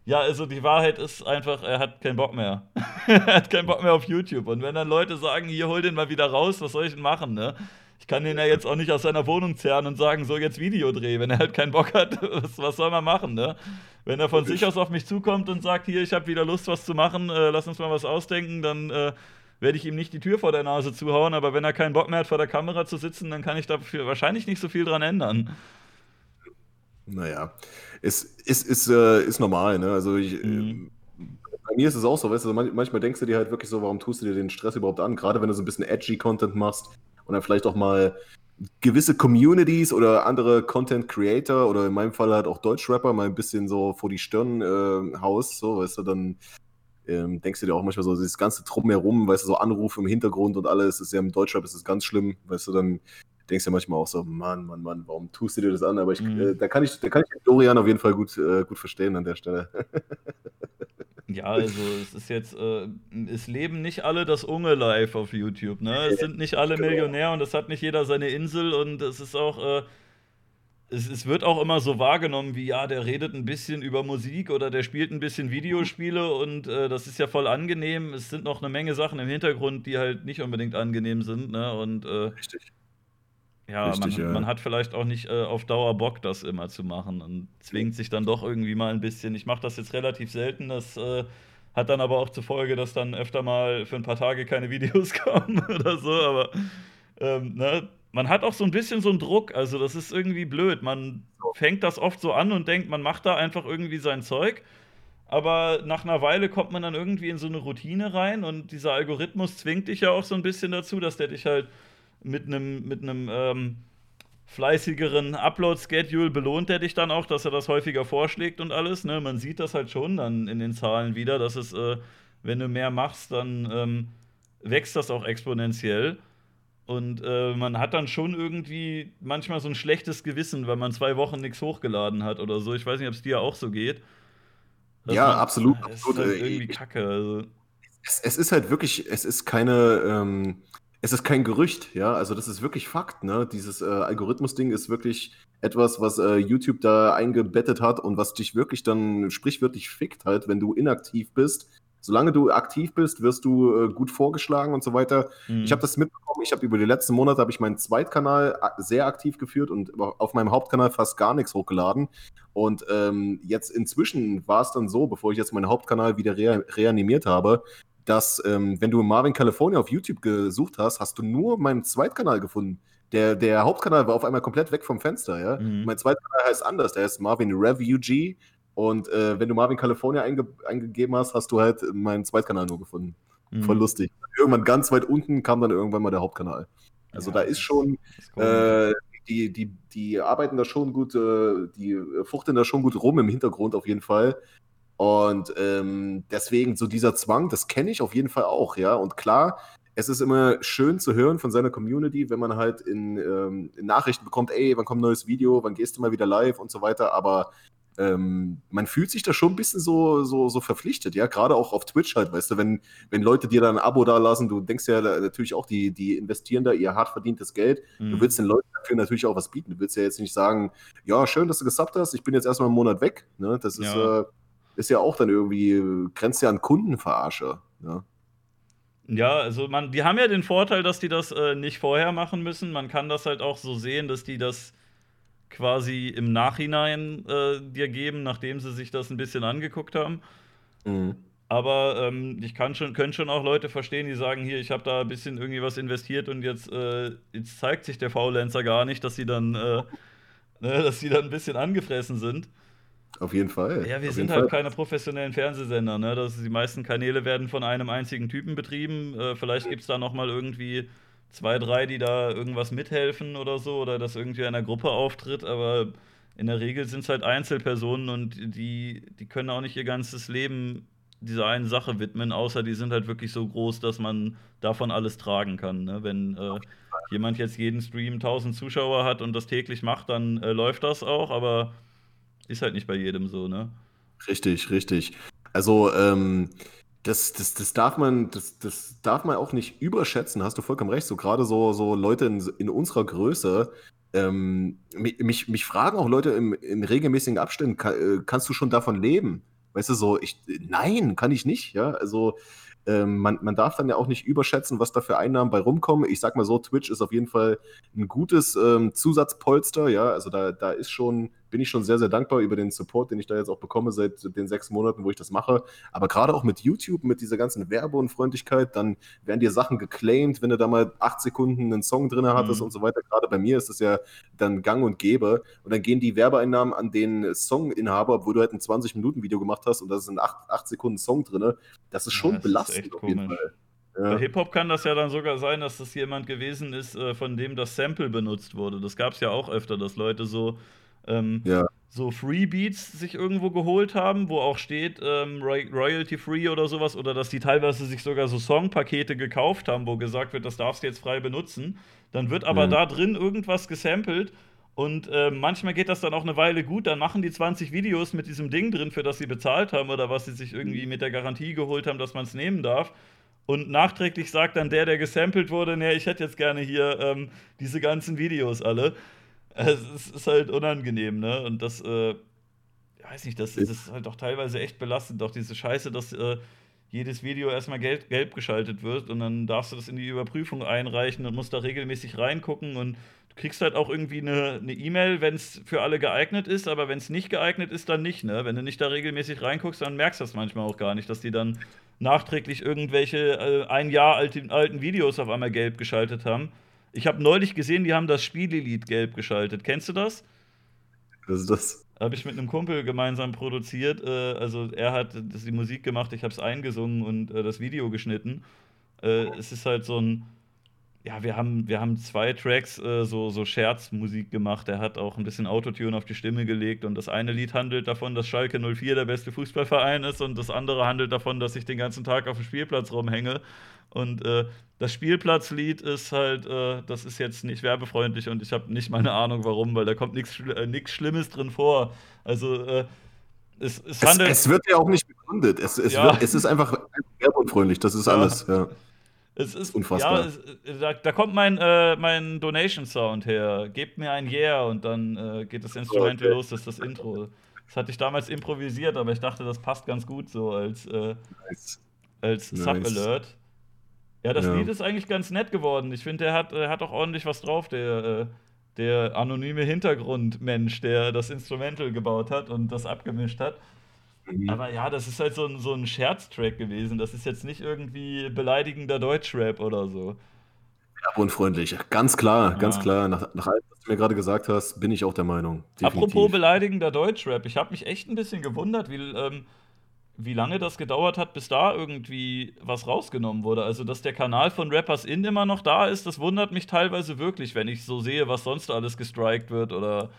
ja, also die Wahrheit ist einfach, er hat keinen Bock mehr. er hat keinen Bock mehr auf YouTube. Und wenn dann Leute sagen, hier hol den mal wieder raus, was soll ich denn machen, ne? Ich kann den ja jetzt auch nicht aus seiner Wohnung zerren und sagen, so jetzt Videodreh. Wenn er halt keinen Bock hat, was, was soll man machen, ne? Wenn er von sich aus auf mich zukommt und sagt, hier, ich habe wieder Lust, was zu machen, äh, lass uns mal was ausdenken, dann äh, werde ich ihm nicht die Tür vor der Nase zuhauen. Aber wenn er keinen Bock mehr hat, vor der Kamera zu sitzen, dann kann ich dafür wahrscheinlich nicht so viel dran ändern. Naja, es ist, ist, äh, ist normal, ne? Also ich, mhm. bei mir ist es auch so, weißt du, manchmal denkst du dir halt wirklich so, warum tust du dir den Stress überhaupt an? Gerade wenn du so ein bisschen edgy Content machst und dann vielleicht auch mal gewisse Communities oder andere Content Creator oder in meinem Fall halt auch Deutschrapper mal ein bisschen so vor die Stirn äh, haust, so, weißt du, dann ähm, denkst du dir auch manchmal so, dieses ganze Drumherum, weißt du, so Anrufe im Hintergrund und alles, ist ja im Deutschrap ist es ganz schlimm, weißt du, dann denkst du ja manchmal auch so, Mann, Mann, Mann, warum tust du dir das an? Aber ich, mhm. äh, da kann ich, da kann ich Dorian auf jeden Fall gut, äh, gut verstehen an der Stelle. Ja, also es ist jetzt, äh, es leben nicht alle das Unge live auf YouTube, ne? Es sind nicht alle genau. Millionär und es hat nicht jeder seine Insel und es ist auch, äh, es, es, wird auch immer so wahrgenommen, wie ja, der redet ein bisschen über Musik oder der spielt ein bisschen Videospiele und äh, das ist ja voll angenehm. Es sind noch eine Menge Sachen im Hintergrund, die halt nicht unbedingt angenehm sind, ne? Und äh, Richtig. Ja, Richtig, man, ja. man, hat vielleicht auch nicht äh, auf Dauer Bock, das immer zu machen und zwingt sich dann doch irgendwie mal ein bisschen. Ich mache das jetzt relativ selten, das äh, hat dann aber auch zur Folge, dass dann öfter mal für ein paar Tage keine Videos kommen oder so, aber ähm, ne, man hat auch so ein bisschen so einen Druck, also das ist irgendwie blöd. Man fängt das oft so an und denkt, man macht da einfach irgendwie sein Zeug. Aber nach einer Weile kommt man dann irgendwie in so eine Routine rein und dieser Algorithmus zwingt dich ja auch so ein bisschen dazu, dass der dich halt mit einem mit ähm, fleißigeren Upload-Schedule belohnt er dich dann auch, dass er das häufiger vorschlägt und alles. Ne? Man sieht das halt schon dann in den Zahlen wieder, dass es, äh, wenn du mehr machst, dann ähm, wächst das auch exponentiell. Und äh, man hat dann schon irgendwie manchmal so ein schlechtes Gewissen, weil man zwei Wochen nichts hochgeladen hat oder so. Ich weiß nicht, ob es dir auch so geht. ja, man, absolut. Es ist halt irgendwie kacke. Also. Es, es, ist halt wirklich, es ist keine, ähm, es ist kein Gerücht, ja. Also das ist wirklich Fakt, ne? Dieses äh, Algorithmus-Ding ist wirklich etwas, was äh, YouTube da eingebettet hat und was dich wirklich dann sprichwörtlich fickt halt, wenn du inaktiv bist solange du aktiv bist, wirst du äh, gut vorgeschlagen und so weiter. Mhm. Ich habe das mitbekommen. Ich habe über die letzten Monate habe ich meinen Zweitkanal sehr aktiv geführt und auf meinem Hauptkanal fast gar nichts hochgeladen. Und ähm, jetzt inzwischen war es dann so, bevor ich jetzt meinen Hauptkanal wieder re reanimiert habe, dass ähm, wenn du Marvin California auf YouTube gesucht hast, hast du nur meinen Zweitkanal gefunden. Der, der Hauptkanal war auf einmal komplett weg vom Fenster, ja. Mhm. Mein Zweitkanal heißt anders, der heißt Marvin Refugee und äh, wenn du Marvin California einge eingegeben hast, hast du halt meinen Zweitkanal nur gefunden. Mhm. Voll lustig. Irgendwann ganz weit unten kam dann irgendwann mal der Hauptkanal. Also ja, da ist schon, ist äh, die, die, die arbeiten da schon gut, äh, die fuchteln da schon gut rum im Hintergrund auf jeden Fall. Und ähm, deswegen so dieser Zwang, das kenne ich auf jeden Fall auch, ja. Und klar, es ist immer schön zu hören von seiner Community, wenn man halt in, ähm, in Nachrichten bekommt, ey, wann kommt ein neues Video, wann gehst du mal wieder live und so weiter. Aber ähm, man fühlt sich da schon ein bisschen so, so, so verpflichtet, ja, gerade auch auf Twitch halt, weißt du, wenn, wenn Leute dir dann ein Abo da lassen, du denkst ja natürlich auch, die, die investieren da ihr hart verdientes Geld, mhm. du willst den Leuten dafür natürlich auch was bieten, du willst ja jetzt nicht sagen, ja, schön, dass du gesubbt hast, ich bin jetzt erstmal einen Monat weg, ne, das ist, ja. Äh, ist ja auch dann irgendwie, grenzt ja an Kundenverarsche, ja. Ja, also man, die haben ja den Vorteil, dass die das äh, nicht vorher machen müssen. Man kann das halt auch so sehen, dass die das quasi im Nachhinein äh, dir geben, nachdem sie sich das ein bisschen angeguckt haben. Mhm. Aber ähm, ich kann schon, können schon auch Leute verstehen, die sagen, hier, ich habe da ein bisschen irgendwie was investiert und jetzt, äh, jetzt zeigt sich der Faulenzer gar nicht, dass sie dann, äh, ne, dass sie dann ein bisschen angefressen sind. Auf jeden Fall. Ja, wir Auf sind halt Fall. keine professionellen Fernsehsender. Ne? Das, die meisten Kanäle werden von einem einzigen Typen betrieben. Äh, vielleicht gibt es da noch mal irgendwie zwei, drei, die da irgendwas mithelfen oder so oder dass irgendwie einer Gruppe auftritt, aber in der Regel sind es halt Einzelpersonen und die, die können auch nicht ihr ganzes Leben dieser einen Sache widmen, außer die sind halt wirklich so groß, dass man davon alles tragen kann. Ne? Wenn äh, jemand jetzt jeden Stream 1000 Zuschauer hat und das täglich macht, dann äh, läuft das auch, aber ist halt nicht bei jedem so, ne? Richtig, richtig. Also, ähm, das, das, das, darf man, das, das darf man auch nicht überschätzen, hast du vollkommen recht. So gerade so, so Leute in, in unserer Größe, ähm, mich, mich fragen auch Leute im, in regelmäßigen Abständen, kann, äh, kannst du schon davon leben? Weißt du, so, ich, nein, kann ich nicht, ja. Also, ähm, man, man darf dann ja auch nicht überschätzen, was da für Einnahmen bei rumkommen. Ich sag mal so, Twitch ist auf jeden Fall ein gutes ähm, Zusatzpolster, ja. Also da, da ist schon, bin ich schon sehr, sehr dankbar über den Support, den ich da jetzt auch bekomme seit den sechs Monaten, wo ich das mache. Aber gerade auch mit YouTube, mit dieser ganzen Werbe und Freundlichkeit, dann werden dir Sachen geclaimed, wenn du da mal acht Sekunden einen Song drin hattest mhm. und so weiter. Gerade bei mir ist das ja dann gang und gäbe. Und dann gehen die Werbeeinnahmen an den Songinhaber, obwohl du halt ein 20-Minuten-Video gemacht hast und da ist ein acht, acht Sekunden Song drin. Das ist schon ja, belastend auf jeden Fall. Ja. Bei Hip-Hop kann das ja dann sogar sein, dass das jemand gewesen ist, äh, von dem das Sample benutzt wurde. Das gab es ja auch öfter, dass Leute so, ähm, ja. so Free-Beats sich irgendwo geholt haben, wo auch steht ähm, Royalty-Free oder sowas, oder dass die teilweise sich sogar so Songpakete gekauft haben, wo gesagt wird, das darfst du jetzt frei benutzen. Dann wird aber mhm. da drin irgendwas gesampelt und äh, manchmal geht das dann auch eine Weile gut. Dann machen die 20 Videos mit diesem Ding drin, für das sie bezahlt haben oder was sie sich irgendwie mit der Garantie geholt haben, dass man es nehmen darf. Und nachträglich sagt dann der, der gesampelt wurde, nee, ich hätte jetzt gerne hier ähm, diese ganzen Videos alle. Es ist, halt unangenehm, ne? Und das, äh, weiß nicht, das, das, ist halt auch teilweise echt belastend. Doch diese Scheiße, dass äh, jedes Video erstmal gelb, gelb geschaltet wird und dann darfst du das in die Überprüfung einreichen und musst da regelmäßig reingucken und du kriegst halt auch irgendwie eine E-Mail, e wenn es für alle geeignet ist, aber wenn es nicht geeignet ist, dann nicht, ne? Wenn du nicht da regelmäßig reinguckst, dann merkst du das manchmal auch gar nicht, dass die dann nachträglich irgendwelche äh, ein Jahr alten, alten Videos auf einmal gelb geschaltet haben. Ich habe neulich gesehen, die haben das Spielelied gelb geschaltet. Kennst du das? Was ist das? Habe ich mit einem Kumpel gemeinsam produziert. Äh, also er hat die Musik gemacht, ich habe es eingesungen und äh, das Video geschnitten. Äh, es ist halt so ein ja, wir haben, wir haben zwei Tracks äh, so, so Scherzmusik gemacht. Er hat auch ein bisschen Autotune auf die Stimme gelegt. Und das eine Lied handelt davon, dass Schalke 04 der beste Fußballverein ist. Und das andere handelt davon, dass ich den ganzen Tag auf dem Spielplatz rumhänge. Und äh, das Spielplatzlied ist halt, äh, das ist jetzt nicht werbefreundlich und ich habe nicht mal eine Ahnung warum, weil da kommt nichts äh, Schlimmes drin vor. Also äh, es, es, handelt. Es, es, wird ja auch nicht begründet. Es, es, ja. wird, es ist einfach werbunfreundlich, das ist alles. Ja. Es ist unfassbar. Ja, äh, da, da, kommt mein, äh, mein Donation-Sound her. Gebt mir ein Yeah und dann äh, geht das Instrumental okay. los, das ist das Intro. Das hatte ich damals improvisiert, aber ich dachte, das passt ganz gut so als, nice. als nice. Sub-Alert. Ja, das ja. Lied ist eigentlich ganz nett geworden. Ich finde, der hat, der hat auch ordentlich was drauf, der, äh, der anonyme Hintergrundmensch, der das Instrumental gebaut hat und das abgemischt hat. Mhm. Aber ja, das ist halt so ein, so ein Scherztrack gewesen. Das ist jetzt nicht irgendwie beleidigender Deutschrap oder so. Ja, unfreundlich. Ganz klar, ja. ganz klar. Nach, nach allem, was du mir gerade gesagt hast, bin ich auch der Meinung. Definitiv. Apropos beleidigender Deutschrap. Ich habe mich echt ein bisschen gewundert, wie, ähm, wie lange das gedauert hat, bis da irgendwie was rausgenommen wurde. Also, dass der Kanal von Rappers In immer noch da ist, das wundert mich teilweise wirklich, wenn ich so sehe, was sonst alles gestrikt wird oder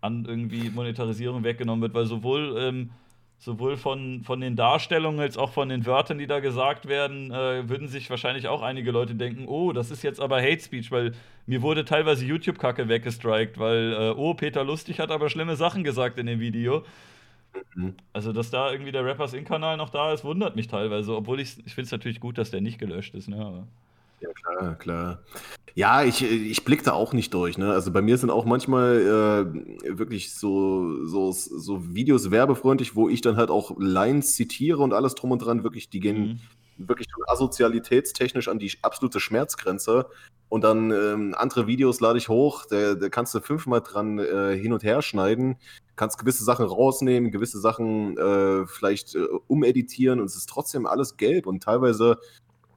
an irgendwie Monetarisierung weggenommen wird, weil sowohl, ähm, sowohl von, von den Darstellungen als auch von den Wörtern, die da gesagt werden, äh, würden sich wahrscheinlich auch einige Leute denken, oh, das ist jetzt aber Hate Speech, weil mir wurde teilweise YouTube-Kacke weggestrikt, weil, äh, oh, Peter Lustig hat aber schlimme Sachen gesagt in dem Video. Mhm. Also, dass da irgendwie der Rappers In-Kanal noch da ist, wundert mich teilweise, obwohl ich, ich finde es natürlich gut, dass der nicht gelöscht ist, ne? Aber ja, klar, klar. Ja, ich, ich blick da auch nicht durch. Ne? Also bei mir sind auch manchmal äh, wirklich so, so, so Videos werbefreundlich, wo ich dann halt auch Lines zitiere und alles drum und dran. Wirklich, die gehen mhm. Wirklich asozialitätstechnisch an die absolute Schmerzgrenze. Und dann ähm, andere Videos lade ich hoch, da, da kannst du fünfmal dran äh, hin und her schneiden, kannst gewisse Sachen rausnehmen, gewisse Sachen äh, vielleicht äh, umeditieren und es ist trotzdem alles gelb und teilweise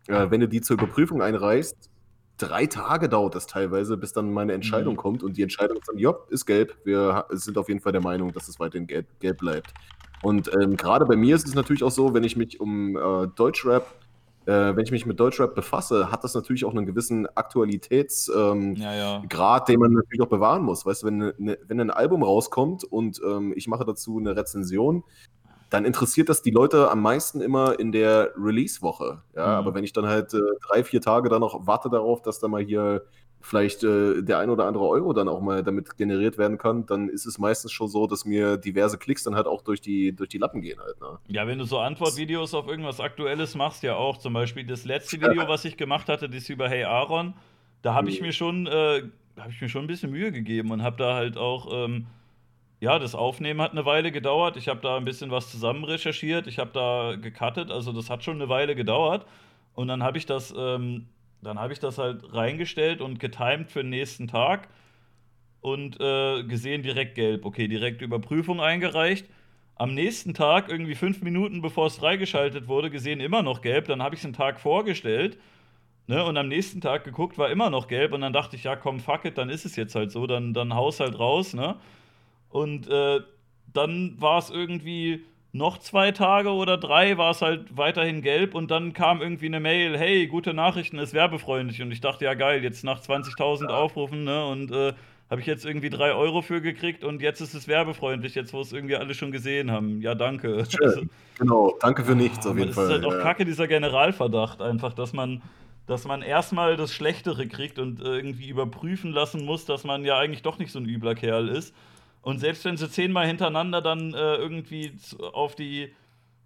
äh, wenn du die zur Überprüfung einreichst, drei Tage dauert das teilweise, bis dann meine Entscheidung mhm. kommt und die Entscheidung ist dann, ja, ist gelb. Wir sind auf jeden Fall der Meinung, dass es weiterhin gelb, gelb bleibt. Und ähm, gerade bei mir ist es natürlich auch so, wenn ich mich um äh, Deutschrap, äh, wenn ich mich mit Deutschrap befasse, hat das natürlich auch einen gewissen Aktualitätsgrad, ähm, ja, ja. den man natürlich auch bewahren muss. Weißt du, wenn, ne, wenn ein Album rauskommt und ähm, ich mache dazu eine Rezension, dann interessiert das die Leute am meisten immer in der Release-Woche. Ja, mhm. aber wenn ich dann halt äh, drei, vier Tage dann noch warte darauf, dass da mal hier vielleicht äh, der ein oder andere Euro dann auch mal damit generiert werden kann, dann ist es meistens schon so, dass mir diverse Klicks dann halt auch durch die, durch die Lappen gehen halt. Ne? Ja, wenn du so Antwortvideos auf irgendwas Aktuelles machst, ja auch. Zum Beispiel das letzte Video, was ich gemacht hatte, das über Hey Aaron, da habe ich mhm. mir schon, äh, habe ich mir schon ein bisschen Mühe gegeben und habe da halt auch ähm, ja, das Aufnehmen hat eine Weile gedauert. Ich habe da ein bisschen was zusammen recherchiert. Ich habe da gecuttet. Also das hat schon eine Weile gedauert. Und dann habe ich das, ähm, dann habe ich das halt reingestellt und getimed für den nächsten Tag und äh, gesehen direkt gelb. Okay, direkt Überprüfung eingereicht. Am nächsten Tag, irgendwie fünf Minuten bevor es freigeschaltet wurde, gesehen immer noch gelb. Dann habe ich es einen Tag vorgestellt. Ne, und am nächsten Tag geguckt, war immer noch gelb. Und dann dachte ich, ja, komm, fuck it, dann ist es jetzt halt so. Dann, dann haus halt raus. Ne? Und äh, dann war es irgendwie noch zwei Tage oder drei, war es halt weiterhin gelb. Und dann kam irgendwie eine Mail: Hey, gute Nachrichten, ist werbefreundlich. Und ich dachte, ja, geil, jetzt nach 20.000 Aufrufen. Ne, und äh, habe ich jetzt irgendwie drei Euro für gekriegt und jetzt ist es werbefreundlich, jetzt wo es irgendwie alle schon gesehen haben. Ja, danke. Schön. Also, genau, danke für nichts auf jeden Fall. Das ist halt auch ja. kacke, dieser Generalverdacht einfach, dass man, dass man erstmal das Schlechtere kriegt und irgendwie überprüfen lassen muss, dass man ja eigentlich doch nicht so ein übler Kerl ist. Und selbst wenn sie zehnmal hintereinander dann äh, irgendwie auf die,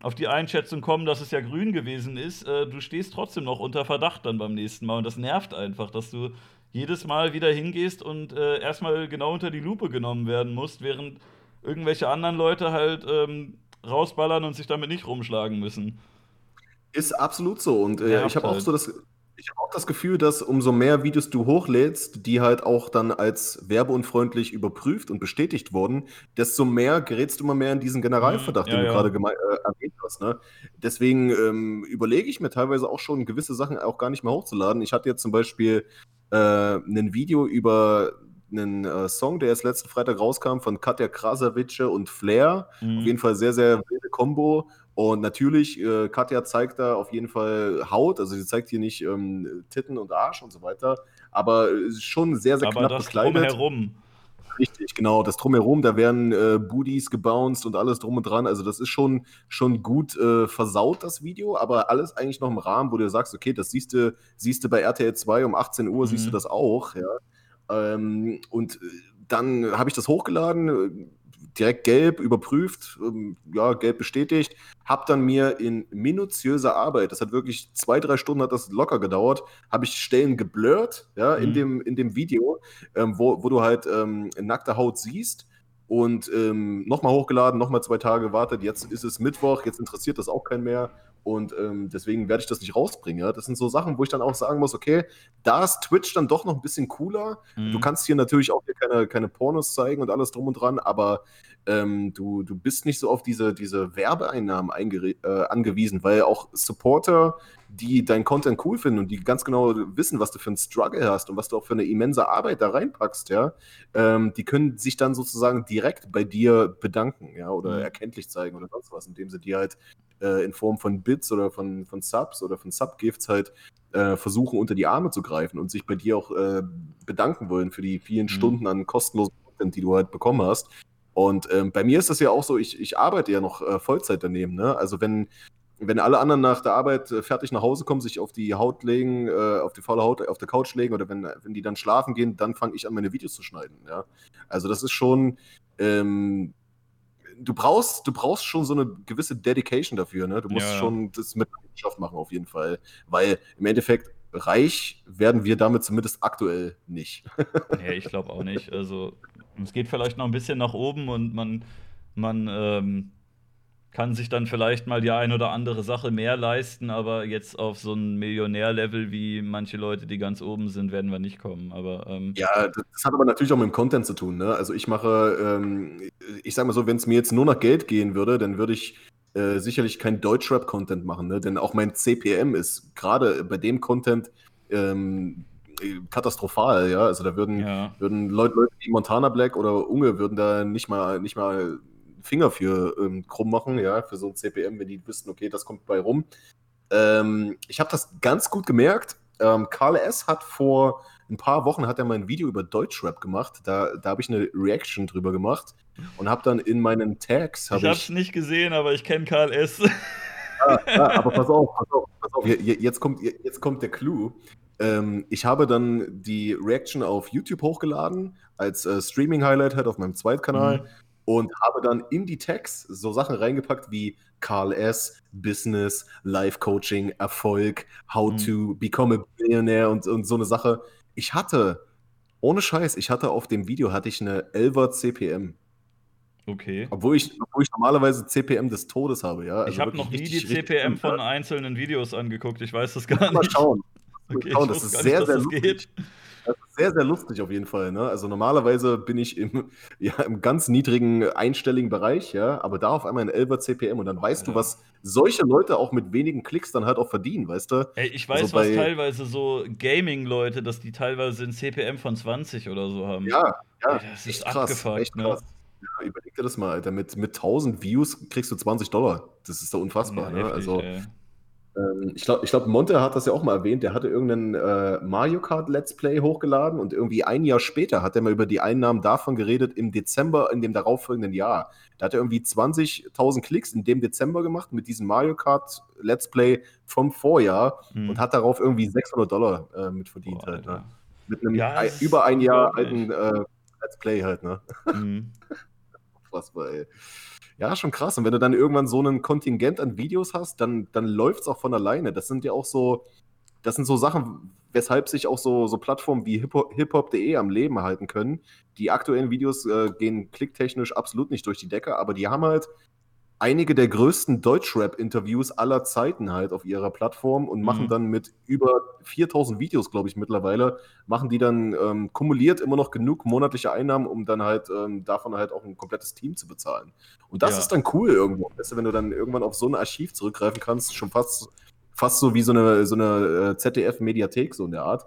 auf die Einschätzung kommen, dass es ja grün gewesen ist, äh, du stehst trotzdem noch unter Verdacht dann beim nächsten Mal. Und das nervt einfach, dass du jedes Mal wieder hingehst und äh, erstmal genau unter die Lupe genommen werden musst, während irgendwelche anderen Leute halt ähm, rausballern und sich damit nicht rumschlagen müssen. Ist absolut so. Und äh, ich habe halt. auch so das, ich habe auch das Gefühl, dass umso mehr Videos du hochlädst, die halt auch dann als werbeunfreundlich überprüft und bestätigt wurden, desto mehr gerätst du immer mehr in diesen Generalverdacht, mhm, ja, den du ja. gerade äh, erwähnt hast. Ne? Deswegen ähm, überlege ich mir teilweise auch schon, gewisse Sachen auch gar nicht mehr hochzuladen. Ich hatte jetzt zum Beispiel äh, ein Video über einen äh, Song, der jetzt letzten Freitag rauskam von Katja Krasavice und Flair. Mhm. Auf jeden Fall sehr, sehr wilde Kombo. Und natürlich, äh, Katja zeigt da auf jeden Fall Haut, also sie zeigt hier nicht ähm, Titten und Arsch und so weiter, aber schon sehr, sehr aber knapp das bekleidet. Drumherum. Richtig, genau. Das Drumherum, da werden äh, Booties gebounced und alles drum und dran. Also das ist schon, schon gut äh, versaut, das Video, aber alles eigentlich noch im Rahmen, wo du sagst, okay, das siehst du, siehst du bei RTL 2 um 18 Uhr, mhm. siehst du mhm. das auch, ja. Ähm, und äh, dann habe ich das hochgeladen, direkt gelb überprüft, ähm, ja, gelb bestätigt, habe dann mir in minutiöser Arbeit, das hat wirklich zwei, drei Stunden hat das locker gedauert, habe ich Stellen geblurrt, ja, mhm. in, dem, in dem Video, ähm, wo, wo du halt ähm, nackte Haut siehst und ähm, nochmal hochgeladen, nochmal zwei Tage gewartet, jetzt ist es Mittwoch, jetzt interessiert das auch keinen mehr und ähm, deswegen werde ich das nicht rausbringen. Ja? Das sind so Sachen, wo ich dann auch sagen muss, okay, da ist Twitch dann doch noch ein bisschen cooler. Mhm. Du kannst hier natürlich auch hier keine, keine Pornos zeigen und alles drum und dran, aber ähm, du, du bist nicht so auf diese, diese Werbeeinnahmen äh, angewiesen, weil auch Supporter, die dein Content cool finden und die ganz genau wissen, was du für einen Struggle hast und was du auch für eine immense Arbeit da reinpackst, ja, ähm, die können sich dann sozusagen direkt bei dir bedanken, ja, oder mhm. erkenntlich zeigen oder sonst was, indem sie dir halt äh, in Form von Bits oder von, von Subs oder von Subgifts halt äh, versuchen, unter die Arme zu greifen und sich bei dir auch äh, bedanken wollen für die vielen mhm. Stunden an kostenlosen Content, die du halt bekommen hast. Und ähm, bei mir ist das ja auch so, ich, ich arbeite ja noch äh, Vollzeit daneben. Ne? Also wenn, wenn alle anderen nach der Arbeit äh, fertig nach Hause kommen, sich auf die Haut legen, äh, auf die faule Haut auf der Couch legen oder wenn, wenn die dann schlafen gehen, dann fange ich an, meine Videos zu schneiden. Ja? Also das ist schon, ähm, du brauchst, du brauchst schon so eine gewisse Dedication dafür, ne? Du musst ja. schon das mit Leidenschaft machen auf jeden Fall. Weil im Endeffekt reich werden wir damit zumindest aktuell nicht. nee, ich glaube auch nicht. Also es geht vielleicht noch ein bisschen nach oben und man, man ähm, kann sich dann vielleicht mal die ein oder andere Sache mehr leisten, aber jetzt auf so ein Millionärlevel wie manche Leute, die ganz oben sind, werden wir nicht kommen. Aber ähm ja, das hat aber natürlich auch mit dem Content zu tun. Ne? Also ich mache, ähm, ich sag mal so, wenn es mir jetzt nur nach Geld gehen würde, dann würde ich äh, sicherlich kein Deutschrap-Content machen, ne? denn auch mein CPM ist gerade bei dem Content ähm, katastrophal, ja. Also da würden, ja. würden Leute, Leute wie Montana Black oder Unge würden da nicht mal, nicht mal Finger für ähm, krumm machen, ja, für so ein CPM, wenn die wüssten, okay, das kommt bei rum. Ähm, ich habe das ganz gut gemerkt. Ähm, Karl S. hat vor ein paar Wochen hat er mein Video über Deutschrap gemacht. Da, da habe ich eine Reaction drüber gemacht und habe dann in meinen Tags. Hab ich habe es nicht gesehen, aber ich kenne Karl S. Ja, ja, aber pass auf, pass auf, pass auf. Jetzt, kommt, jetzt kommt der Clou. Ähm, ich habe dann die Reaction auf YouTube hochgeladen, als äh, Streaming-Highlight halt auf meinem Zweitkanal. Mhm und habe dann in die Tags so Sachen reingepackt wie Carl S., Business, Life Coaching, Erfolg, How mhm. to Become a Billionaire und, und so eine Sache. Ich hatte, ohne Scheiß, ich hatte auf dem Video hatte ich eine 11er CPM. Okay. Obwohl ich, obwohl ich normalerweise CPM des Todes habe, ja. Also ich habe noch nie die CPM von einzelnen Videos angeguckt. Ich weiß das gar nicht. Mal schauen. Okay, schauen. Das ist sehr, nicht, sehr lustig. Geht. Das ist sehr, sehr lustig auf jeden Fall. Ne? Also normalerweise bin ich im, ja, im ganz niedrigen einstelligen Bereich, ja, aber da auf einmal ein 11er CPM und dann weißt ja. du, was solche Leute auch mit wenigen Klicks dann halt auch verdienen, weißt du? Ey, ich weiß, also was teilweise so Gaming-Leute, dass die teilweise ein CPM von 20 oder so haben. Ja, ja. Ey, das ist krass, abgefuckt, ne? Ja, überleg dir das mal, Alter. Mit, mit 1000 Views kriegst du 20 Dollar. Das ist doch unfassbar. Ja, ne? heftig, also, ähm, ich glaube, ich glaub, Monte hat das ja auch mal erwähnt. Der hatte irgendeinen äh, Mario Kart Let's Play hochgeladen und irgendwie ein Jahr später hat er mal über die Einnahmen davon geredet im Dezember in dem darauffolgenden Jahr. Da hat er irgendwie 20.000 Klicks in dem Dezember gemacht mit diesem Mario Kart Let's Play vom Vorjahr hm. und hat darauf irgendwie 600 Dollar äh, mit verdient. Boah, halt, ne? Mit einem ja, über ein Jahr alten äh, Let's Play halt. Ne? Mhm. Unfassbar, ey. Ja, schon krass. Und wenn du dann irgendwann so ein Kontingent an Videos hast, dann, dann läuft es auch von alleine. Das sind ja auch so, das sind so Sachen, weshalb sich auch so, so Plattformen wie hiphop.de am Leben halten können. Die aktuellen Videos äh, gehen klicktechnisch absolut nicht durch die Decke, aber die haben halt einige der größten Deutschrap-Interviews aller Zeiten halt auf ihrer Plattform und machen mhm. dann mit über 4000 Videos, glaube ich, mittlerweile, machen die dann ähm, kumuliert immer noch genug monatliche Einnahmen, um dann halt ähm, davon halt auch ein komplettes Team zu bezahlen. Und das ja. ist dann cool irgendwo, weißt du, wenn du dann irgendwann auf so ein Archiv zurückgreifen kannst, schon fast, fast so wie so eine, so eine äh, ZDF-Mediathek, so in der Art,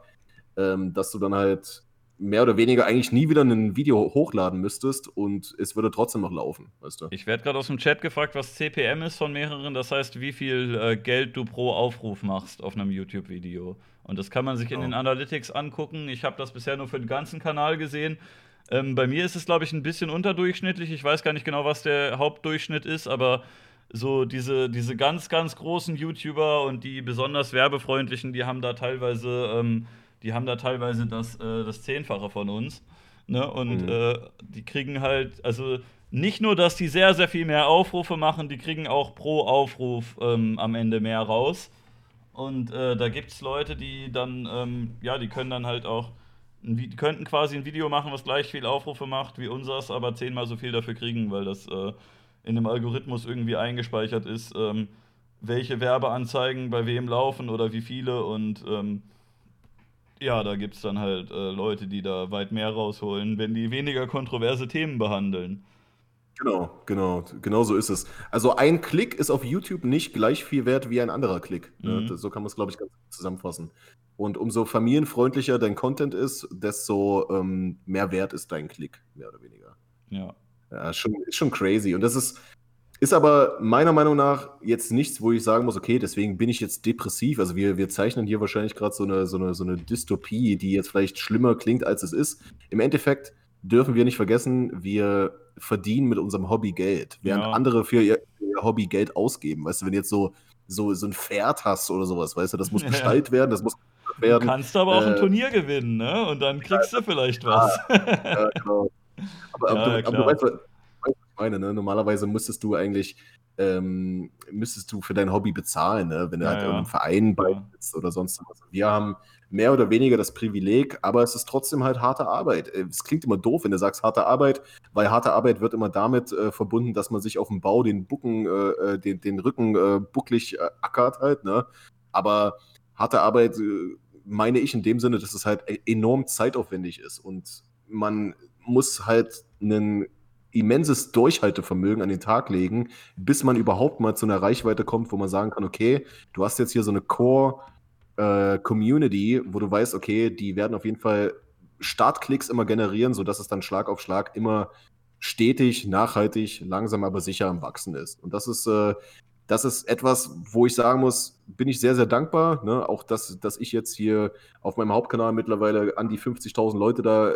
ähm, dass du dann halt mehr oder weniger eigentlich nie wieder ein Video hochladen müsstest und es würde trotzdem noch laufen, weißt du? Ich werde gerade aus dem Chat gefragt, was CPM ist von mehreren, das heißt, wie viel äh, Geld du pro Aufruf machst auf einem YouTube-Video. Und das kann man sich oh. in den Analytics angucken. Ich habe das bisher nur für den ganzen Kanal gesehen. Ähm, bei mir ist es, glaube ich, ein bisschen unterdurchschnittlich. Ich weiß gar nicht genau, was der Hauptdurchschnitt ist, aber so diese, diese ganz, ganz großen YouTuber und die besonders werbefreundlichen, die haben da teilweise ähm, die haben da teilweise das, äh, das Zehnfache von uns. Ne? Und mhm. äh, die kriegen halt, also nicht nur, dass die sehr, sehr viel mehr Aufrufe machen, die kriegen auch pro Aufruf ähm, am Ende mehr raus. Und äh, da gibt es Leute, die dann, ähm, ja, die können dann halt auch, die könnten quasi ein Video machen, was gleich viel Aufrufe macht wie unseres, aber zehnmal so viel dafür kriegen, weil das äh, in dem Algorithmus irgendwie eingespeichert ist, ähm, welche Werbeanzeigen bei wem laufen oder wie viele und ähm, ja, da gibt es dann halt äh, Leute, die da weit mehr rausholen, wenn die weniger kontroverse Themen behandeln. Genau, genau, genau so ist es. Also ein Klick ist auf YouTube nicht gleich viel wert wie ein anderer Klick. Ne? Mhm. So kann man es, glaube ich, ganz gut zusammenfassen. Und umso familienfreundlicher dein Content ist, desto ähm, mehr wert ist dein Klick, mehr oder weniger. Ja. Ja, schon, ist schon crazy. Und das ist, ist aber meiner Meinung nach jetzt nichts, wo ich sagen muss, okay, deswegen bin ich jetzt depressiv. Also wir, wir zeichnen hier wahrscheinlich gerade so eine, so, eine, so eine Dystopie, die jetzt vielleicht schlimmer klingt, als es ist. Im Endeffekt dürfen wir nicht vergessen, wir verdienen mit unserem Hobby Geld, während ja. andere für ihr, ihr, Hobby Geld ausgeben. Weißt du, wenn du jetzt so, so, so ein Pferd hast oder sowas, weißt du, das muss bestellt werden, das muss werden. Du kannst aber auch äh, ein Turnier gewinnen, ne? Und dann kriegst ja, du vielleicht was. Ja, genau. Aber, aber, du, aber du weißt, meine, ne? Normalerweise müsstest du eigentlich, ähm, müsstest du für dein Hobby bezahlen, ne? wenn du ja, halt ja. irgendeinem Verein beitrittst oder sonst was. Wir haben mehr oder weniger das Privileg, aber es ist trotzdem halt harte Arbeit. Äh, es klingt immer doof, wenn du sagst harte Arbeit, weil harte Arbeit wird immer damit äh, verbunden, dass man sich auf dem Bau den Bucken, äh, äh den, den Rücken äh, bucklig äh, ackert halt, ne? Aber harte Arbeit meine ich in dem Sinne, dass es halt e-, enorm zeitaufwendig ist und man muss halt einen immenses Durchhaltevermögen an den Tag legen, bis man überhaupt mal zu einer Reichweite kommt, wo man sagen kann, okay, du hast jetzt hier so eine Core-Community, äh, wo du weißt, okay, die werden auf jeden Fall Startklicks immer generieren, sodass es dann Schlag auf Schlag immer stetig, nachhaltig, langsam aber sicher am Wachsen ist. Und das ist äh, das ist etwas, wo ich sagen muss, bin ich sehr, sehr dankbar. Ne? Auch, dass, dass ich jetzt hier auf meinem Hauptkanal mittlerweile an die 50.000 Leute da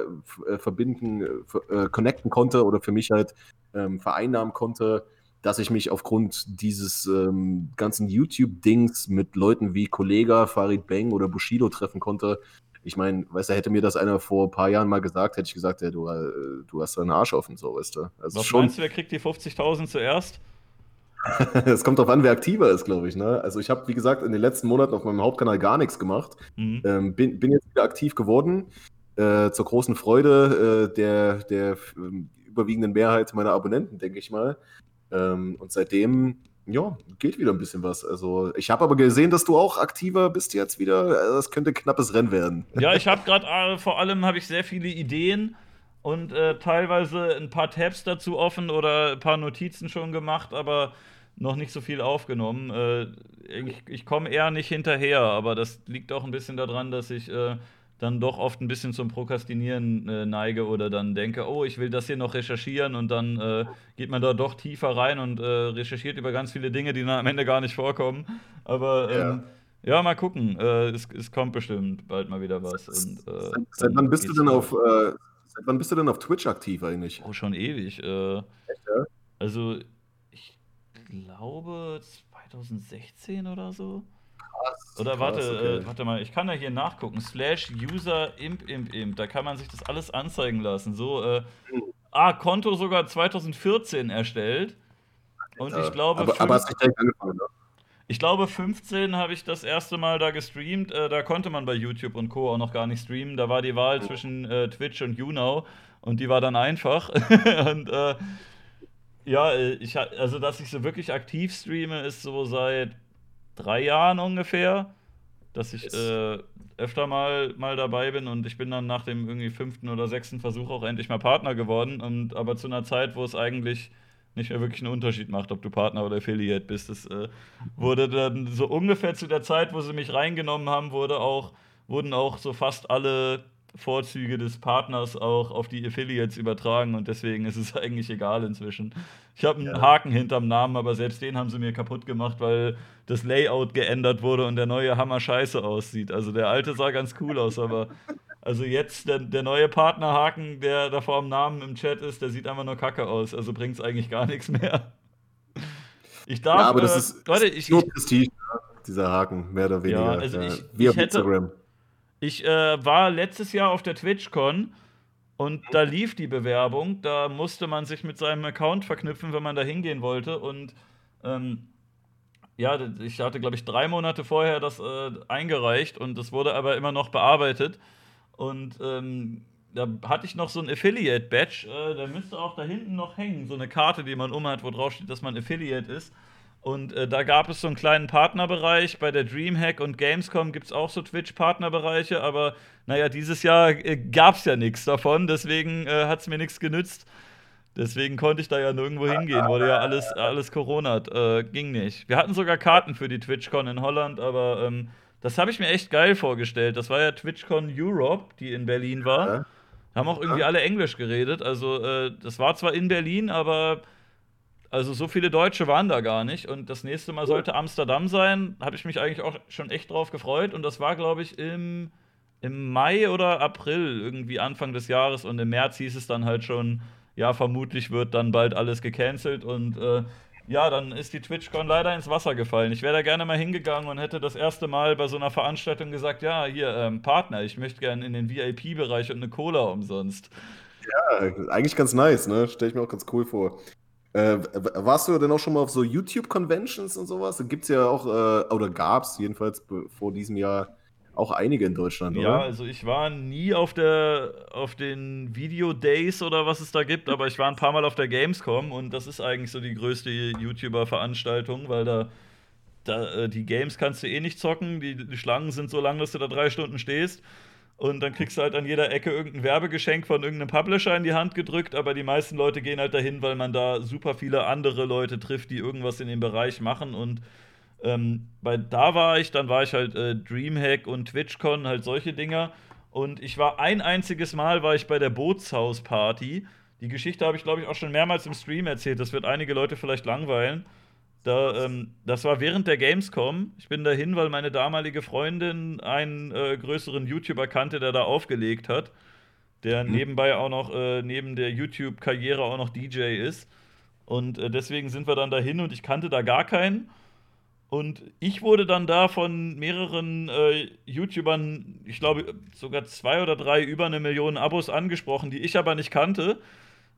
äh, verbinden, äh, connecten konnte oder für mich halt ähm, vereinnahmen konnte, dass ich mich aufgrund dieses ähm, ganzen YouTube-Dings mit Leuten wie Kollega, Farid Bang oder Bushido treffen konnte. Ich meine, weißt du, hätte mir das einer vor ein paar Jahren mal gesagt, hätte ich gesagt, ja, du, äh, du hast deinen Arsch offen, so, weißt du. Also Was schon, meinst du, wer kriegt die 50.000 zuerst? Es kommt darauf an, wer aktiver ist, glaube ich. Ne? Also ich habe, wie gesagt, in den letzten Monaten auf meinem Hauptkanal gar nichts gemacht. Mhm. Ähm, bin, bin, jetzt wieder aktiv geworden. Äh, zur großen Freude äh, der, der äh, überwiegenden Mehrheit meiner Abonnenten, denke ich mal. Ähm, und seitdem, ja, geht wieder ein bisschen was. Also ich habe aber gesehen, dass du auch aktiver bist jetzt wieder. Das könnte ein knappes Rennen werden. Ja, ich habe gerade äh, vor allem habe ich sehr viele Ideen und äh, teilweise ein paar Tabs dazu offen oder ein paar Notizen schon gemacht, aber noch nicht so viel aufgenommen. Äh, ich, ich komme eher nicht hinterher, aber das liegt auch ein bisschen daran, dass ich äh, dann doch oft ein bisschen zum Prokrastinieren äh, neige oder dann denke, oh, ich will das hier noch recherchieren und dann äh, geht man da doch tiefer rein und äh, recherchiert über ganz viele Dinge, die dann am Ende gar nicht vorkommen. Aber ähm, ja. ja. mal gucken. Äh, es, es, kommt bestimmt bald mal wieder was. Und, seit, seit wann bist du denn auf Seit wann bist du denn auf Twitch aktiv eigentlich? Oh, schon ewig. Äh, Echt, ja? Also, ich glaube 2016 oder so. Krass. Oder warte, krass, okay. äh, warte mal, ich kann da hier nachgucken. Slash User imp imp imp. Da kann man sich das alles anzeigen lassen. So, äh, hm. ah, Konto sogar 2014 erstellt. Und ich glaube. Aber, aber hast du direkt angefangen, ne? Ich glaube, 15 habe ich das erste Mal da gestreamt. Äh, da konnte man bei YouTube und Co. auch noch gar nicht streamen. Da war die Wahl oh. zwischen äh, Twitch und YouNow und die war dann einfach. und äh, ja, äh, ich, also dass ich so wirklich aktiv streame, ist so seit drei Jahren ungefähr. Dass ich äh, öfter mal, mal dabei bin und ich bin dann nach dem irgendwie fünften oder sechsten Versuch auch endlich mal Partner geworden. Und aber zu einer Zeit, wo es eigentlich nicht mehr wirklich einen Unterschied macht, ob du Partner oder Affiliate bist. Das äh, wurde dann so ungefähr zu der Zeit, wo sie mich reingenommen haben, wurde auch, wurden auch so fast alle Vorzüge des Partners auch auf die Affiliates übertragen und deswegen ist es eigentlich egal inzwischen. Ich habe einen ja. Haken hinterm Namen, aber selbst den haben sie mir kaputt gemacht, weil das Layout geändert wurde und der neue Hammer scheiße aussieht. Also der alte sah ganz cool aus, aber also jetzt der, der neue Partnerhaken, der da vor dem Namen im Chat ist, der sieht einfach nur kacke aus. Also bringt es eigentlich gar nichts mehr. Ich darf. Ja, aber das äh, ist, Leute, ich, nur Prestige, ne? dieser Haken, mehr oder weniger. Ja, also ich, ja, wie auf hätte, Instagram. Ich äh, war letztes Jahr auf der TwitchCon und da lief die Bewerbung. Da musste man sich mit seinem Account verknüpfen, wenn man da hingehen wollte. Und ähm, ja, ich hatte, glaube ich, drei Monate vorher das äh, eingereicht und das wurde aber immer noch bearbeitet. Und ähm, da hatte ich noch so ein Affiliate-Badge, äh, der müsste auch da hinten noch hängen, so eine Karte, die man umhat, wo drauf steht, dass man Affiliate ist. Und äh, da gab es so einen kleinen Partnerbereich. Bei der Dreamhack und Gamescom gibt es auch so Twitch-Partnerbereiche, aber naja, dieses Jahr äh, gab es ja nichts davon, deswegen äh, hat es mir nichts genützt. Deswegen konnte ich da ja nirgendwo hingehen, wurde ja alles, alles Corona, äh, ging nicht. Wir hatten sogar Karten für die TwitchCon in Holland, aber ähm, das habe ich mir echt geil vorgestellt. Das war ja TwitchCon Europe, die in Berlin war. Ja. Haben auch irgendwie ja. alle Englisch geredet. Also, äh, das war zwar in Berlin, aber also so viele Deutsche waren da gar nicht. Und das nächste Mal sollte Amsterdam sein. Habe ich mich eigentlich auch schon echt drauf gefreut. Und das war, glaube ich, im, im Mai oder April, irgendwie Anfang des Jahres. Und im März hieß es dann halt schon, ja, vermutlich wird dann bald alles gecancelt. Und äh, ja, dann ist die TwitchCon leider ins Wasser gefallen. Ich wäre da gerne mal hingegangen und hätte das erste Mal bei so einer Veranstaltung gesagt, ja, hier, ähm, Partner, ich möchte gerne in den VIP-Bereich und eine Cola umsonst. Ja, eigentlich ganz nice, ne? Stelle ich mir auch ganz cool vor. Äh, warst du denn auch schon mal auf so YouTube-Conventions und sowas? Da gibt es ja auch, äh, oder gab es jedenfalls vor diesem Jahr auch einige in Deutschland, oder? Ja, also ich war nie auf der auf den Video Days oder was es da gibt, aber ich war ein paar Mal auf der Gamescom und das ist eigentlich so die größte YouTuber-Veranstaltung, weil da, da äh, die Games kannst du eh nicht zocken, die, die Schlangen sind so lang, dass du da drei Stunden stehst. Und dann kriegst du halt an jeder Ecke irgendein Werbegeschenk von irgendeinem Publisher in die Hand gedrückt, aber die meisten Leute gehen halt dahin, weil man da super viele andere Leute trifft, die irgendwas in dem Bereich machen und ähm, bei da war ich, dann war ich halt äh, Dreamhack und TwitchCon, halt solche Dinger. Und ich war ein einziges Mal war ich bei der Bootshaus-Party. Die Geschichte habe ich, glaube ich, auch schon mehrmals im Stream erzählt. Das wird einige Leute vielleicht langweilen. Da, ähm, das war während der Gamescom. Ich bin dahin, weil meine damalige Freundin einen äh, größeren YouTuber kannte, der da aufgelegt hat. Der mhm. nebenbei auch noch, äh, neben der YouTube-Karriere auch noch DJ ist. Und äh, deswegen sind wir dann dahin und ich kannte da gar keinen. Und ich wurde dann da von mehreren äh, YouTubern, ich glaube sogar zwei oder drei, über eine Million Abos angesprochen, die ich aber nicht kannte.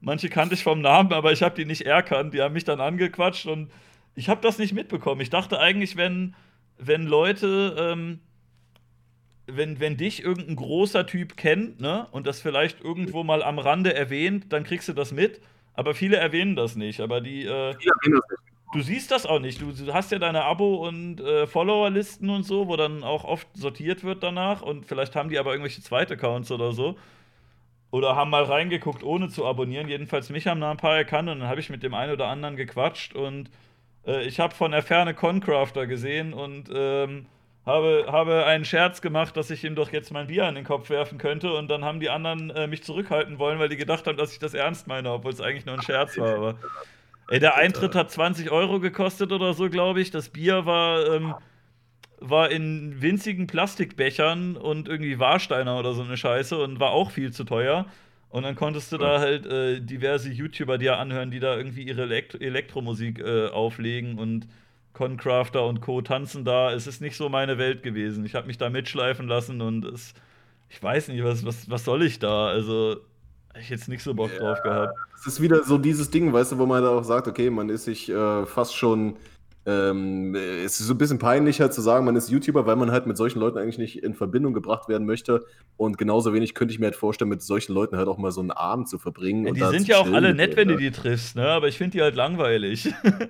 Manche kannte ich vom Namen, aber ich habe die nicht erkannt. Die haben mich dann angequatscht und ich habe das nicht mitbekommen. Ich dachte eigentlich, wenn, wenn Leute ähm, wenn, wenn dich irgendein großer Typ kennt, ne, und das vielleicht irgendwo mal am Rande erwähnt, dann kriegst du das mit. Aber viele erwähnen das nicht. Aber die. Äh, du siehst das auch nicht. Du, hast ja deine Abo- und äh, Follower-Listen und so, wo dann auch oft sortiert wird danach. Und vielleicht haben die aber irgendwelche zweite Accounts oder so. Oder haben mal reingeguckt, ohne zu abonnieren. Jedenfalls mich haben da ein paar erkannt und dann habe ich mit dem einen oder anderen gequatscht. Und äh, ich habe von der Ferne Concrafter gesehen und. Ähm, habe, habe einen Scherz gemacht, dass ich ihm doch jetzt mein Bier an den Kopf werfen könnte und dann haben die anderen äh, mich zurückhalten wollen, weil die gedacht haben, dass ich das ernst meine, obwohl es eigentlich nur ein Scherz war. Aber ey, der Eintritt hat 20 Euro gekostet oder so, glaube ich. Das Bier war, ähm, war in winzigen Plastikbechern und irgendwie Warsteiner oder so eine Scheiße und war auch viel zu teuer. Und dann konntest du da halt äh, diverse YouTuber dir anhören, die da irgendwie ihre Elekt Elektromusik äh, auflegen und Concrafter und Co. tanzen da. Es ist nicht so meine Welt gewesen. Ich habe mich da mitschleifen lassen und es, ich weiß nicht, was, was, was soll ich da? Also, ich jetzt nicht so Bock ja, drauf gehabt. Es ist wieder so dieses Ding, weißt du, wo man da auch sagt, okay, man ist sich äh, fast schon. Ähm, es ist so ein bisschen peinlich halt zu sagen, man ist YouTuber, weil man halt mit solchen Leuten eigentlich nicht in Verbindung gebracht werden möchte. Und genauso wenig könnte ich mir halt vorstellen, mit solchen Leuten halt auch mal so einen Abend zu verbringen. Ja, die sind ja auch alle nett, wenn du die triffst, ne? Aber ich finde die halt langweilig. Ja,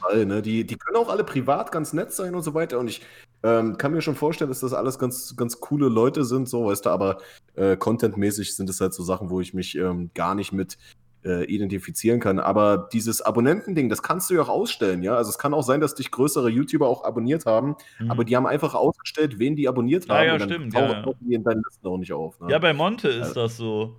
Fall, ne? Die, die können auch alle privat ganz nett sein und so weiter. Und ich ähm, kann mir schon vorstellen, dass das alles ganz, ganz coole Leute sind, so, weißt du, aber äh, contentmäßig sind es halt so Sachen, wo ich mich ähm, gar nicht mit äh, identifizieren kann. Aber dieses Abonnentending, das kannst du ja auch ausstellen, ja. Also es kann auch sein, dass dich größere YouTuber auch abonniert haben, mhm. aber die haben einfach ausgestellt, wen die abonniert haben. Ja, ja, stimmt. Ja, ja. die in deinen Listen auch nicht auf. Ne? Ja, bei Monte ist also, das so.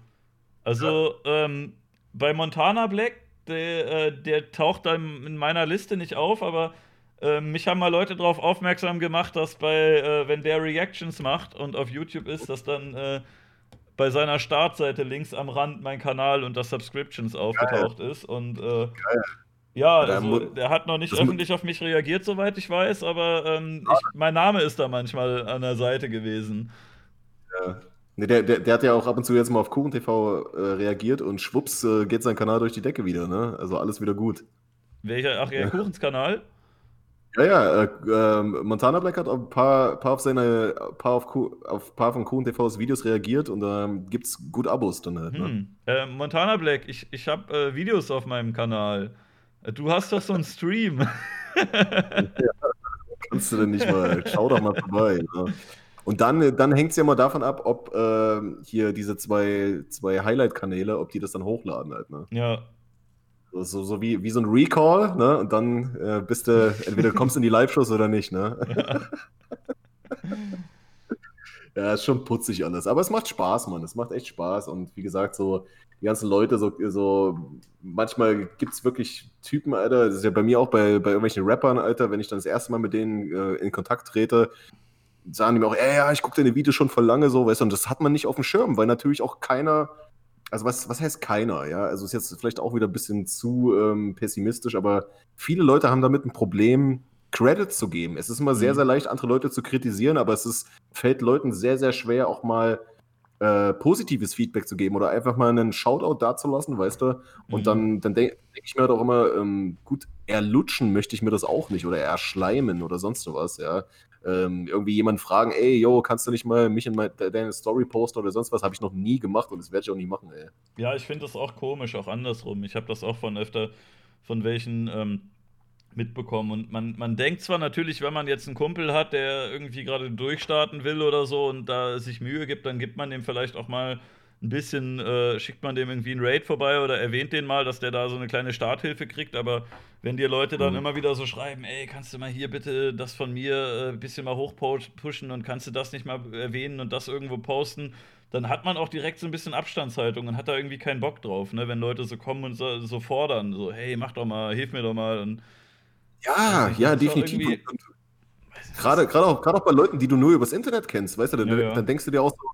Also ja. ähm, bei Montana Black der, äh, der taucht dann in meiner Liste nicht auf, aber äh, mich haben mal Leute darauf aufmerksam gemacht, dass bei, äh, wenn der Reactions macht und auf YouTube ist, dass dann äh, bei seiner Startseite links am Rand mein Kanal und das Subscriptions aufgetaucht Geil. ist. Und äh, ja, also, der hat noch nicht öffentlich auf mich reagiert, soweit ich weiß, aber ähm, ich, mein Name ist da manchmal an der Seite gewesen. Ja. Nee, der, der, der, hat ja auch ab und zu jetzt mal auf Kuchen TV äh, reagiert und schwupps äh, geht sein Kanal durch die Decke wieder, ne? Also alles wieder gut. Welcher? Ach, ja, Kuchens Kanal? Ja, ja, äh, ähm, Montana Black hat auf ein paar, paar auf seine, paar auf, auf paar von Kuchen TVs Videos reagiert und da ähm, gibt's gut Abos dann halt, ne? Hm. Äh, Montana Black, ich, ich habe äh, Videos auf meinem Kanal. Du hast doch so einen Stream. ja, kannst du denn nicht mal? Schau doch mal vorbei. Ne? Und dann, dann hängt es ja mal davon ab, ob äh, hier diese zwei, zwei Highlight-Kanäle, ob die das dann hochladen halt, ne? Ja. So, so, wie, wie so ein Recall, ne? Und dann äh, bist du, entweder kommst in die Live-Shows oder nicht, ne? Ja. ja, ist schon putzig alles. Aber es macht Spaß, Mann. Es macht echt Spaß. Und wie gesagt, so die ganzen Leute, so, so manchmal gibt es wirklich Typen, Alter. Das ist ja bei mir auch bei, bei irgendwelchen Rappern, Alter, wenn ich dann das erste Mal mit denen äh, in Kontakt trete, sagen die mir auch, ey, ja, ich gucke deine Videos schon voll lange so, weißt du, und das hat man nicht auf dem Schirm, weil natürlich auch keiner, also was, was heißt keiner, ja, also ist jetzt vielleicht auch wieder ein bisschen zu ähm, pessimistisch, aber viele Leute haben damit ein Problem, Credits zu geben. Es ist immer mhm. sehr, sehr leicht, andere Leute zu kritisieren, aber es ist, fällt Leuten sehr, sehr schwer, auch mal äh, positives Feedback zu geben oder einfach mal einen Shoutout dazulassen, weißt du? Und mhm. dann, dann denke denk ich mir halt auch immer, ähm, gut, erlutschen möchte ich mir das auch nicht oder erschleimen oder sonst was, ja ähm, irgendwie jemanden fragen, ey, yo, kannst du nicht mal mich in meine, deine Story posten oder sonst was, habe ich noch nie gemacht und das werde ich auch nie machen, ey. Ja, ich finde das auch komisch, auch andersrum. Ich habe das auch von öfter von welchen ähm, mitbekommen und man, man denkt zwar natürlich, wenn man jetzt einen Kumpel hat, der irgendwie gerade durchstarten will oder so und da sich Mühe gibt, dann gibt man dem vielleicht auch mal ein bisschen äh, schickt man dem irgendwie einen Raid vorbei oder erwähnt den mal, dass der da so eine kleine Starthilfe kriegt. Aber wenn dir Leute dann mhm. immer wieder so schreiben, ey, kannst du mal hier bitte das von mir äh, ein bisschen mal hochpushen und kannst du das nicht mal erwähnen und das irgendwo posten, dann hat man auch direkt so ein bisschen Abstandshaltung und hat da irgendwie keinen Bock drauf, ne? wenn Leute so kommen und so, so fordern, so, hey, mach doch mal, hilf mir doch mal. Und, ja, ja, definitiv. Gerade, gerade, auch, gerade auch bei Leuten, die du nur übers Internet kennst, weißt du, dann, ja, ja. dann denkst du dir auch so,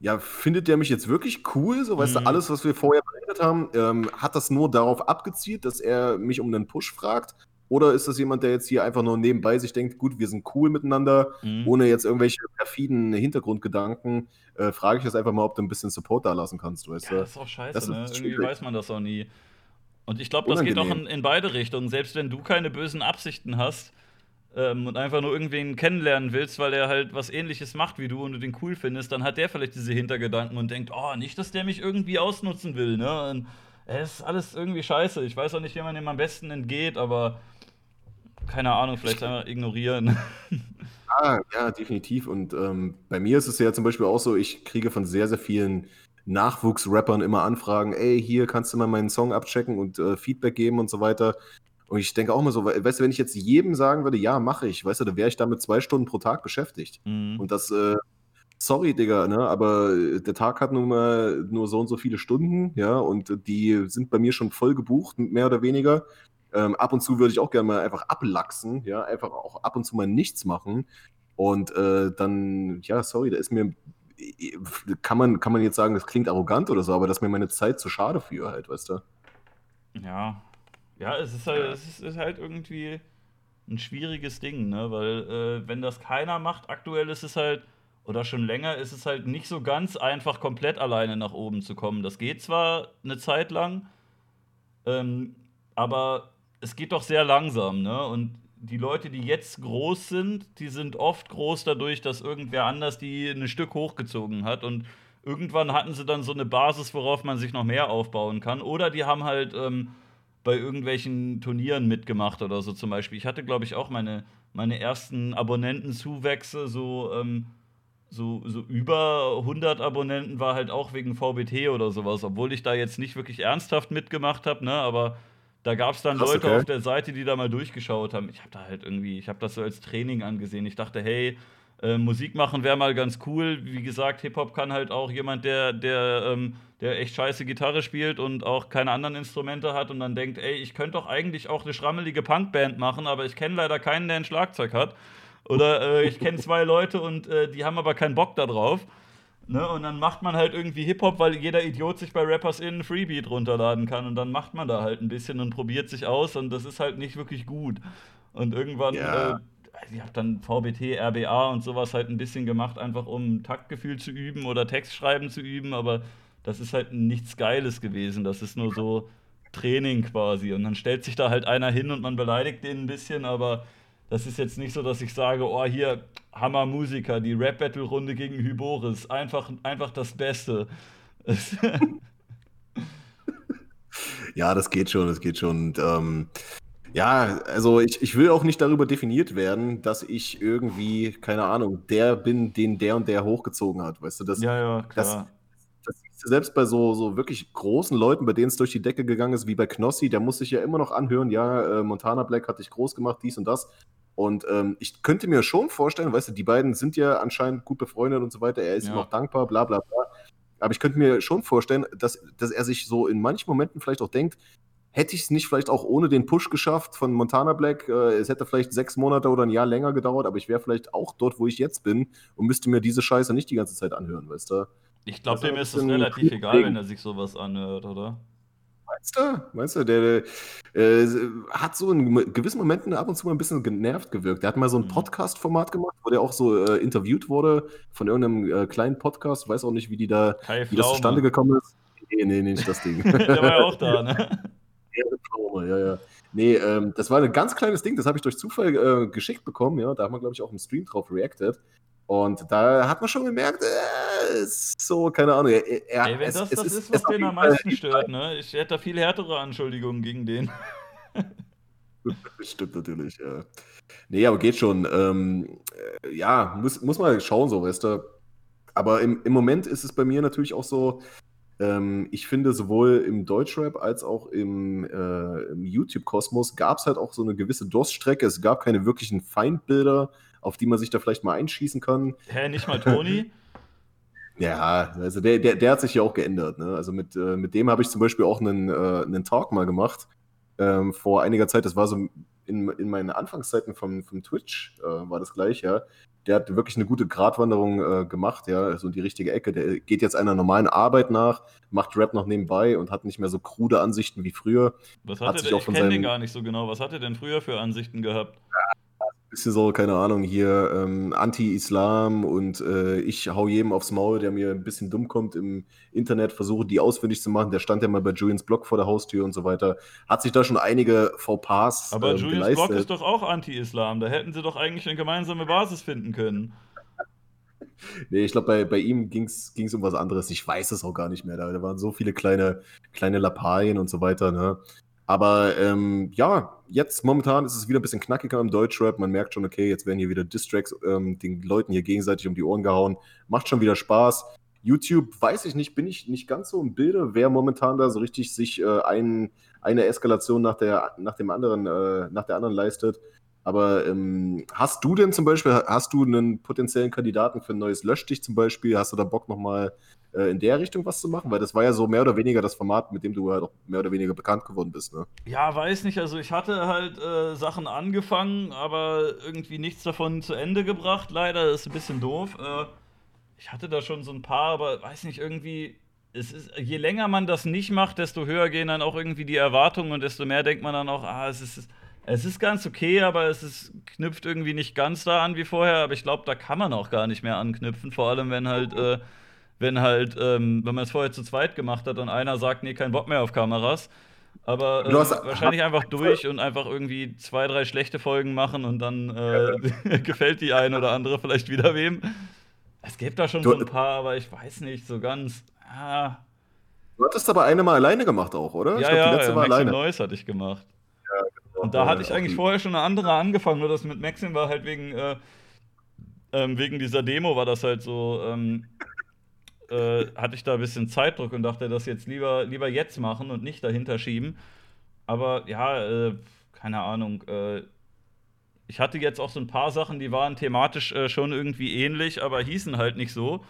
ja, findet der mich jetzt wirklich cool? So, weißt mhm. du, alles, was wir vorher beredet haben, ähm, hat das nur darauf abgezielt, dass er mich um einen Push fragt? Oder ist das jemand, der jetzt hier einfach nur nebenbei sich denkt, gut, wir sind cool miteinander, mhm. ohne jetzt irgendwelche perfiden Hintergrundgedanken, äh, frage ich das einfach mal, ob du ein bisschen Support da lassen kannst, weißt ja, du? Das ist auch scheiße, ist ne? Irgendwie weiß man das auch nie. Und ich glaube, das geht auch in, in, beide Richtungen. Selbst wenn du keine bösen Absichten hast, ähm, und einfach nur irgendwen kennenlernen willst, weil er halt was ähnliches macht wie du und du den cool findest, dann hat der vielleicht diese Hintergedanken und denkt, oh, nicht, dass der mich irgendwie ausnutzen will, ne? Und es ist alles irgendwie scheiße. Ich weiß auch nicht, wie man dem am besten entgeht, aber keine Ahnung, vielleicht einfach ignorieren. Ah, ja, definitiv. Und ähm, bei mir ist es ja zum Beispiel auch so, ich kriege von sehr, sehr vielen Nachwuchsrappern immer Anfragen, ey, hier kannst du mal meinen Song abchecken und äh, Feedback geben und so weiter. Und ich denke auch immer so, weißt du, wenn ich jetzt jedem sagen würde, ja, mache ich, weißt du, dann wäre ich damit zwei Stunden pro Tag beschäftigt. Mhm. Und das, äh, sorry, Digga, ne, aber der Tag hat nun mal nur so und so viele Stunden, ja, und die sind bei mir schon voll gebucht, mehr oder weniger. Ähm, ab und zu würde ich auch gerne mal einfach ablachsen, ja, einfach auch ab und zu mal nichts machen. Und äh, dann, ja, sorry, da ist mir, kann man, kann man jetzt sagen, das klingt arrogant oder so, aber das ist mir meine Zeit zu schade für halt, weißt du? Ja, ja, es ist halt, es ist, halt irgendwie ein schwieriges Ding, ne? Weil äh, wenn das keiner macht, aktuell ist es halt, oder schon länger, ist es halt nicht so ganz einfach, komplett alleine nach oben zu kommen. Das geht zwar eine Zeit lang, ähm, aber es geht doch sehr langsam, ne? Und die Leute, die jetzt groß sind, die sind oft groß dadurch, dass irgendwer anders die ein Stück hochgezogen hat und irgendwann hatten sie dann so eine Basis, worauf man sich noch mehr aufbauen kann. Oder die haben halt ähm, bei irgendwelchen Turnieren mitgemacht oder so zum Beispiel. Ich hatte, glaube ich, auch meine, meine ersten Abonnentenzuwächse, so, ähm, so, so über 100 Abonnenten war halt auch wegen VBT oder sowas, obwohl ich da jetzt nicht wirklich ernsthaft mitgemacht habe, ne, aber da gab es dann Krass, Leute okay. auf der Seite, die da mal durchgeschaut haben. Ich habe da halt irgendwie, ich habe das so als Training angesehen. Ich dachte, hey, äh, Musik machen wäre mal ganz cool. Wie gesagt, Hip-Hop kann halt auch jemand, der, der, ähm, der echt scheiße Gitarre spielt und auch keine anderen Instrumente hat und dann denkt, ey, ich könnte doch eigentlich auch eine schrammelige Punkband machen, aber ich kenne leider keinen, der ein Schlagzeug hat. Oder äh, ich kenne zwei Leute und äh, die haben aber keinen Bock darauf. Ne? Und dann macht man halt irgendwie Hip-Hop, weil jeder Idiot sich bei Rappers in Freebeat runterladen kann. Und dann macht man da halt ein bisschen und probiert sich aus und das ist halt nicht wirklich gut. Und irgendwann ja. äh, ich habe dann VBT, RBA und sowas halt ein bisschen gemacht, einfach um Taktgefühl zu üben oder Textschreiben zu üben, aber das ist halt nichts Geiles gewesen. Das ist nur so Training quasi. Und dann stellt sich da halt einer hin und man beleidigt den ein bisschen, aber das ist jetzt nicht so, dass ich sage, oh, hier, Hammer Musiker, die Rap-Battle-Runde gegen Hyboris, einfach, einfach das Beste. ja, das geht schon, das geht schon. Und, ähm, ja, also ich, ich will auch nicht darüber definiert werden, dass ich irgendwie, keine Ahnung, der bin, den der und der hochgezogen hat. Weißt du, das, ja, ja, klar. Das, selbst bei so, so wirklich großen Leuten, bei denen es durch die Decke gegangen ist, wie bei Knossi, der muss sich ja immer noch anhören, ja, äh, Montana Black hat dich groß gemacht, dies und das. Und ähm, ich könnte mir schon vorstellen, weißt du, die beiden sind ja anscheinend gut befreundet und so weiter, er ist ja. ihm auch dankbar, bla bla bla. Aber ich könnte mir schon vorstellen, dass, dass er sich so in manchen Momenten vielleicht auch denkt, hätte ich es nicht vielleicht auch ohne den Push geschafft von Montana Black. Äh, es hätte vielleicht sechs Monate oder ein Jahr länger gedauert, aber ich wäre vielleicht auch dort, wo ich jetzt bin und müsste mir diese Scheiße nicht die ganze Zeit anhören, weißt du? Ich glaube, dem ist es relativ egal, wenn er sich sowas anhört, oder? Meinst du? Meinst du, der, der äh, hat so in gewissen Momenten ab und zu mal ein bisschen genervt gewirkt. Der hat mal so ein mhm. Podcast-Format gemacht, wo der auch so äh, interviewt wurde von irgendeinem äh, kleinen Podcast. Weiß auch nicht, wie, die da, wie das zustande gekommen ist. Nee, nee, nee, nicht das Ding. der war ja auch da, ne? Ja, ja. Nee, ähm, das war ein ganz kleines Ding, das habe ich durch Zufall äh, geschickt bekommen, ja. Da haben wir, glaube ich, auch im Stream drauf reacted. Und da hat man schon gemerkt, äh, so, keine Ahnung. Er, er, Ey, wenn es, das es das ist, ist was den am meisten stört, ne? Ich hätte da viel härtere Anschuldigungen gegen den. Stimmt natürlich, ja. Nee, aber geht schon. Ähm, äh, ja, muss, muss man schauen, so, weißt du. Aber im, im Moment ist es bei mir natürlich auch so, ähm, ich finde, sowohl im Deutschrap als auch im, äh, im YouTube-Kosmos gab es halt auch so eine gewisse Durststrecke. Es gab keine wirklichen Feindbilder, auf die man sich da vielleicht mal einschießen kann. Hä, nicht mal Toni? ja, also der, der, der hat sich ja auch geändert. Ne? Also mit, äh, mit dem habe ich zum Beispiel auch einen, äh, einen Talk mal gemacht. Ähm, vor einiger Zeit, das war so in, in meinen Anfangszeiten vom, vom Twitch, äh, war das gleich, ja der hat wirklich eine gute Gratwanderung äh, gemacht, ja, so also in die richtige Ecke. Der geht jetzt einer normalen Arbeit nach, macht Rap noch nebenbei und hat nicht mehr so krude Ansichten wie früher. Was hatte hat der? Ich kenne den gar nicht so genau. Was hat er denn früher für Ansichten gehabt? Bisschen so, keine Ahnung, hier ähm, Anti-Islam und äh, ich hau jedem aufs Maul, der mir ein bisschen dumm kommt im Internet, versuche die ausfindig zu machen. Der stand ja mal bei Julians Blog vor der Haustür und so weiter. Hat sich da schon einige Fauxpas Aber ähm, Julians geleistet. Blog ist doch auch Anti-Islam. Da hätten sie doch eigentlich eine gemeinsame Basis finden können. Nee, ich glaube, bei, bei ihm ging es um was anderes. Ich weiß es auch gar nicht mehr. Da, da waren so viele kleine, kleine Lappalien und so weiter. Ne? Aber ähm, ja, jetzt momentan ist es wieder ein bisschen knackiger im Deutschrap. Man merkt schon, okay, jetzt werden hier wieder Distracks ähm, den Leuten hier gegenseitig um die Ohren gehauen. Macht schon wieder Spaß. YouTube, weiß ich nicht, bin ich nicht ganz so im Bilde, wer momentan da so richtig sich äh, ein, eine Eskalation nach der, nach dem anderen, äh, nach der anderen leistet. Aber ähm, hast du denn zum Beispiel, hast du einen potenziellen Kandidaten für ein neues Löschdich zum Beispiel? Hast du da Bock nochmal äh, in der Richtung was zu machen? Weil das war ja so mehr oder weniger das Format, mit dem du halt auch mehr oder weniger bekannt geworden bist, ne? Ja, weiß nicht. Also ich hatte halt äh, Sachen angefangen, aber irgendwie nichts davon zu Ende gebracht. Leider ist ein bisschen doof. Äh, ich hatte da schon so ein paar, aber weiß nicht, irgendwie. Es ist, je länger man das nicht macht, desto höher gehen dann auch irgendwie die Erwartungen und desto mehr denkt man dann auch, ah, es ist, es ist ganz okay, aber es ist, knüpft irgendwie nicht ganz da an wie vorher. Aber ich glaube, da kann man auch gar nicht mehr anknüpfen, vor allem wenn halt äh, wenn halt, ähm, wenn man es vorher zu zweit gemacht hat und einer sagt, nee, kein Bock mehr auf Kameras. Aber äh, wahrscheinlich einfach durch und einfach irgendwie zwei, drei schlechte Folgen machen und dann äh, gefällt die eine oder andere vielleicht wieder wem. Es gibt da schon du, so ein paar, aber ich weiß nicht so ganz. Ah. Du hattest aber eine mal alleine gemacht auch, oder? Ja, ich glaub, ja, die letzte ja, war Maxim alleine. Neues hatte ich gemacht. Und da hatte ich eigentlich vorher schon eine andere angefangen, nur das mit Maxim war halt wegen, äh, ähm, wegen dieser Demo war das halt so, ähm, äh, hatte ich da ein bisschen Zeitdruck und dachte, das jetzt lieber, lieber jetzt machen und nicht dahinter schieben. Aber ja, äh, keine Ahnung. Äh, ich hatte jetzt auch so ein paar Sachen, die waren thematisch äh, schon irgendwie ähnlich, aber hießen halt nicht so.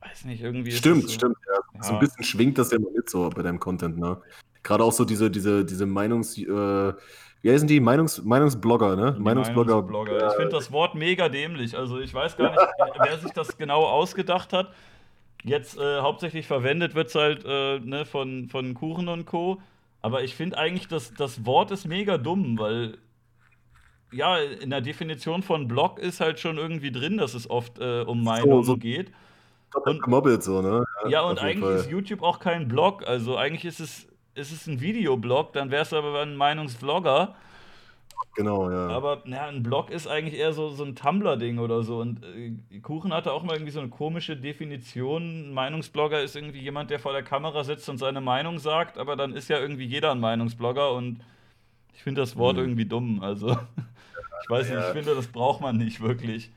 Weiß nicht, irgendwie. Stimmt, so, stimmt, ja. ja. So ein bisschen schwingt das ja immer mit so bei deinem Content, ne? Gerade auch so diese, diese, diese Meinungs- äh, wie heißen die? Meinungs Meinungsblogger, ne? Die Meinungsblogger. Meinungsblogger. Ich finde das Wort mega dämlich. Also ich weiß gar nicht, wer sich das genau ausgedacht hat. Jetzt äh, hauptsächlich verwendet wird es halt äh, ne, von, von Kuchen und Co. Aber ich finde eigentlich, dass das Wort ist mega dumm, weil ja, in der Definition von Blog ist halt schon irgendwie drin, dass es oft äh, um Meinungen so, so geht. Und, gemobbelt so, ne? Ja, ja und eigentlich Fall. ist YouTube auch kein Blog. Also eigentlich ist es ist es ein Videoblog, dann wärst du aber ein Meinungsvlogger. Genau, ja. Aber ja, ein Blog ist eigentlich eher so, so ein Tumblr-Ding oder so. Und äh, Kuchen hatte auch mal irgendwie so eine komische Definition. Ein Meinungsblogger ist irgendwie jemand, der vor der Kamera sitzt und seine Meinung sagt, aber dann ist ja irgendwie jeder ein Meinungsblogger und ich finde das Wort mhm. irgendwie dumm. Also, ich weiß nicht, ich finde, das braucht man nicht wirklich.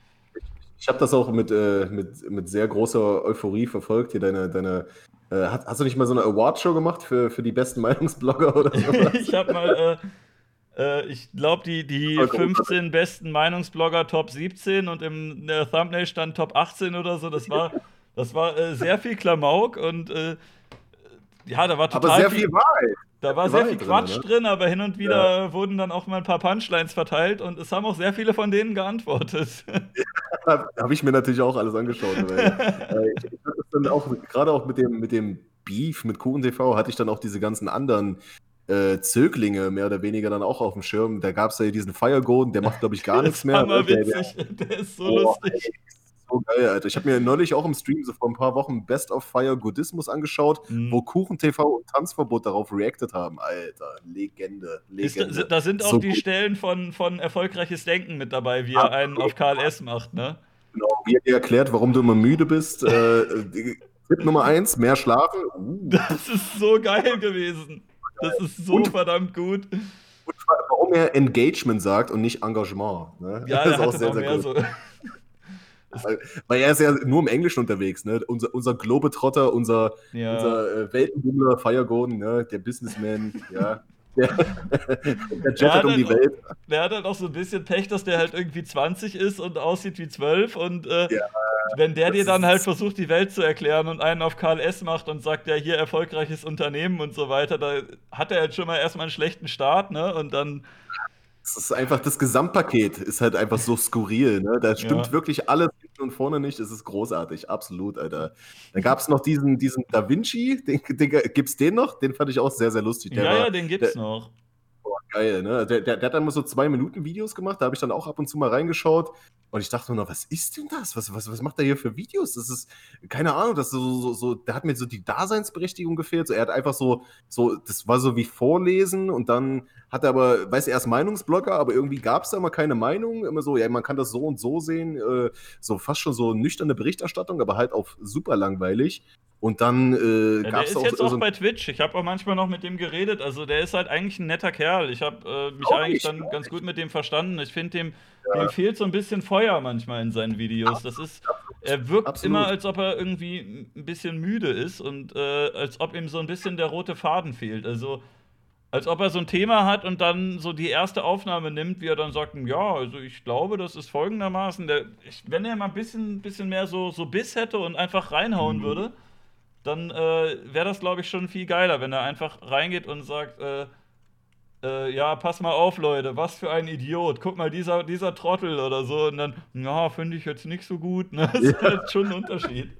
Ich habe das auch mit, äh, mit, mit sehr großer Euphorie verfolgt, hier deine, deine hast, hast, du nicht mal so eine Award-Show gemacht für, für die besten Meinungsblogger oder so? ich habe mal, äh, äh, ich glaube, die, die 15 besten Meinungsblogger Top 17 und im Thumbnail stand Top 18 oder so. Das war, das war äh, sehr viel Klamauk und äh, ja, da war total Aber sehr viel, viel Wahrheit. Da war sehr viel Quatsch drin, ne? drin, aber hin und wieder ja. wurden dann auch mal ein paar Punchlines verteilt und es haben auch sehr viele von denen geantwortet. Ja, Habe ich mir natürlich auch alles angeschaut. Weil, ich hatte dann auch, gerade auch mit dem, mit dem Beef mit Kuchen TV, hatte ich dann auch diese ganzen anderen äh, Zöglinge mehr oder weniger dann auch auf dem Schirm. Da gab es ja diesen Fire Golden, der macht, glaube ich, gar nichts mehr. Der, der, der, ist so oh, lustig. Ey, so geil, Alter. Ich habe mir neulich auch im Stream so vor ein paar Wochen Best of Fire Goodismus angeschaut, mhm. wo Kuchen TV und Tanzverbot darauf reacted haben. Alter, Legende. Legende. Ist, da sind auch so die gut. Stellen von, von erfolgreiches Denken mit dabei, wie er einen auf KLS macht, ne? Genau, wie er dir erklärt, warum du immer müde bist. äh, Tipp Nummer eins, mehr schlafen. Uh. Das ist so geil gewesen. Das ist so und, verdammt gut. Und warum er Engagement sagt und nicht Engagement. Ne? Ja, das ist auch sehr, sehr gut. So. Weil, weil, er ist ja nur im Englischen unterwegs, ne? Unser, unser Globetrotter, unser, ja. unser äh, Weltenbummler, Firegoden, ne? Der Businessman, ja. Der, der jettet um die halt Welt. Auch, der hat halt auch so ein bisschen Pech, dass der halt irgendwie 20 ist und aussieht wie 12 und äh, ja, wenn der dir dann halt versucht, die Welt zu erklären und einen auf KLS macht und sagt, ja, hier erfolgreiches Unternehmen und so weiter, da hat er halt schon mal erstmal einen schlechten Start, ne? Und dann es ist einfach, das Gesamtpaket ist halt einfach so skurril. Ne? Da stimmt ja. wirklich alles hinten und vorne nicht. Es ist großartig, absolut, Alter. Dann gab es noch diesen, diesen Da Vinci, den, den, gibt's den noch? Den fand ich auch sehr, sehr lustig. Der ja, war, ja, den gibt's der, noch. Oh, geil, ne? Der, der, der, hat dann mal so zwei Minuten Videos gemacht, da habe ich dann auch ab und zu mal reingeschaut und ich dachte mir noch, was ist denn das? Was, was, was macht er hier für Videos? Das ist, keine Ahnung, das so, so, so, der hat mir so die Daseinsberechtigung gefehlt. So, er hat einfach so, so, das war so wie Vorlesen und dann hat er aber, weiß er, ist Meinungsblogger, aber irgendwie gab es da immer keine Meinung. Immer so, ja, man kann das so und so sehen, äh, so fast schon so nüchterne Berichterstattung, aber halt auch super langweilig. Und dann äh, ja, gab es auch. Der ist jetzt auch so bei Twitch. Ich habe auch manchmal noch mit dem geredet. Also der ist halt eigentlich ein netter Kerl. Ich habe äh, mich oh, eigentlich dann ganz gut mit dem verstanden. Ich finde dem, ja. dem fehlt so ein bisschen Feuer manchmal in seinen Videos. Das ist, er wirkt Absolut. immer, als ob er irgendwie ein bisschen müde ist und äh, als ob ihm so ein bisschen der rote Faden fehlt. Also als ob er so ein Thema hat und dann so die erste Aufnahme nimmt, wie er dann sagt, ja, also ich glaube, das ist folgendermaßen, der, ich, wenn er mal ein bisschen, bisschen mehr so, so Biss hätte und einfach reinhauen mhm. würde, dann äh, wäre das, glaube ich, schon viel geiler, wenn er einfach reingeht und sagt, äh, äh, ja, pass mal auf, Leute, was für ein Idiot. Guck mal, dieser, dieser Trottel oder so. Und dann, ja, finde ich jetzt nicht so gut. Ne? Das ist halt schon ein Unterschied.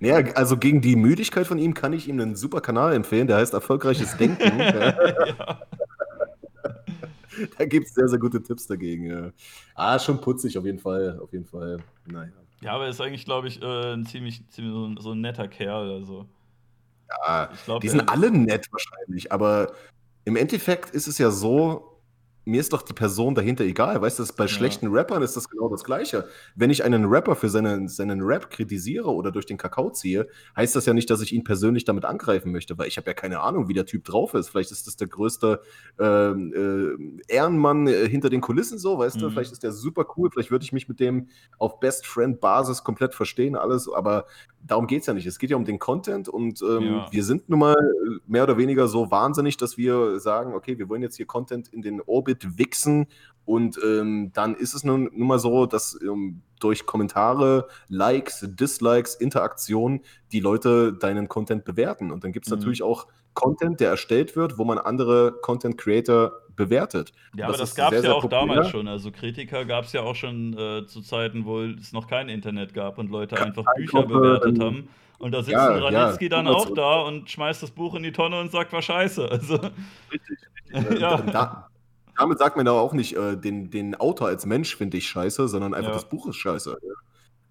Naja, also gegen die Müdigkeit von ihm kann ich ihm einen super Kanal empfehlen, der heißt Erfolgreiches Denken. ja. da gibt es sehr, sehr gute Tipps dagegen. Ja. Ah, schon putzig auf jeden Fall. Auf jeden Fall. Naja. Ja, aber er ist eigentlich, glaube ich, äh, ein ziemlich, ziemlich so, ein, so, ein netter Kerl. Also. Ja, glaub, die sind alle nett wahrscheinlich, aber im Endeffekt ist es ja so, mir ist doch die Person dahinter egal. Weißt du, bei ja. schlechten Rappern ist das genau das Gleiche. Wenn ich einen Rapper für seinen, seinen Rap kritisiere oder durch den Kakao ziehe, heißt das ja nicht, dass ich ihn persönlich damit angreifen möchte, weil ich habe ja keine Ahnung, wie der Typ drauf ist. Vielleicht ist das der größte äh, äh, Ehrenmann äh, hinter den Kulissen so, weißt mhm. du? Vielleicht ist der super cool. Vielleicht würde ich mich mit dem auf Best Friend Basis komplett verstehen, alles. Aber darum geht es ja nicht. Es geht ja um den Content und ähm, ja. wir sind nun mal mehr oder weniger so wahnsinnig, dass wir sagen, okay, wir wollen jetzt hier Content in den Orbit wichsen und ähm, dann ist es nun, nun mal so, dass ähm, durch Kommentare, Likes, Dislikes, Interaktion die Leute deinen Content bewerten. Und dann gibt es mhm. natürlich auch Content, der erstellt wird, wo man andere Content Creator bewertet. Ja, das aber das gab es ja auch populär. damals schon. Also Kritiker gab es ja auch schon äh, zu Zeiten, wo es noch kein Internet gab und Leute einfach Bücher Gruppe, bewertet haben. Und da sitzt ja, Ranitzky ja, dann auch da und schmeißt das Buch in die Tonne und sagt, war scheiße. Also, richtig. richtig. ja. Da, damit sagt man aber auch nicht, äh, den, den Autor als Mensch finde ich scheiße, sondern einfach das Buch ist scheiße. Ja.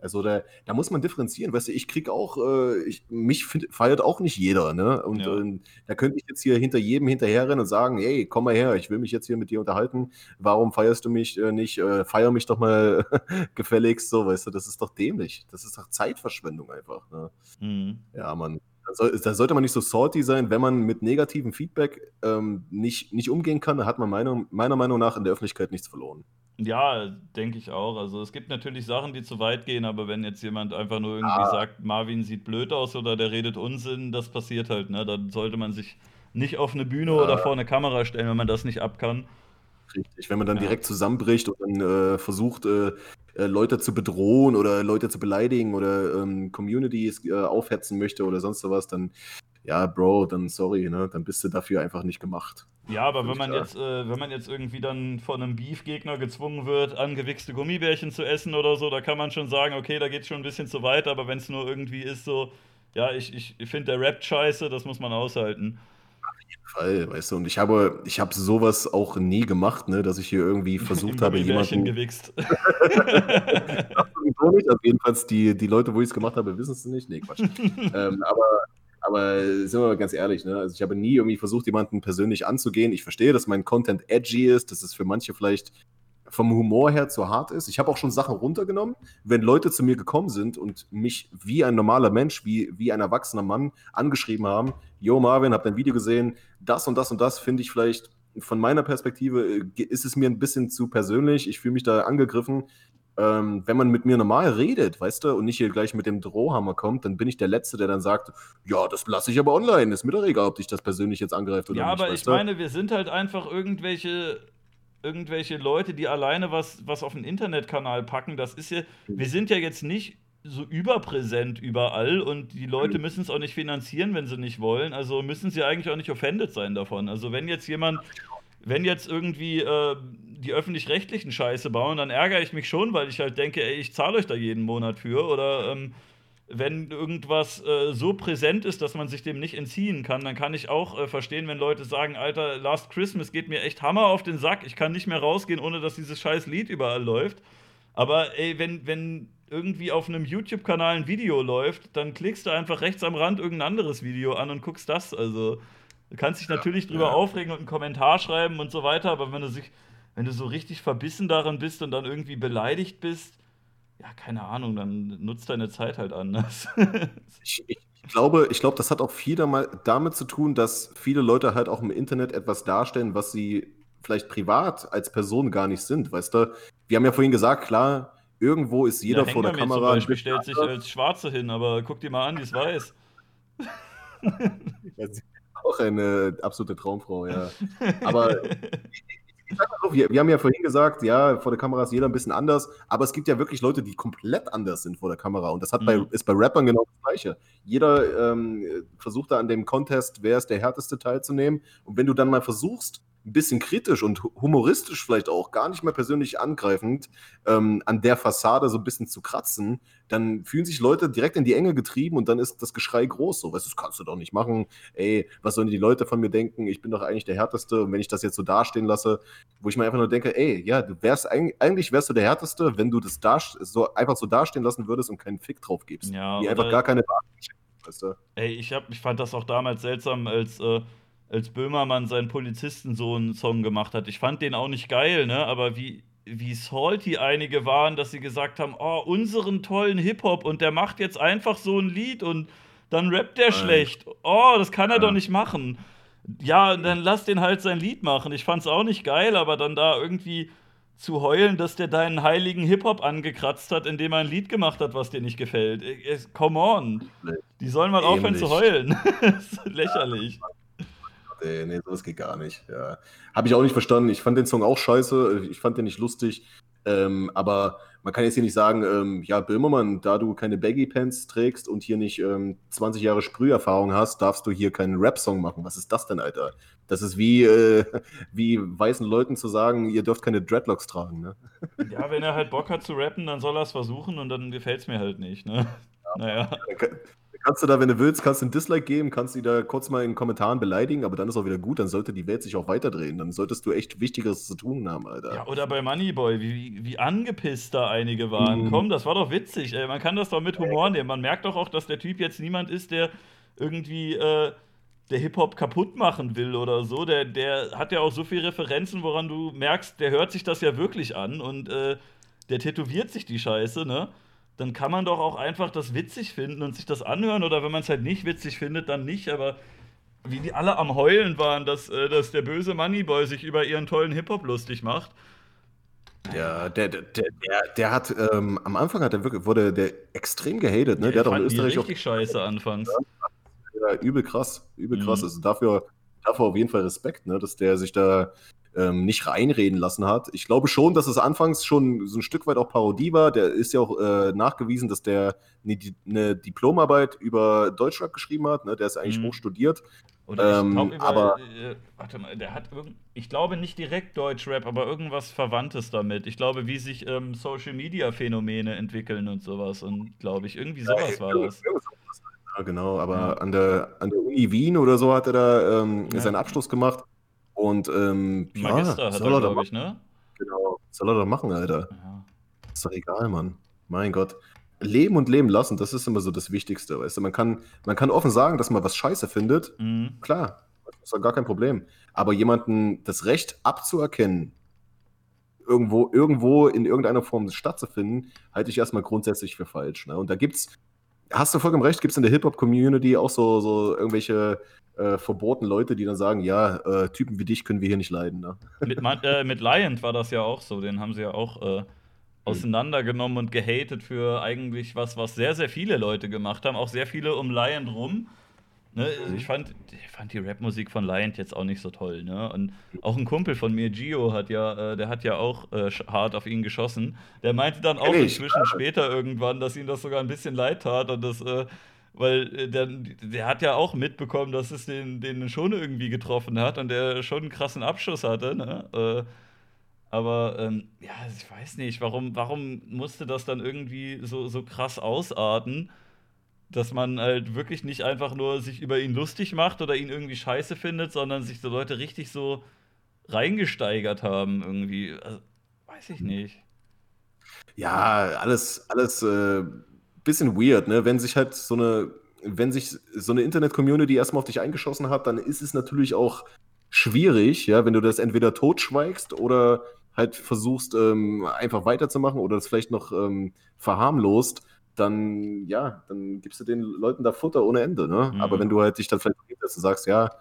Also da, da muss man differenzieren, weißt du, ich krieg auch, äh, ich, mich find, feiert auch nicht jeder, ne? Und ja. äh, da könnte ich jetzt hier hinter jedem hinterherrennen und sagen, hey, komm mal her, ich will mich jetzt hier mit dir unterhalten. Warum feierst du mich äh, nicht? Äh, feier mich doch mal gefälligst, so, weißt du, das ist doch dämlich. Das ist doch Zeitverschwendung einfach. Ne? Mhm. Ja, man. Da sollte man nicht so salty sein, wenn man mit negativem Feedback ähm, nicht, nicht umgehen kann, da hat man meiner, meiner Meinung nach in der Öffentlichkeit nichts verloren. Ja, denke ich auch. Also es gibt natürlich Sachen, die zu weit gehen, aber wenn jetzt jemand einfach nur irgendwie ah. sagt, Marvin sieht blöd aus oder der redet Unsinn, das passiert halt, ne? Dann sollte man sich nicht auf eine Bühne ah. oder vor eine Kamera stellen, wenn man das nicht ab kann. Richtig, wenn man dann ja. direkt zusammenbricht und dann äh, versucht, äh, äh, Leute zu bedrohen oder Leute zu beleidigen oder ähm, Communities äh, aufhetzen möchte oder sonst sowas, dann ja, Bro, dann sorry, ne? Dann bist du dafür einfach nicht gemacht. Ja, aber wenn man jetzt, äh, wenn man jetzt irgendwie dann von einem Beef-Gegner gezwungen wird, angewichste Gummibärchen zu essen oder so, da kann man schon sagen, okay, da geht schon ein bisschen zu weit, aber wenn es nur irgendwie ist, so, ja, ich, ich finde der Rap scheiße, das muss man aushalten. Auf jeden Fall, weißt du, und ich habe, ich habe sowas auch nie gemacht, ne, dass ich hier irgendwie versucht habe, jemanden. gewichst. also jedenfalls die, die Leute, wo ich es gemacht habe, wissen es nicht. Nee, Quatsch. ähm, aber aber sind wir mal ganz ehrlich, ne? Also ich habe nie irgendwie versucht, jemanden persönlich anzugehen. Ich verstehe, dass mein Content edgy ist, dass es für manche vielleicht vom Humor her zu hart ist. Ich habe auch schon Sachen runtergenommen, wenn Leute zu mir gekommen sind und mich wie ein normaler Mensch, wie, wie ein erwachsener Mann angeschrieben haben, Yo Marvin, hab dein Video gesehen, das und das und das finde ich vielleicht von meiner Perspektive äh, ist es mir ein bisschen zu persönlich. Ich fühle mich da angegriffen ähm, wenn man mit mir normal redet, weißt du, und nicht hier gleich mit dem Drohhammer kommt, dann bin ich der Letzte, der dann sagt, ja, das lasse ich aber online, ist mir doch egal, ob dich das persönlich jetzt angreift oder ja, nicht. Ja, aber ich meine, wir sind halt einfach irgendwelche irgendwelche Leute, die alleine was, was auf den Internetkanal packen, das ist ja, wir sind ja jetzt nicht so überpräsent überall und die Leute müssen es auch nicht finanzieren, wenn sie nicht wollen. Also müssen sie eigentlich auch nicht offended sein davon. Also wenn jetzt jemand, wenn jetzt irgendwie äh, die öffentlich-rechtlichen Scheiße bauen, dann ärgere ich mich schon, weil ich halt denke, ey, ich zahle euch da jeden Monat für oder ähm, wenn irgendwas äh, so präsent ist, dass man sich dem nicht entziehen kann, dann kann ich auch äh, verstehen, wenn Leute sagen, Alter, Last Christmas geht mir echt Hammer auf den Sack, ich kann nicht mehr rausgehen, ohne dass dieses scheiß Lied überall läuft. Aber ey, wenn, wenn irgendwie auf einem YouTube-Kanal ein Video läuft, dann klickst du einfach rechts am Rand irgendein anderes Video an und guckst das. Also, du kannst dich natürlich drüber ja. aufregen und einen Kommentar schreiben und so weiter, aber wenn du sich, wenn du so richtig verbissen darin bist und dann irgendwie beleidigt bist, ja, keine Ahnung, dann nutzt deine Zeit halt anders. ich, ich, glaube, ich glaube, das hat auch viel damit zu tun, dass viele Leute halt auch im Internet etwas darstellen, was sie vielleicht privat als Person gar nicht sind, weißt du? Wir haben ja vorhin gesagt, klar, irgendwo ist jeder ja, vor der Kamera. Zum Beispiel stellt sich als Schwarze hin, aber guck dir mal an, die ist weiß. auch eine absolute Traumfrau, ja. Aber wir, wir, haben ja vorhin gesagt, ja, vor der Kamera ist jeder ein bisschen anders, aber es gibt ja wirklich Leute, die komplett anders sind vor der Kamera. Und das hat mhm. bei, ist bei Rappern genau das Gleiche. Jeder ähm, versucht da an dem Contest, wer ist der härteste teilzunehmen. Und wenn du dann mal versuchst, ein bisschen kritisch und humoristisch vielleicht auch, gar nicht mehr persönlich angreifend, ähm, an der Fassade so ein bisschen zu kratzen, dann fühlen sich Leute direkt in die Enge getrieben und dann ist das Geschrei groß. So, weißt du, das kannst du doch nicht machen. Ey, was sollen die Leute von mir denken? Ich bin doch eigentlich der Härteste. Und wenn ich das jetzt so dastehen lasse, wo ich mir einfach nur denke, ey, ja, du wärst eigentlich wärst du der Härteste, wenn du das da, so einfach so dastehen lassen würdest und keinen Fick drauf gibst. Ja, die einfach gar keine weißt du? Ey, ich, hab, ich fand das auch damals seltsam, als äh, als Böhmermann seinen Polizistensohn-Song gemacht hat. Ich fand den auch nicht geil, ne? Aber wie, wie salty einige waren, dass sie gesagt haben, oh, unseren tollen Hip-Hop und der macht jetzt einfach so ein Lied und dann rappt der Nein. schlecht. Oh, das kann er ja. doch nicht machen. Ja, dann lass den halt sein Lied machen. Ich fand's auch nicht geil, aber dann da irgendwie zu heulen, dass der deinen heiligen Hip-Hop angekratzt hat, indem er ein Lied gemacht hat, was dir nicht gefällt. Come on. Die sollen mal Ähnlich. aufhören zu heulen. das ist lächerlich. Ey, nee, sowas geht gar nicht. Ja. Habe ich auch nicht verstanden. Ich fand den Song auch scheiße. Ich fand den nicht lustig. Ähm, aber man kann jetzt hier nicht sagen, ähm, ja, Böhmermann, da du keine Baggy Pants trägst und hier nicht ähm, 20 Jahre Sprüherfahrung hast, darfst du hier keinen Rap-Song machen. Was ist das denn, Alter? Das ist wie, äh, wie weißen Leuten zu sagen, ihr dürft keine Dreadlocks tragen, ne? Ja, wenn er halt Bock hat zu rappen, dann soll er es versuchen und dann gefällt es mir halt nicht, ne? Ja. Naja kannst du da, wenn du willst, kannst du ein Dislike geben, kannst du da kurz mal in den Kommentaren beleidigen, aber dann ist auch wieder gut, dann sollte die Welt sich auch weiterdrehen. Dann solltest du echt Wichtigeres zu tun haben, Alter. Ja, oder bei Moneyboy, wie, wie angepisst da einige waren. Mhm. Komm, das war doch witzig, ey. Man kann das doch mit Humor nehmen. Man merkt doch auch, dass der Typ jetzt niemand ist, der irgendwie äh, der Hip-Hop kaputt machen will oder so. Der, der hat ja auch so viele Referenzen, woran du merkst, der hört sich das ja wirklich an und äh, der tätowiert sich die Scheiße, ne? Dann kann man doch auch einfach das witzig finden und sich das anhören. Oder wenn man es halt nicht witzig findet, dann nicht. Aber wie die alle am Heulen waren, dass, äh, dass der böse Moneyboy sich über ihren tollen Hip-Hop lustig macht. Ja, der, der, der, der hat, ähm, am Anfang hat er wirklich, wurde der extrem gehatet, ne? Ja, der hat auch in Österreich richtig scheiße anfangs. Ja, übel krass, übel krass. Mhm. Also dafür, dafür auf jeden Fall Respekt, ne? Dass der sich da ähm, nicht reinreden lassen hat. Ich glaube schon, dass es anfangs schon so ein Stück weit auch Parodie war. Der ist ja auch äh, nachgewiesen, dass der eine, eine, Diplomarbeit über Deutschrap geschrieben hat. Ne? Der ist eigentlich mhm. hoch studiert. Oder ähm, ich glaube, aber äh, warte mal, der hat irgend, ich glaube nicht direkt Deutschrap, aber irgendwas Verwandtes damit. Ich glaube, wie sich ähm, Social Media Phänomene entwickeln und sowas. Und glaube ich, irgendwie sowas ja, war das. Ja, genau, aber ja. an, der, an der Uni Wien oder so hat er da ähm, ja. seinen Abschluss gemacht. Und ähm, Magister ja, hat er, glaube ich, ne? Genau, soll er doch machen, Alter. Ist doch egal, Mann. Mein Gott. Leben und leben lassen, das ist immer so das Wichtigste, weißt du. Man kann, man kann offen sagen, dass man was scheiße findet. Mhm. Klar, das ist doch gar kein Problem. Aber jemanden das Recht abzuerkennen, irgendwo, irgendwo in irgendeiner Form stattzufinden, halte ich erstmal grundsätzlich für falsch. Ne? Und da gibt's, hast du vollkommen recht, gibt es in der Hip-Hop-Community auch so, so irgendwelche äh, verbotenen Leute, die dann sagen, ja, äh, Typen wie dich können wir hier nicht leiden. Ne? Mit, äh, mit Lion war das ja auch so, den haben sie ja auch äh, auseinandergenommen und gehatet für eigentlich was, was sehr, sehr viele Leute gemacht haben, auch sehr viele um Lion rum. Ne, mhm. ich, fand, ich fand die Rapmusik von Lion jetzt auch nicht so toll. Ne? Und auch ein Kumpel von mir, Gio, hat ja, äh, der hat ja auch äh, hart auf ihn geschossen. Der meinte dann auch inzwischen später irgendwann, dass ihm das sogar ein bisschen leid tat und das äh, weil äh, der, der hat ja auch mitbekommen, dass es den, den schon irgendwie getroffen hat und der schon einen krassen Abschuss hatte. Ne? Äh, aber ähm, ja, ich weiß nicht, warum, warum musste das dann irgendwie so, so krass ausarten? Dass man halt wirklich nicht einfach nur sich über ihn lustig macht oder ihn irgendwie scheiße findet, sondern sich so Leute richtig so reingesteigert haben irgendwie. Also, weiß ich nicht. Ja, alles, alles äh, bisschen weird, ne? Wenn sich halt so eine, wenn sich so eine Internet-Community erstmal auf dich eingeschossen hat, dann ist es natürlich auch schwierig, ja, wenn du das entweder totschweigst oder halt versuchst, ähm, einfach weiterzumachen oder das vielleicht noch ähm, verharmlost, dann, ja, dann gibst du den Leuten da Futter ohne Ende, ne? Mhm. Aber wenn du halt dich dann vielleicht dass du sagst, ja,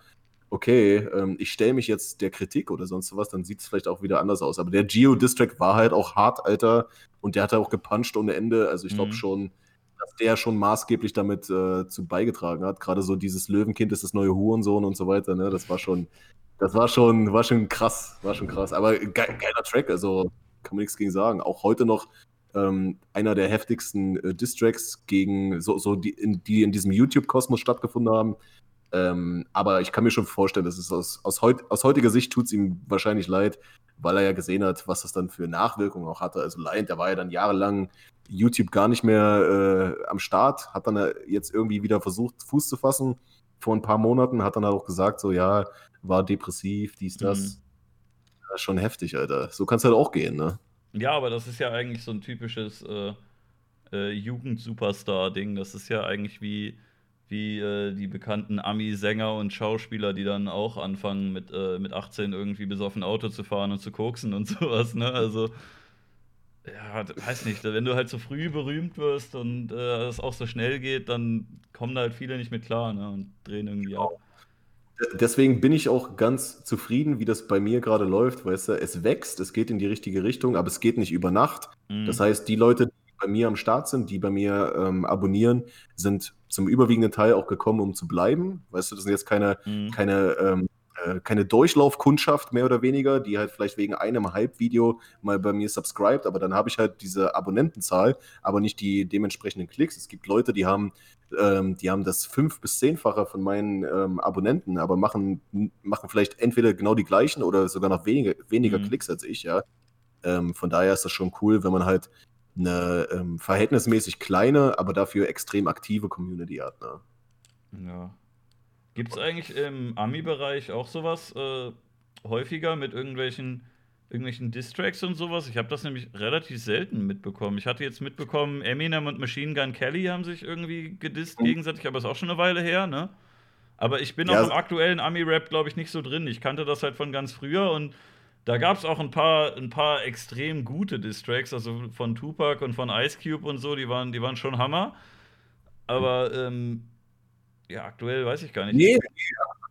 okay, ähm, ich stelle mich jetzt der Kritik oder sonst was, dann sieht es vielleicht auch wieder anders aus. Aber der Geo-District war halt auch hart, Alter, und der hat auch gepuncht ohne Ende. Also ich glaube mhm. schon, dass der schon maßgeblich damit äh, zu beigetragen hat. Gerade so dieses Löwenkind ist das neue Hurensohn und so weiter, ne? Das war schon, das war schon, war schon krass, war schon krass. Aber ge geiler Track, also kann man nichts gegen sagen. Auch heute noch ähm, einer der heftigsten äh, Distracks gegen so, so die, in, die in diesem YouTube-Kosmos stattgefunden haben. Ähm, aber ich kann mir schon vorstellen, dass es aus, aus, heut, aus heutiger Sicht tut es ihm wahrscheinlich leid, weil er ja gesehen hat, was das dann für Nachwirkungen auch hatte. Also Lion, der war ja dann jahrelang YouTube gar nicht mehr äh, am Start, hat dann jetzt irgendwie wieder versucht, Fuß zu fassen vor ein paar Monaten, hat dann auch gesagt, so ja, war depressiv, dies, das. Mhm. Ja, schon heftig, Alter. So kann es halt auch gehen, ne? Ja, aber das ist ja eigentlich so ein typisches äh, äh, Jugend-Superstar-Ding. Das ist ja eigentlich wie wie äh, die bekannten Ami-Sänger und Schauspieler, die dann auch anfangen, mit, äh, mit 18 irgendwie besoffen Auto zu fahren und zu koksen und sowas, ne? Also, ja, weiß nicht, wenn du halt so früh berühmt wirst und äh, es auch so schnell geht, dann kommen da halt viele nicht mit klar, ne? Und drehen irgendwie ab. Deswegen bin ich auch ganz zufrieden, wie das bei mir gerade läuft, weißt du, es wächst, es geht in die richtige Richtung, aber es geht nicht über Nacht. Mhm. Das heißt, die Leute, bei mir am Start sind, die bei mir ähm, abonnieren, sind zum überwiegenden Teil auch gekommen, um zu bleiben. Weißt du, das sind jetzt keine, mhm. keine, ähm, äh, keine Durchlaufkundschaft mehr oder weniger, die halt vielleicht wegen einem Hype-Video mal bei mir subscribt, aber dann habe ich halt diese Abonnentenzahl, aber nicht die dementsprechenden Klicks. Es gibt Leute, die haben, ähm, die haben das fünf- bis zehnfache von meinen ähm, Abonnenten, aber machen, machen vielleicht entweder genau die gleichen oder sogar noch weniger, weniger mhm. Klicks als ich, ja. Ähm, von daher ist das schon cool, wenn man halt eine ähm, verhältnismäßig kleine, aber dafür extrem aktive Community hat. Ne? Ja. Gibt es eigentlich im Ami-Bereich auch sowas äh, häufiger mit irgendwelchen, irgendwelchen Distracks und sowas? Ich habe das nämlich relativ selten mitbekommen. Ich hatte jetzt mitbekommen, Eminem und Machine Gun Kelly haben sich irgendwie gedisst mhm. gegenseitig, aber ist auch schon eine Weile her, ne? Aber ich bin ja, auch im aktuellen Ami-Rap, glaube ich, nicht so drin. Ich kannte das halt von ganz früher und da gab es auch ein paar, ein paar extrem gute Distracks, also von Tupac und von Ice Cube und so, die waren, die waren schon Hammer. Aber ähm, ja, aktuell weiß ich gar nicht. Nee,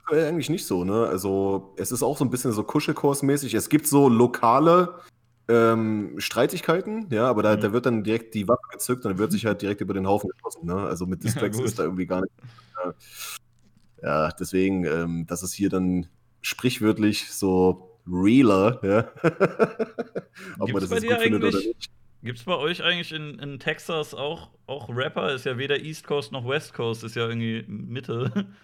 aktuell eigentlich nicht so, ne? Also es ist auch so ein bisschen so Kuschelkurs-mäßig. Es gibt so lokale ähm, Streitigkeiten, ja, aber da, mhm. da wird dann direkt die Waffe gezückt und dann wird sich halt direkt über den Haufen geschossen, ne? Also mit Distracks ja, ist da irgendwie gar nicht. Ja, deswegen, ähm, das ist hier dann sprichwörtlich so realer, ja. Ob Gibt's man das bei dir findet oder nicht. Gibt es bei euch eigentlich in, in Texas auch, auch Rapper? Ist ja weder East Coast noch West Coast, ist ja irgendwie Mitte.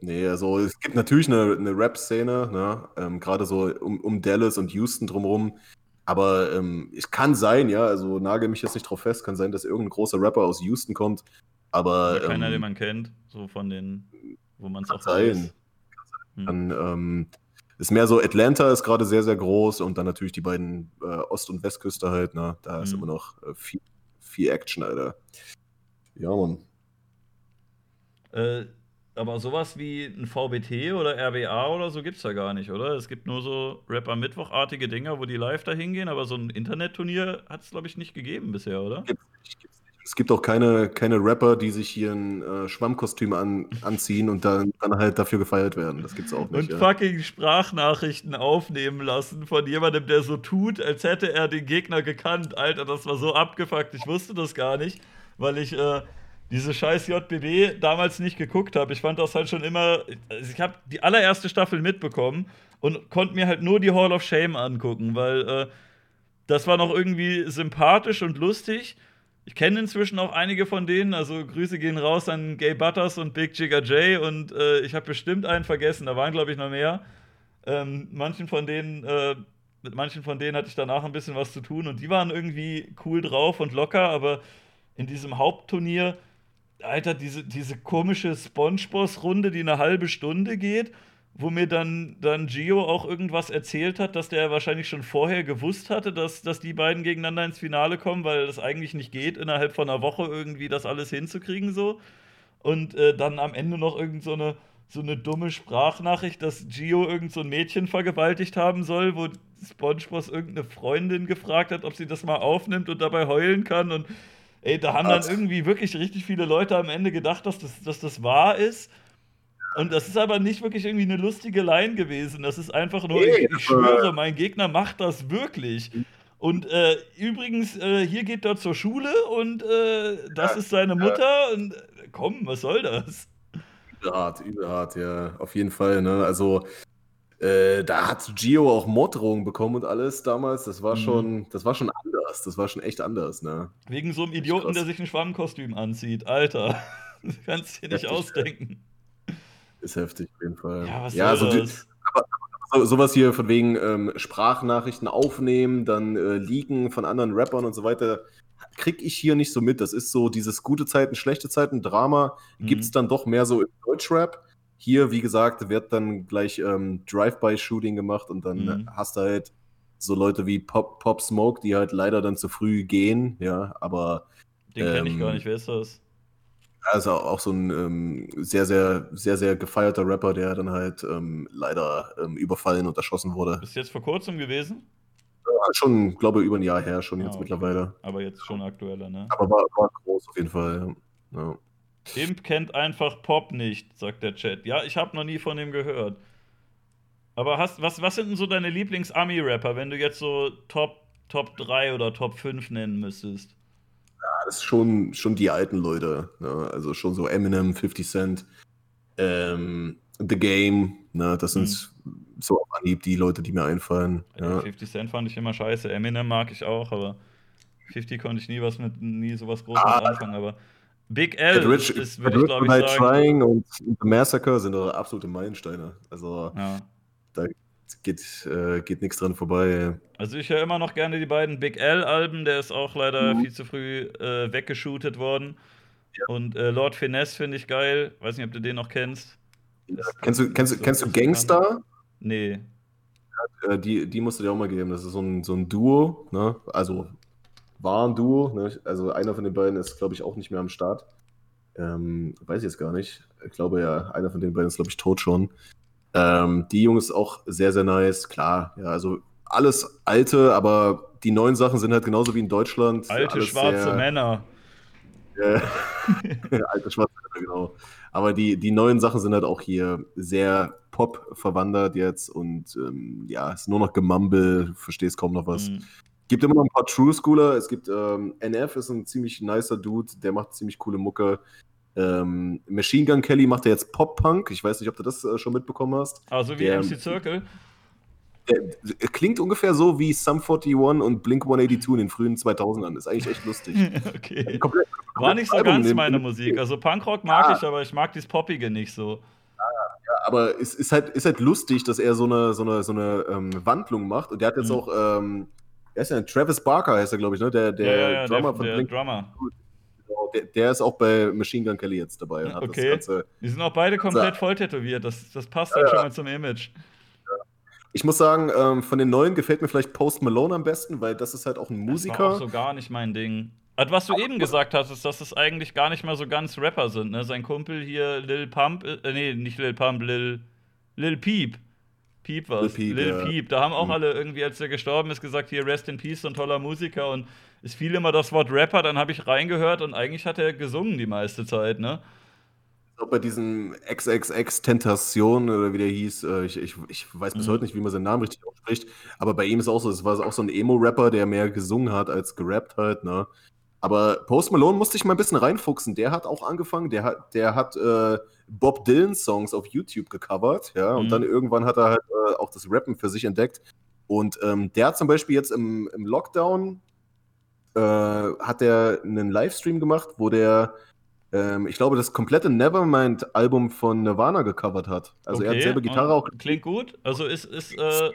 Nee, also es gibt natürlich eine, eine Rap-Szene, ne? ähm, gerade so um, um Dallas und Houston drumherum. Aber ähm, es kann sein, ja, also nagel mich jetzt nicht drauf fest, kann sein, dass irgendein großer Rapper aus Houston kommt. Aber. Oder keiner, ähm, den man kennt, so von den, wo man es auch sein. weiß. Hm. Dann, ähm, ist mehr so, Atlanta ist gerade sehr, sehr groß und dann natürlich die beiden äh, Ost- und Westküste halt, ne? Da mhm. ist immer noch äh, viel, viel Action, Alter. Ja, Mann. Äh, aber sowas wie ein VBT oder RBA oder so gibt's da gar nicht, oder? Es gibt nur so Rapper Mittwochartige Dinger, wo die live da hingehen, aber so ein Internetturnier hat es, glaube ich, nicht gegeben bisher, oder? Gibt's nicht, gibt's es gibt auch keine, keine Rapper, die sich hier ein äh, Schwammkostüm an, anziehen und dann, dann halt dafür gefeiert werden. Das gibt's auch nicht. Und ja. fucking Sprachnachrichten aufnehmen lassen von jemandem, der so tut, als hätte er den Gegner gekannt. Alter, das war so abgefuckt. Ich wusste das gar nicht, weil ich äh, diese scheiß JBB damals nicht geguckt habe. Ich fand das halt schon immer. Also ich habe die allererste Staffel mitbekommen und konnte mir halt nur die Hall of Shame angucken, weil äh, das war noch irgendwie sympathisch und lustig. Ich kenne inzwischen auch einige von denen, also Grüße gehen raus an Gay Butters und Big Jigger J und äh, ich habe bestimmt einen vergessen, da waren glaube ich noch mehr. Ähm, manchen von denen, äh, mit manchen von denen hatte ich danach ein bisschen was zu tun und die waren irgendwie cool drauf und locker, aber in diesem Hauptturnier, Alter, diese, diese komische Spongeboss-Runde, die eine halbe Stunde geht, wo mir dann, dann Gio auch irgendwas erzählt hat, dass der wahrscheinlich schon vorher gewusst hatte, dass, dass die beiden gegeneinander ins Finale kommen, weil das eigentlich nicht geht, innerhalb von einer Woche irgendwie das alles hinzukriegen so. Und äh, dann am Ende noch irgend so eine, so eine dumme Sprachnachricht, dass Gio irgend so ein Mädchen vergewaltigt haben soll, wo SpongeBob irgendeine Freundin gefragt hat, ob sie das mal aufnimmt und dabei heulen kann. Und ey, da haben dann irgendwie wirklich richtig viele Leute am Ende gedacht, dass das, dass das wahr ist. Und das ist aber nicht wirklich irgendwie eine lustige Line gewesen. Das ist einfach nur, ich, ich schwöre, mein Gegner macht das wirklich. Und äh, übrigens, äh, hier geht er zur Schule und äh, das ist seine Mutter. Und äh, komm, was soll das? Übelhart, übelhart, ja, auf jeden Fall. Ne? Also, äh, da hat Gio auch Morddrohungen bekommen und alles damals. Das war mhm. schon, das war schon anders. Das war schon echt anders, ne? Wegen so einem Idioten, der sich ein Schwammkostüm anzieht. Alter, du kannst dir nicht ausdenken. Ist heftig, auf jeden Fall. Ja, was ja, so, das? Aber, so, sowas hier von wegen ähm, Sprachnachrichten aufnehmen, dann äh, leaken von anderen Rappern und so weiter, krieg ich hier nicht so mit. Das ist so dieses gute Zeiten, schlechte Zeiten, Drama, mhm. gibt es dann doch mehr so im Deutschrap. Hier, wie gesagt, wird dann gleich ähm, Drive-by-Shooting gemacht und dann mhm. hast du halt so Leute wie Pop, Pop Smoke, die halt leider dann zu früh gehen, ja, aber. Den ähm, kenne ich gar nicht, wer ist das? Also auch so ein ähm, sehr, sehr, sehr, sehr gefeierter Rapper, der dann halt ähm, leider ähm, überfallen und erschossen wurde. Ist jetzt vor kurzem gewesen? Ja, schon, glaube ich, über ein Jahr her schon ah, jetzt okay. mittlerweile. Aber jetzt schon aktueller, ne? Aber war, war groß auf jeden Fall, ja. Imp kennt einfach Pop nicht, sagt der Chat. Ja, ich habe noch nie von ihm gehört. Aber hast, was, was sind denn so deine Lieblings-Ami-Rapper, wenn du jetzt so Top, Top 3 oder Top 5 nennen müsstest? das ist schon, schon die alten Leute. Ne? Also schon so Eminem, 50 Cent, ähm, The Game. Ne? Das sind mhm. so auf Anhieb die Leute, die mir einfallen. Ja, 50 Cent fand ich immer scheiße. Eminem mag ich auch, aber 50 konnte ich nie was mit, nie sowas Großes ah, anfangen. Aber Big L Rich, ist, würde ich glaube ich sagen. Trying und The Massacre sind doch absolute Meilensteine. Also ja. da geht, äh, geht nichts dran vorbei. Also ich höre immer noch gerne die beiden Big L-Alben, der ist auch leider mhm. viel zu früh äh, weggeshootet worden. Ja. Und äh, Lord Finesse finde ich geil. Weiß nicht, ob du den noch kennst. Ja. Kennst du, kennst, so kennst du Gangster? Nee. Äh, die, die musst du dir auch mal geben. Das ist so ein, so ein Duo, ne? Also war ein Duo. Ne? Also einer von den beiden ist, glaube ich, auch nicht mehr am Start. Ähm, weiß ich jetzt gar nicht. Ich glaube ja, einer von den beiden ist, glaube ich, tot schon. Ähm, die Jungs auch sehr, sehr nice. Klar, ja, also alles alte, aber die neuen Sachen sind halt genauso wie in Deutschland. Alte schwarze sehr, Männer. Äh, alte schwarze Männer, genau. Aber die, die neuen Sachen sind halt auch hier sehr Pop verwandert jetzt und ähm, ja, ist nur noch Gemumble, verstehst kaum noch was. Mhm. Gibt immer noch ein paar True Schooler. Es gibt ähm, NF, ist ein ziemlich nicer Dude, der macht ziemlich coole Mucke. Ähm, Machine Gun Kelly macht ja jetzt Pop-Punk. Ich weiß nicht, ob du das äh, schon mitbekommen hast. Also wie der, MC Circle? Der, der, klingt ungefähr so wie Sum 41 und Blink 182 in den frühen 2000ern. Ist eigentlich echt lustig. okay. Komplett, komplett War nicht so Album ganz meine Musik. Also Punkrock mag ja. ich, aber ich mag dieses Poppige nicht so. Ja, aber es ist halt, ist halt lustig, dass er so eine, so eine, so eine ähm, Wandlung macht. Und der hat jetzt mhm. auch, ähm, er ist ja Travis Barker, heißt er, glaube ich, ne? Der, der ja, ja, Drummer der, von der Blink. Drummer. Genau, der, der, ist auch bei Machine Gun Kelly jetzt dabei. okay. Ganze, die sind auch beide komplett voll tätowiert. Das, das passt halt ja, schon mal zum Image. Ich muss sagen, ähm, von den neuen gefällt mir vielleicht Post Malone am besten, weil das ist halt auch ein Musiker. Das war auch so gar nicht mein Ding. Was du eben gesagt hast, ist, dass es eigentlich gar nicht mal so ganz Rapper sind. Ne? Sein Kumpel hier, Lil Pump, äh, nee, nicht Lil Pump, Lil, Lil Peep. Peep. Lil Peep, Lil ja. Peep. Da haben auch mhm. alle irgendwie, als er gestorben ist, gesagt, hier Rest in Peace, so ein toller Musiker. Und es fiel immer das Wort Rapper, dann habe ich reingehört und eigentlich hat er gesungen die meiste Zeit, ne? bei diesem XXX Tentation oder wie der hieß, äh, ich, ich, ich weiß bis mhm. heute nicht, wie man seinen Namen richtig ausspricht, aber bei ihm ist auch so, es war auch so ein Emo-Rapper, der mehr gesungen hat als gerappt hat, ne? Aber Post Malone musste ich mal ein bisschen reinfuchsen. Der hat auch angefangen, der hat, der hat äh, Bob Dylan-Songs auf YouTube gecovert, ja, mhm. und dann irgendwann hat er halt äh, auch das Rappen für sich entdeckt. Und ähm, der hat zum Beispiel jetzt im, im Lockdown äh, hat der einen Livestream gemacht, wo der ähm, ich glaube, das komplette Nevermind-Album von Nirvana gecovert hat. Also okay. er hat selber Gitarre auch. Klingt gut. Also ist. ist äh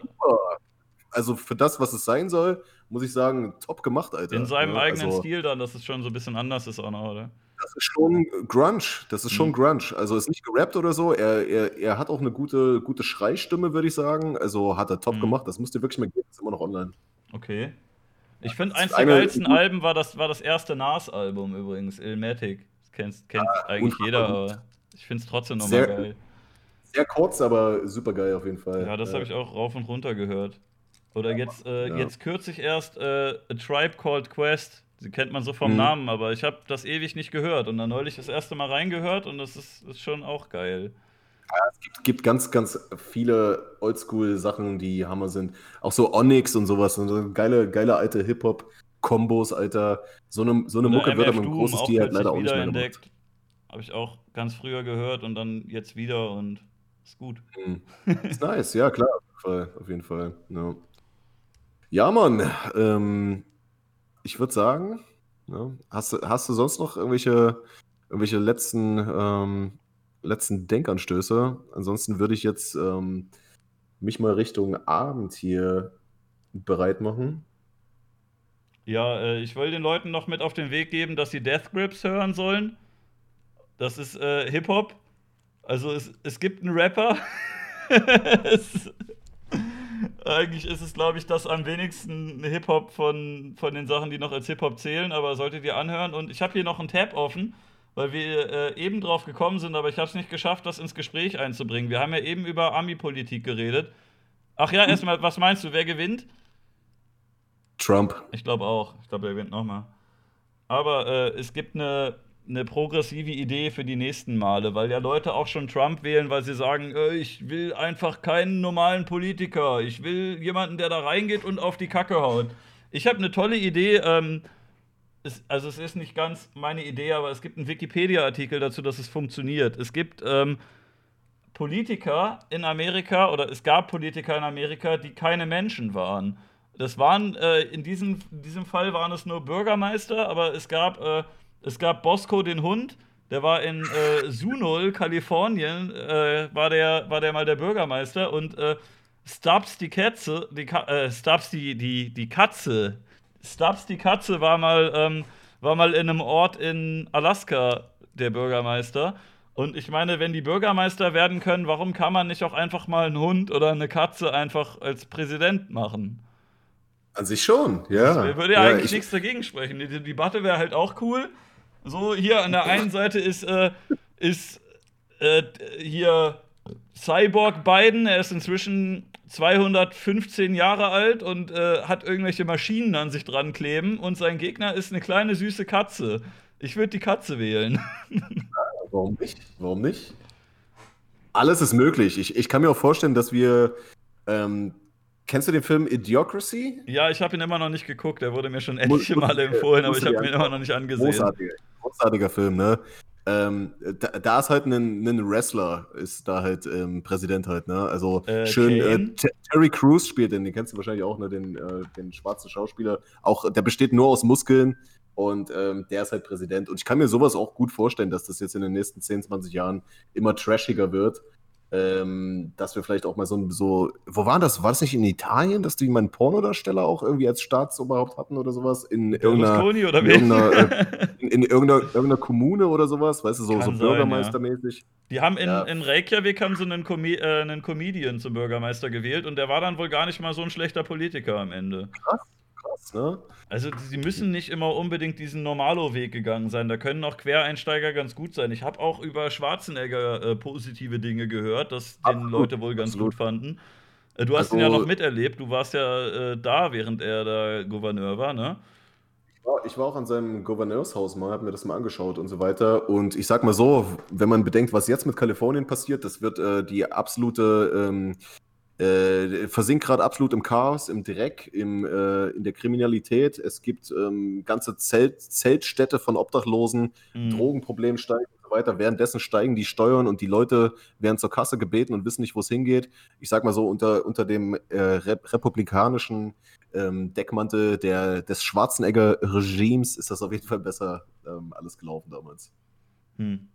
Also für das, was es sein soll, muss ich sagen, top gemacht, Alter. In seinem ja, eigenen also, Stil dann, dass es schon so ein bisschen anders ist auch noch, oder? das ist schon Grunge. Das ist schon mhm. Grunge. Also ist nicht gerappt oder so. Er, er, er hat auch eine gute, gute Schreistimme, würde ich sagen. Also hat er top mhm. gemacht. Das müsst ihr wirklich mal geben. Ist immer noch online. Okay. Ich finde, eins der geilsten Alben war das, war das erste Nas-Album übrigens, Ilmatic. Das kennt, kennt ah, eigentlich jeder, aber ich finde es trotzdem nochmal geil. Sehr kurz, aber super geil auf jeden Fall. Ja, das ja. habe ich auch rauf und runter gehört. Oder jetzt, äh, ja. jetzt kürzlich erst äh, A Tribe Called Quest. Sie kennt man so vom mhm. Namen, aber ich habe das ewig nicht gehört und dann neulich das erste Mal reingehört und das ist, ist schon auch geil. Ja, es gibt, gibt, ganz, ganz viele Oldschool-Sachen, die Hammer sind. Auch so Onyx und sowas. Und so geile, geile alte Hip-Hop-Kombos, Alter. So eine, so eine Mucke wird aber ein großes Stil halt leider auch nicht mehr entdeckt. Habe ich auch ganz früher gehört und dann jetzt wieder und ist gut. Mhm. Ist nice, ja klar, auf jeden Fall. Auf jeden Fall. Ja. Ja, Mann. Ähm, ich würde sagen, ja, hast, du, hast du sonst noch irgendwelche, irgendwelche letzten, ähm, letzten Denkanstöße? Ansonsten würde ich jetzt ähm, mich mal Richtung Abend hier bereit machen. Ja, äh, ich wollte den Leuten noch mit auf den Weg geben, dass sie Death Grips hören sollen. Das ist äh, Hip-Hop. Also es, es gibt einen Rapper. es, eigentlich ist es, glaube ich, das am wenigsten Hip-Hop von, von den Sachen, die noch als Hip-Hop zählen, aber solltet ihr anhören. Und ich habe hier noch einen Tab offen, weil wir äh, eben drauf gekommen sind, aber ich habe es nicht geschafft, das ins Gespräch einzubringen. Wir haben ja eben über Ami-Politik geredet. Ach ja, erstmal, was meinst du, wer gewinnt? Trump. Ich glaube auch. Ich glaube, er gewinnt nochmal. Aber äh, es gibt eine eine progressive Idee für die nächsten Male, weil ja Leute auch schon Trump wählen, weil sie sagen, äh, ich will einfach keinen normalen Politiker, ich will jemanden, der da reingeht und auf die Kacke haut. Ich habe eine tolle Idee, ähm, es, also es ist nicht ganz meine Idee, aber es gibt einen Wikipedia-Artikel dazu, dass es funktioniert. Es gibt ähm, Politiker in Amerika oder es gab Politiker in Amerika, die keine Menschen waren. Das waren, äh, in, diesem, in diesem Fall waren es nur Bürgermeister, aber es gab äh, es gab Bosco den Hund, der war in äh, Sunol, Kalifornien, äh, war, der, war der mal der Bürgermeister und äh, Stubbs die Katze, die Ka äh, Stubbs die, die, die Katze, Stubbs die Katze war mal, ähm, war mal in einem Ort in Alaska der Bürgermeister. Und ich meine, wenn die Bürgermeister werden können, warum kann man nicht auch einfach mal einen Hund oder eine Katze einfach als Präsident machen? An sich schon, ja. Das würde ja, ja eigentlich nichts dagegen sprechen. Die Debatte wäre halt auch cool. So, hier an der einen Seite ist, äh, ist äh, hier Cyborg Biden. Er ist inzwischen 215 Jahre alt und äh, hat irgendwelche Maschinen an sich dran kleben. Und sein Gegner ist eine kleine süße Katze. Ich würde die Katze wählen. Warum nicht? Warum nicht? Alles ist möglich. Ich, ich kann mir auch vorstellen, dass wir ähm, Kennst du den Film Idiocracy? Ja, ich habe ihn immer noch nicht geguckt. Der wurde mir schon etliche Male empfohlen, aber ich habe ihn immer noch nicht angesehen. Großartiger, großartiger Film, ne? Ähm, da, da, ist halt ein, ein, Wrestler, ist da halt ähm, Präsident halt, ne? Also äh, schön. Äh, Terry Crews spielt den, den kennst du wahrscheinlich auch, ne? Den, äh, den schwarzen Schauspieler. Auch der besteht nur aus Muskeln und ähm, der ist halt Präsident. Und ich kann mir sowas auch gut vorstellen, dass das jetzt in den nächsten 10, 20 Jahren immer trashiger wird ähm, dass wir vielleicht auch mal so, so, wo war das? War das nicht in Italien, dass die mal einen Pornodarsteller auch irgendwie als Staatsoberhaupt hatten oder sowas? In irgendeiner, oder in, irgendeiner, äh, in, in irgendeiner, irgendeiner, Kommune oder sowas, weißt du, so, so Bürgermeistermäßig. Ja. Die haben in, ja. in Reykjavik haben sie einen, Com äh, einen Comedian zum Bürgermeister gewählt und der war dann wohl gar nicht mal so ein schlechter Politiker am Ende. Krass krass, ne? Also, sie müssen nicht immer unbedingt diesen Normalo-Weg gegangen sein. Da können auch Quereinsteiger ganz gut sein. Ich habe auch über Schwarzenegger äh, positive Dinge gehört, dass den Leute wohl ganz absolut. gut fanden. Äh, du hast also, ihn ja noch miterlebt. Du warst ja äh, da, während er da Gouverneur war, ne? Ich war auch an seinem Gouverneurshaus mal, habe mir das mal angeschaut und so weiter. Und ich sag mal so, wenn man bedenkt, was jetzt mit Kalifornien passiert, das wird äh, die absolute ähm, äh, versinkt gerade absolut im Chaos, im Dreck, im, äh, in der Kriminalität. Es gibt ähm, ganze Zelt, Zeltstädte von Obdachlosen, mhm. Drogenprobleme steigen und so weiter. Währenddessen steigen die Steuern und die Leute werden zur Kasse gebeten und wissen nicht, wo es hingeht. Ich sag mal so, unter, unter dem äh, rep republikanischen ähm, Deckmantel der, des Schwarzenegger-Regimes ist das auf jeden Fall besser ähm, alles gelaufen damals. Hm.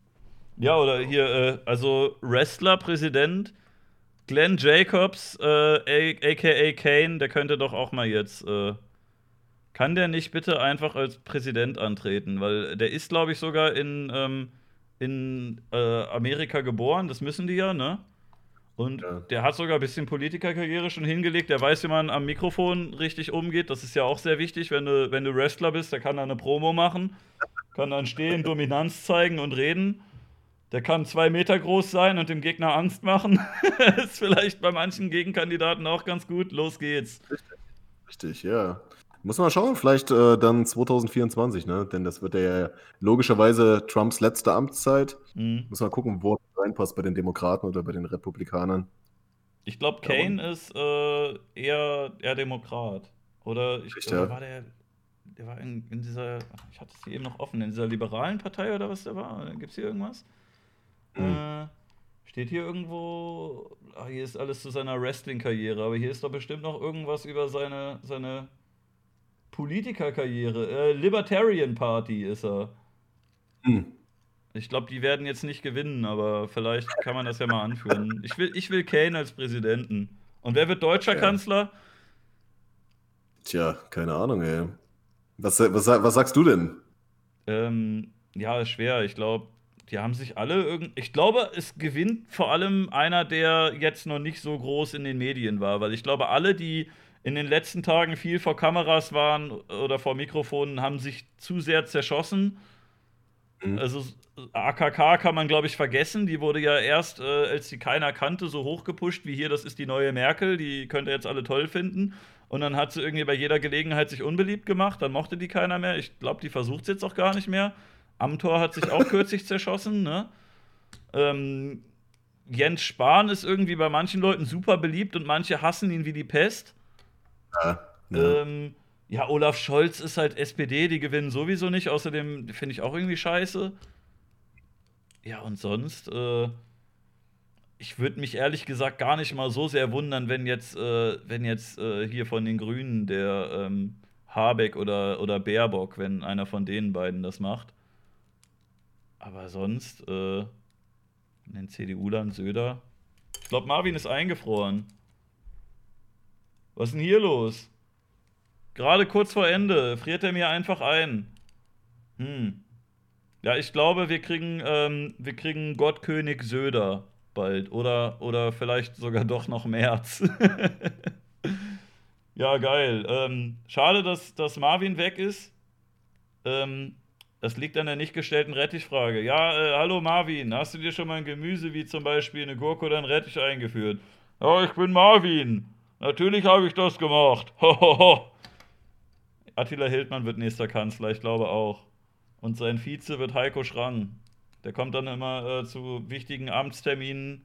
Ja, oder hier, äh, also Wrestler-Präsident Glenn Jacobs, äh, aka Kane, der könnte doch auch mal jetzt äh, kann der nicht bitte einfach als Präsident antreten? Weil der ist, glaube ich, sogar in, ähm, in äh, Amerika geboren, das müssen die ja, ne? Und ja. der hat sogar ein bisschen Politikerkarriere schon hingelegt. Der weiß, wie man am Mikrofon richtig umgeht. Das ist ja auch sehr wichtig, wenn du, wenn du Wrestler bist. Der kann da eine Promo machen, kann dann stehen, Dominanz zeigen und reden. Der kann zwei Meter groß sein und dem Gegner Angst machen. ist vielleicht bei manchen Gegenkandidaten auch ganz gut. Los geht's. Richtig, Richtig ja. Muss man schauen, vielleicht äh, dann 2024, ne? Denn das wird ja logischerweise Trumps letzte Amtszeit. Mhm. Muss man gucken, wo er reinpasst bei den Demokraten oder bei den Republikanern. Ich glaube, Kane ja, ist äh, eher, eher Demokrat. Oder ich glaube, war der, der war in, in, dieser, ich hatte es hier eben noch offen, in dieser liberalen Partei oder was der war? Gibt es hier irgendwas? Mhm. Äh, steht hier irgendwo, ah, hier ist alles zu seiner Wrestling-Karriere, aber hier ist doch bestimmt noch irgendwas über seine, seine Politikerkarriere. Äh, Libertarian Party ist er. Hm. Ich glaube, die werden jetzt nicht gewinnen, aber vielleicht kann man das ja mal anführen. Ich will, ich will Kane als Präsidenten. Und wer wird deutscher ja. Kanzler? Tja, keine Ahnung, ey. Was, was, was sagst du denn? Ähm, ja, schwer. Ich glaube, die haben sich alle irgendwie. Ich glaube, es gewinnt vor allem einer, der jetzt noch nicht so groß in den Medien war, weil ich glaube, alle, die in den letzten Tagen viel vor Kameras waren oder vor Mikrofonen, haben sich zu sehr zerschossen. Mhm. Also AKK kann man, glaube ich, vergessen. Die wurde ja erst, äh, als sie keiner kannte, so hochgepusht wie hier, das ist die neue Merkel, die könnt ihr jetzt alle toll finden. Und dann hat sie irgendwie bei jeder Gelegenheit sich unbeliebt gemacht, dann mochte die keiner mehr. Ich glaube, die versucht es jetzt auch gar nicht mehr. Amtor hat sich auch kürzlich zerschossen, ne? Ähm, Jens Spahn ist irgendwie bei manchen Leuten super beliebt und manche hassen ihn wie die Pest. Ja, ja. Ähm, ja, Olaf Scholz ist halt SPD, die gewinnen sowieso nicht. Außerdem finde ich auch irgendwie scheiße. Ja, und sonst, äh, ich würde mich ehrlich gesagt gar nicht mal so sehr wundern, wenn jetzt, äh, wenn jetzt äh, hier von den Grünen der ähm, Habeck oder, oder Baerbock, wenn einer von denen beiden das macht. Aber sonst, äh, den CDU-Land Söder. Ich glaube, Marvin ist eingefroren. Was ist denn hier los? Gerade kurz vor Ende friert er mir einfach ein. Hm. Ja, ich glaube, wir kriegen, ähm, wir kriegen Gottkönig Söder bald. Oder, oder vielleicht sogar doch noch März. ja, geil. Ähm, schade, dass, dass Marvin weg ist. Ähm, das liegt an der nicht gestellten Rettichfrage. Ja, äh, hallo Marvin, hast du dir schon mal ein Gemüse wie zum Beispiel eine Gurke oder ein Rettich eingeführt? Ja, ich bin Marvin. Natürlich habe ich das gemacht. Attila Hildmann wird nächster Kanzler, ich glaube auch. Und sein Vize wird Heiko Schrang. Der kommt dann immer äh, zu wichtigen Amtsterminen,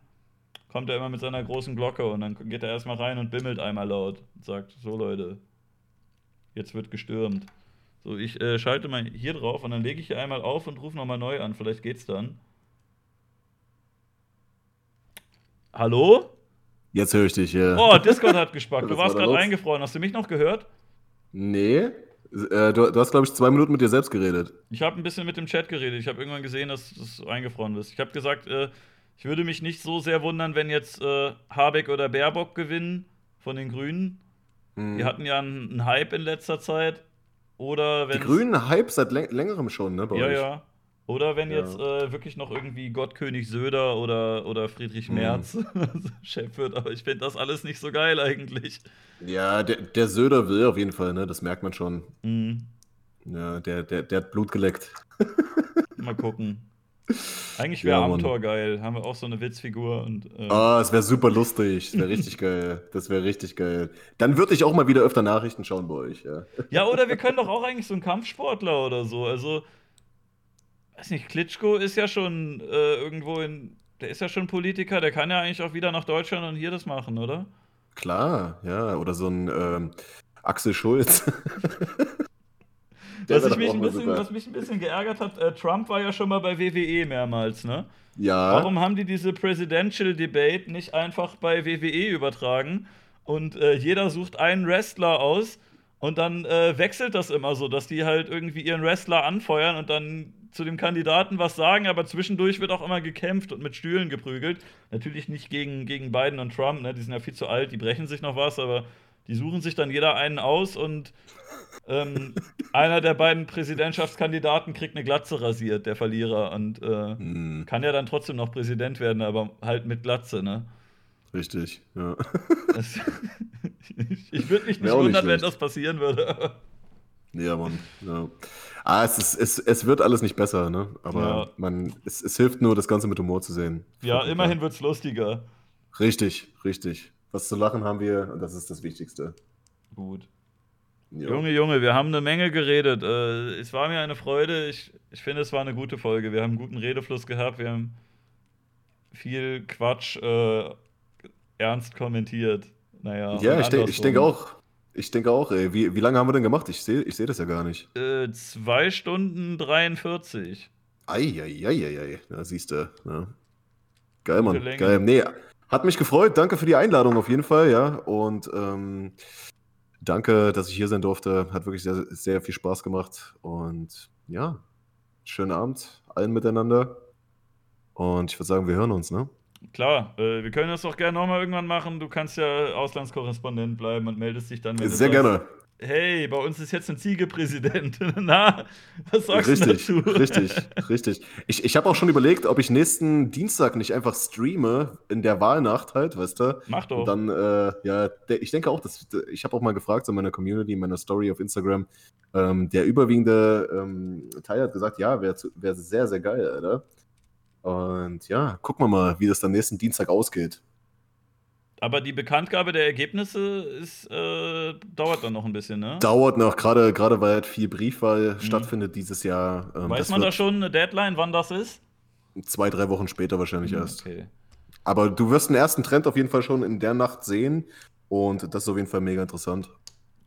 kommt er immer mit seiner großen Glocke und dann geht er erstmal rein und bimmelt einmal laut und sagt: So Leute, jetzt wird gestürmt. So, ich äh, schalte mal hier drauf und dann lege ich hier einmal auf und rufe nochmal neu an. Vielleicht geht's dann. Hallo? Jetzt höre ich dich, ja. Oh, Discord hat gespackt. Du warst gerade eingefroren. Hast du mich noch gehört? Nee. Äh, du, du, hast, glaube ich, zwei Minuten mit dir selbst geredet. Ich habe ein bisschen mit dem Chat geredet. Ich habe irgendwann gesehen, dass du eingefroren bist. Ich habe gesagt, äh, ich würde mich nicht so sehr wundern, wenn jetzt äh, Habeck oder Baerbock gewinnen von den Grünen. Hm. Die hatten ja einen, einen, Hype in letzter Zeit. Oder wenn. Die Grünen Hype seit längerem schon, ne? Ja, euch. ja. Oder wenn ja. jetzt äh, wirklich noch irgendwie Gottkönig Söder oder, oder Friedrich mhm. Merz mhm. Chef wird, aber ich finde das alles nicht so geil eigentlich. Ja, der, der Söder will auf jeden Fall, ne? Das merkt man schon. Mhm. Ja, der, der, der hat Blut geleckt. Mal gucken. Eigentlich wäre ja, Abenteuer geil. Haben wir auch so eine Witzfigur und. Äh oh, es wäre super lustig. Das wäre richtig geil. Das wäre richtig geil. Dann würde ich auch mal wieder öfter Nachrichten schauen bei euch. Ja. ja, oder wir können doch auch eigentlich so einen Kampfsportler oder so. Also weiß nicht, Klitschko ist ja schon äh, irgendwo in. Der ist ja schon Politiker, der kann ja eigentlich auch wieder nach Deutschland und hier das machen, oder? Klar, ja. Oder so ein ähm, Axel Schulz. was, mich ein bisschen, was mich ein bisschen geärgert hat, äh, Trump war ja schon mal bei WWE mehrmals, ne? Ja. Warum haben die diese Presidential Debate nicht einfach bei WWE übertragen und äh, jeder sucht einen Wrestler aus und dann äh, wechselt das immer so, dass die halt irgendwie ihren Wrestler anfeuern und dann zu dem Kandidaten was sagen, aber zwischendurch wird auch immer gekämpft und mit Stühlen geprügelt. Natürlich nicht gegen, gegen Biden und Trump, ne? die sind ja viel zu alt, die brechen sich noch was, aber Die suchen sich dann jeder einen aus und ähm, einer der beiden Präsidentschaftskandidaten kriegt eine Glatze rasiert, der Verlierer, und äh, hm. kann ja dann trotzdem noch Präsident werden, aber halt mit Glatze, ne? Richtig, ja. Das, ich, ich würde mich nicht wundern, nicht wenn das passieren würde. Ja, Mann. Ja. Ah, es, ist, es, es wird alles nicht besser, ne? Aber ja. man, es, es hilft nur, das Ganze mit Humor zu sehen. Ja, immerhin wird es lustiger. Richtig, richtig. Was zu lachen haben wir und das ist das Wichtigste. Gut. Jo. Junge, Junge, wir haben eine Menge geredet. Äh, es war mir eine Freude. Ich, ich finde, es war eine gute Folge. Wir haben einen guten Redefluss gehabt. Wir haben viel Quatsch äh, ernst kommentiert. Naja. Ja, ich, denk, ich denke auch. Ich denke auch, ey. Wie, wie lange haben wir denn gemacht? Ich sehe ich seh das ja gar nicht. Äh, zwei Stunden 43. Eieieiei. Da siehst du. Ja. Geil, Mann. Geil. Nee, hat mich gefreut. Danke für die Einladung auf jeden Fall, ja. Und ähm, danke, dass ich hier sein durfte. Hat wirklich sehr, sehr viel Spaß gemacht. Und ja, schönen Abend allen miteinander. Und ich würde sagen, wir hören uns, ne? Klar, äh, wir können das doch gerne nochmal irgendwann machen. Du kannst ja Auslandskorrespondent bleiben und meldest dich dann, wenn Sehr gerne. Hey, bei uns ist jetzt ein Ziegepräsident. Na, was sagst richtig, du dazu? Richtig, richtig. Ich, ich habe auch schon überlegt, ob ich nächsten Dienstag nicht einfach streame in der Wahlnacht halt, weißt du? Mach doch. Und dann, äh, ja, der, ich denke auch, dass, ich habe auch mal gefragt in meiner Community, in meiner Story auf Instagram, ähm, der überwiegende ähm, Teil hat gesagt, ja, wäre wär sehr, sehr geil, Alter. Und ja, gucken wir mal, wie das dann nächsten Dienstag ausgeht. Aber die Bekanntgabe der Ergebnisse ist, äh, dauert dann noch ein bisschen, ne? Dauert noch, gerade weil halt viel Briefwahl mhm. stattfindet dieses Jahr. Ähm, Weiß man da schon eine Deadline, wann das ist? Zwei, drei Wochen später wahrscheinlich mhm, erst. Okay. Aber du wirst einen ersten Trend auf jeden Fall schon in der Nacht sehen und das ist auf jeden Fall mega interessant.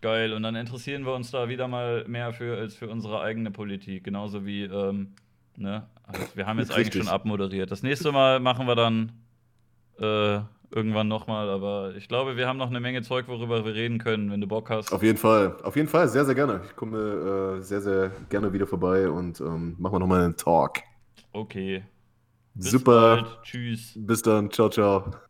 Geil, und dann interessieren wir uns da wieder mal mehr für als für unsere eigene Politik. Genauso wie, ähm, ne? Also wir haben jetzt eigentlich schon abmoderiert. Das nächste Mal machen wir dann. Äh, irgendwann nochmal. Aber ich glaube, wir haben noch eine Menge Zeug, worüber wir reden können, wenn du Bock hast. Auf jeden Fall, auf jeden Fall, sehr, sehr gerne. Ich komme äh, sehr, sehr gerne wieder vorbei und ähm, machen wir nochmal einen Talk. Okay. Bis Super. Bald. Tschüss. Bis dann. Ciao, ciao.